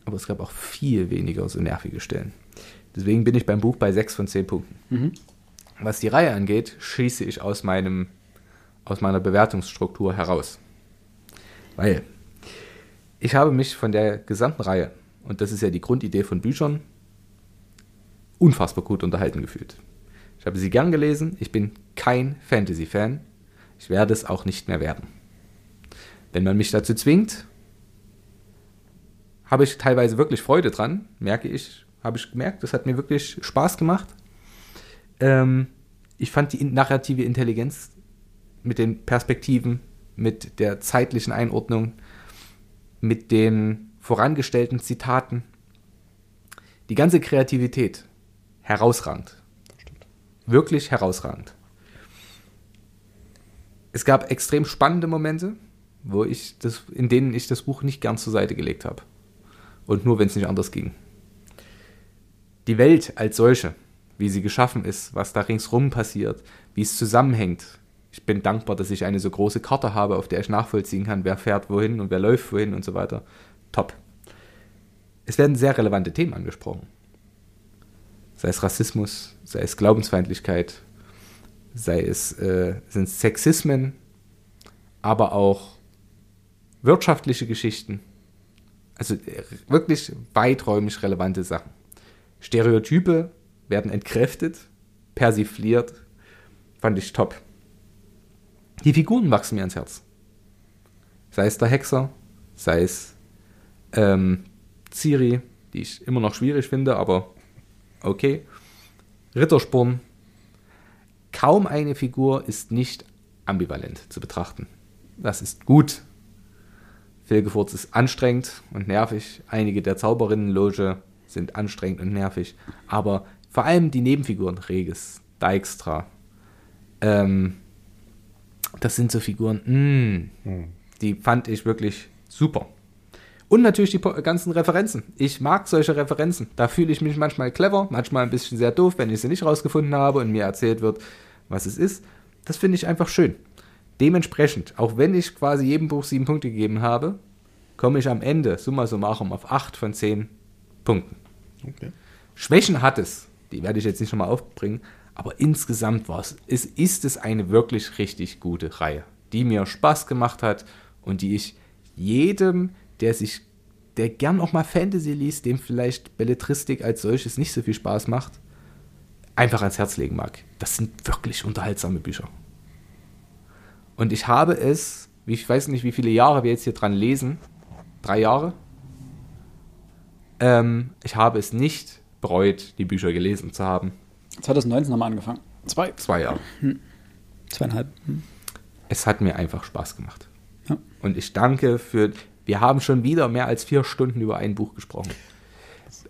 aber es gab auch viel weniger so nervige Stellen. Deswegen bin ich beim Buch bei 6 von 10 Punkten. Mhm. Was die Reihe angeht, schieße ich aus, meinem, aus meiner Bewertungsstruktur heraus. Weil ich habe mich von der gesamten Reihe, und das ist ja die Grundidee von Büchern, unfassbar gut unterhalten gefühlt. Ich habe sie gern gelesen, ich bin kein Fantasy-Fan, ich werde es auch nicht mehr werden. Wenn man mich dazu zwingt, habe ich teilweise wirklich Freude dran, merke ich, habe ich gemerkt, das hat mir wirklich Spaß gemacht. Ähm, ich fand die narrative Intelligenz mit den Perspektiven, mit der zeitlichen Einordnung, mit den vorangestellten Zitaten, die ganze Kreativität herausragend. Wirklich herausragend es gab extrem spannende Momente, wo ich das, in denen ich das Buch nicht gern zur Seite gelegt habe. Und nur wenn es nicht anders ging. Die Welt als solche, wie sie geschaffen ist, was da ringsrum passiert, wie es zusammenhängt. Ich bin dankbar, dass ich eine so große Karte habe, auf der ich nachvollziehen kann, wer fährt wohin und wer läuft wohin und so weiter. Top. Es werden sehr relevante Themen angesprochen. Sei es Rassismus, sei es Glaubensfeindlichkeit, sei es äh, sind Sexismen, aber auch wirtschaftliche Geschichten. Also äh, wirklich weiträumig relevante Sachen. Stereotype werden entkräftet, persifliert. Fand ich top. Die Figuren wachsen mir ans Herz. Sei es der Hexer, sei es ähm, Ciri, die ich immer noch schwierig finde, aber okay. Rittersporn. Kaum eine Figur ist nicht ambivalent zu betrachten. Das ist gut. Filgefurz ist anstrengend und nervig. Einige der Zauberinnenloge sind anstrengend und nervig. Aber vor allem die Nebenfiguren, Regis, Dijkstra, ähm, das sind so Figuren, mh, Hm. die fand ich wirklich super. Und natürlich die ganzen Referenzen. Ich mag solche Referenzen. Da fühle ich mich manchmal clever, manchmal ein bisschen sehr doof, wenn ich sie nicht rausgefunden habe und mir erzählt wird, was es ist. Das finde ich einfach schön. Dementsprechend, auch wenn ich quasi jedem Buch sieben Punkte gegeben habe, komme ich am Ende, summa summarum, auf acht von zehn Punkten. Okay. Schwächen hat es, die werde ich jetzt nicht nochmal aufbringen, aber insgesamt war es, es ist es eine wirklich richtig gute Reihe, die mir Spaß gemacht hat und die ich jedem, der sich, der gern auch mal Fantasy liest, dem vielleicht Belletristik als solches nicht so viel Spaß macht, einfach ans Herz legen mag. Das sind wirklich unterhaltsame Bücher. Und ich habe es, ich weiß nicht, wie viele Jahre wir jetzt hier dran lesen, drei Jahre, ähm, ich habe es nicht bereut, die Bücher gelesen zu haben. 2019 haben wir angefangen. Zwei. Zwei Jahre. Zweieinhalb. Hm. Es hat mir einfach Spaß gemacht. Ja. Und ich danke für. Wir haben schon wieder mehr als vier Stunden über ein Buch gesprochen.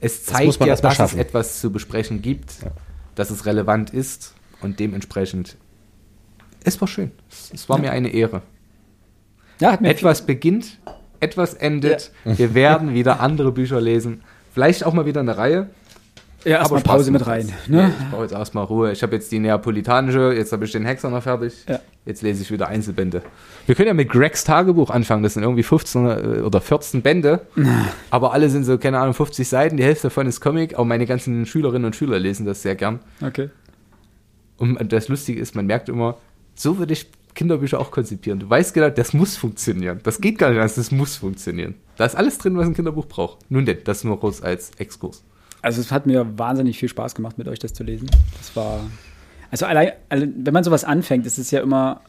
Es zeigt man ja, dass es schaffen. etwas zu besprechen gibt, dass es relevant ist und dementsprechend. Es war schön. Es, es war Ja. mir eine Ehre. Ja, Etwas beginnt, etwas endet. Wir werden wieder andere Bücher lesen. Vielleicht auch mal wieder eine Reihe. Ja, erstmal Pause mit rein. Ne? Ich brauche jetzt erstmal Ruhe. Ich habe jetzt die neapolitanische, jetzt habe ich den Hexer noch fertig. Ja. Jetzt lese ich wieder Einzelbände. Wir können ja mit Gregs Tagebuch anfangen. Das sind irgendwie 15 äh, oder 14 Bände. aber alle sind so, keine Ahnung, 50 Seiten. Die Hälfte davon ist Comic. Auch meine ganzen Schülerinnen und Schüler lesen das sehr gern. Okay. Und das Lustige ist, man merkt immer, so würde ich Kinderbücher auch konzipieren. Du weißt genau, das muss funktionieren. Das geht gar nicht anders, das muss funktionieren. Da ist alles drin, was ein Kinderbuch braucht. Nun denn, das nur kurz als Exkurs. Also es hat mir wahnsinnig viel Spaß gemacht, mit euch das zu lesen. Das war. Also allein, alle- wenn man sowas anfängt, ist es ja immer.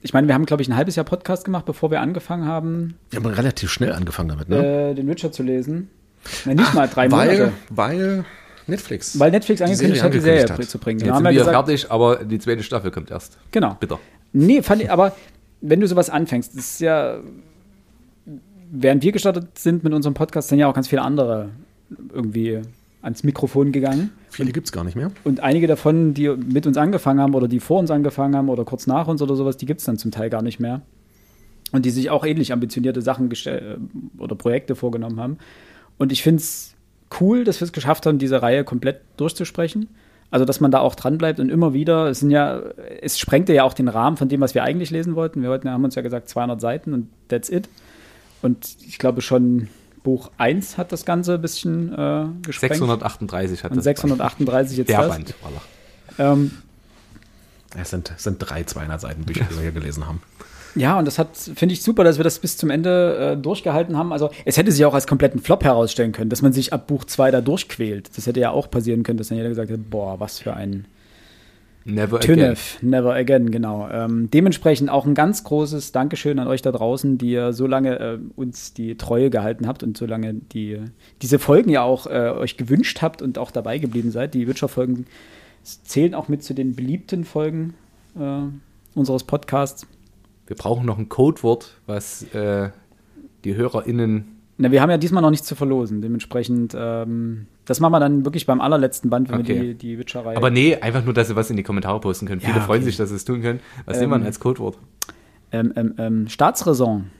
Ich meine, wir haben, glaube ich, ein halbes Jahr Podcast gemacht, bevor wir angefangen haben, Wir haben relativ schnell angefangen damit, ne? äh, den Witcher zu lesen. Na, nicht mal drei weil, Monate. weil Netflix. Weil Netflix angekündigt hat, die Serie hat. zu bringen. Jetzt sind wir wir gesagt, fertig, aber die zweite Staffel kommt erst. genau. Bitter. Nee, fand ich, aber wenn du sowas anfängst, das ist ja, während wir gestartet sind mit unserem Podcast, sind ja auch ganz viele andere irgendwie ans Mikrofon gegangen. Viele gibt es gar nicht mehr. Und einige davon, die mit uns angefangen haben oder die vor uns angefangen haben oder kurz nach uns oder sowas, die gibt es dann zum Teil gar nicht mehr. Und die sich auch ähnlich ambitionierte Sachen äh, oder Projekte vorgenommen haben. Und ich finde es cool, dass wir es geschafft haben, diese Reihe komplett durchzusprechen. Also, dass man da auch dran bleibt und immer wieder, es sind ja, es sprengte ja auch den Rahmen von dem, was wir eigentlich lesen wollten. Wir wollten, haben uns ja gesagt 200 Seiten und that's it. Und ich glaube schon Buch 1 hat das Ganze ein bisschen äh, gesprengt. 638 hat und das 638 jetzt Der das. Band. Voilà. Ähm, Es sind, sind drei 200 Seiten Bücher, die wir hier gelesen haben. Ja, und das hat, finde ich super, dass wir das bis zum Ende äh, durchgehalten haben. Also, es hätte sich auch als kompletten Flop herausstellen können, dass man sich ab Buch 2 da durchquält. Das hätte ja auch passieren können, dass dann jeder gesagt hätte, boah, was für ein Never again. Tynef, never again, genau. Ähm, dementsprechend auch ein ganz großes Dankeschön an euch da draußen, die ihr so lange äh, uns die Treue gehalten habt und so lange die, diese Folgen ja auch äh, euch gewünscht habt und auch dabei geblieben seid. Die Witcher-Folgen zählen auch mit zu den beliebten Folgen äh, unseres Podcasts. Wir brauchen noch ein Codewort, was äh, die HörerInnen. Na, wir haben ja diesmal noch nichts zu verlosen. Dementsprechend, ähm, das machen wir dann wirklich beim allerletzten Band, wenn wir Okay. die, die Witcher-Reihe. Aber nee, einfach nur, dass sie was in die Kommentare posten können. Viele Ja, freuen okay. sich, dass sie es tun können. Was Ähm, nehmen wir als Codewort? ähm, ähm, ähm, Staatsräson.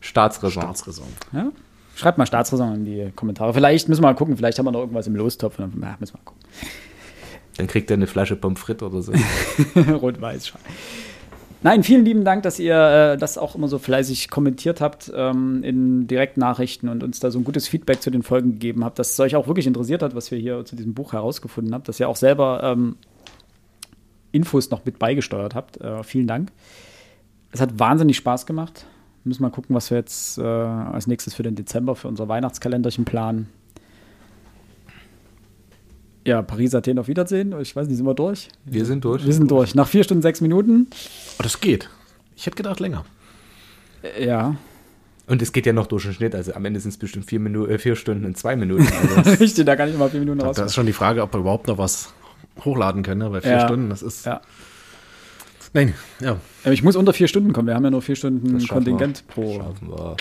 Staatsräson. Staatsräson. Ja? Schreibt mal Staatsräson in die Kommentare. Vielleicht müssen wir mal gucken, vielleicht haben wir noch irgendwas im Lostopf. und dann- Ja, müssen wir mal gucken. Dann kriegt er eine Flasche Pommes frites oder so. [LAUGHS] Rot-Weiß. Nein, vielen lieben Dank, dass ihr äh, das auch immer so fleißig kommentiert habt ähm, in Direktnachrichten und uns da so ein gutes Feedback zu den Folgen gegeben habt, dass es euch auch wirklich interessiert hat, was wir hier zu diesem Buch herausgefunden habt, dass ihr auch selber ähm, Infos noch mit beigesteuert habt. Äh, vielen Dank. Es hat wahnsinnig Spaß gemacht. Müssen mal gucken, was wir jetzt äh, als nächstes für den Dezember, für unser Weihnachtskalenderchen planen. Ja, Paris, Athen auf Wiedersehen. Ich weiß nicht, sind wir durch? Wir sind durch. Wir sind durch. Nach vier Stunden, sechs Minuten. Oh, das geht. Ich hätte gedacht länger. Äh, Ja, Und es geht ja noch durch den Schnitt. Also am Ende sind es bestimmt vier, Minu äh, vier Stunden und zwei Minuten. Also [LAUGHS] richtig, da kann ich mal vier Minuten raus. Da ist schon die Frage, ob wir überhaupt noch was hochladen können, ne? bei vier Ja. Stunden. Das ist. Ja. Nein, ja. Äh, Ich muss unter vier Stunden kommen. Wir haben ja nur vier Stunden Kontingent wir. pro. Schaffen wir.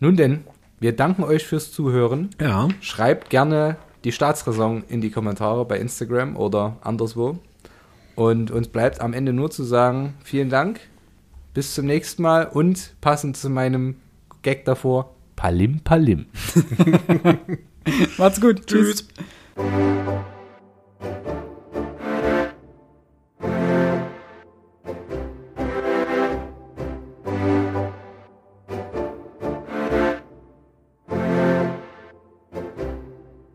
Nun denn, wir danken euch fürs Zuhören. Ja. Schreibt gerne die Staatsräson in die Kommentare bei Instagram oder anderswo. Und uns bleibt am Ende nur zu sagen, vielen Dank, bis zum nächsten Mal und passend zu meinem Gag davor, Palim Palim. [LAUGHS] Macht's gut. Tschüss. Tschüss.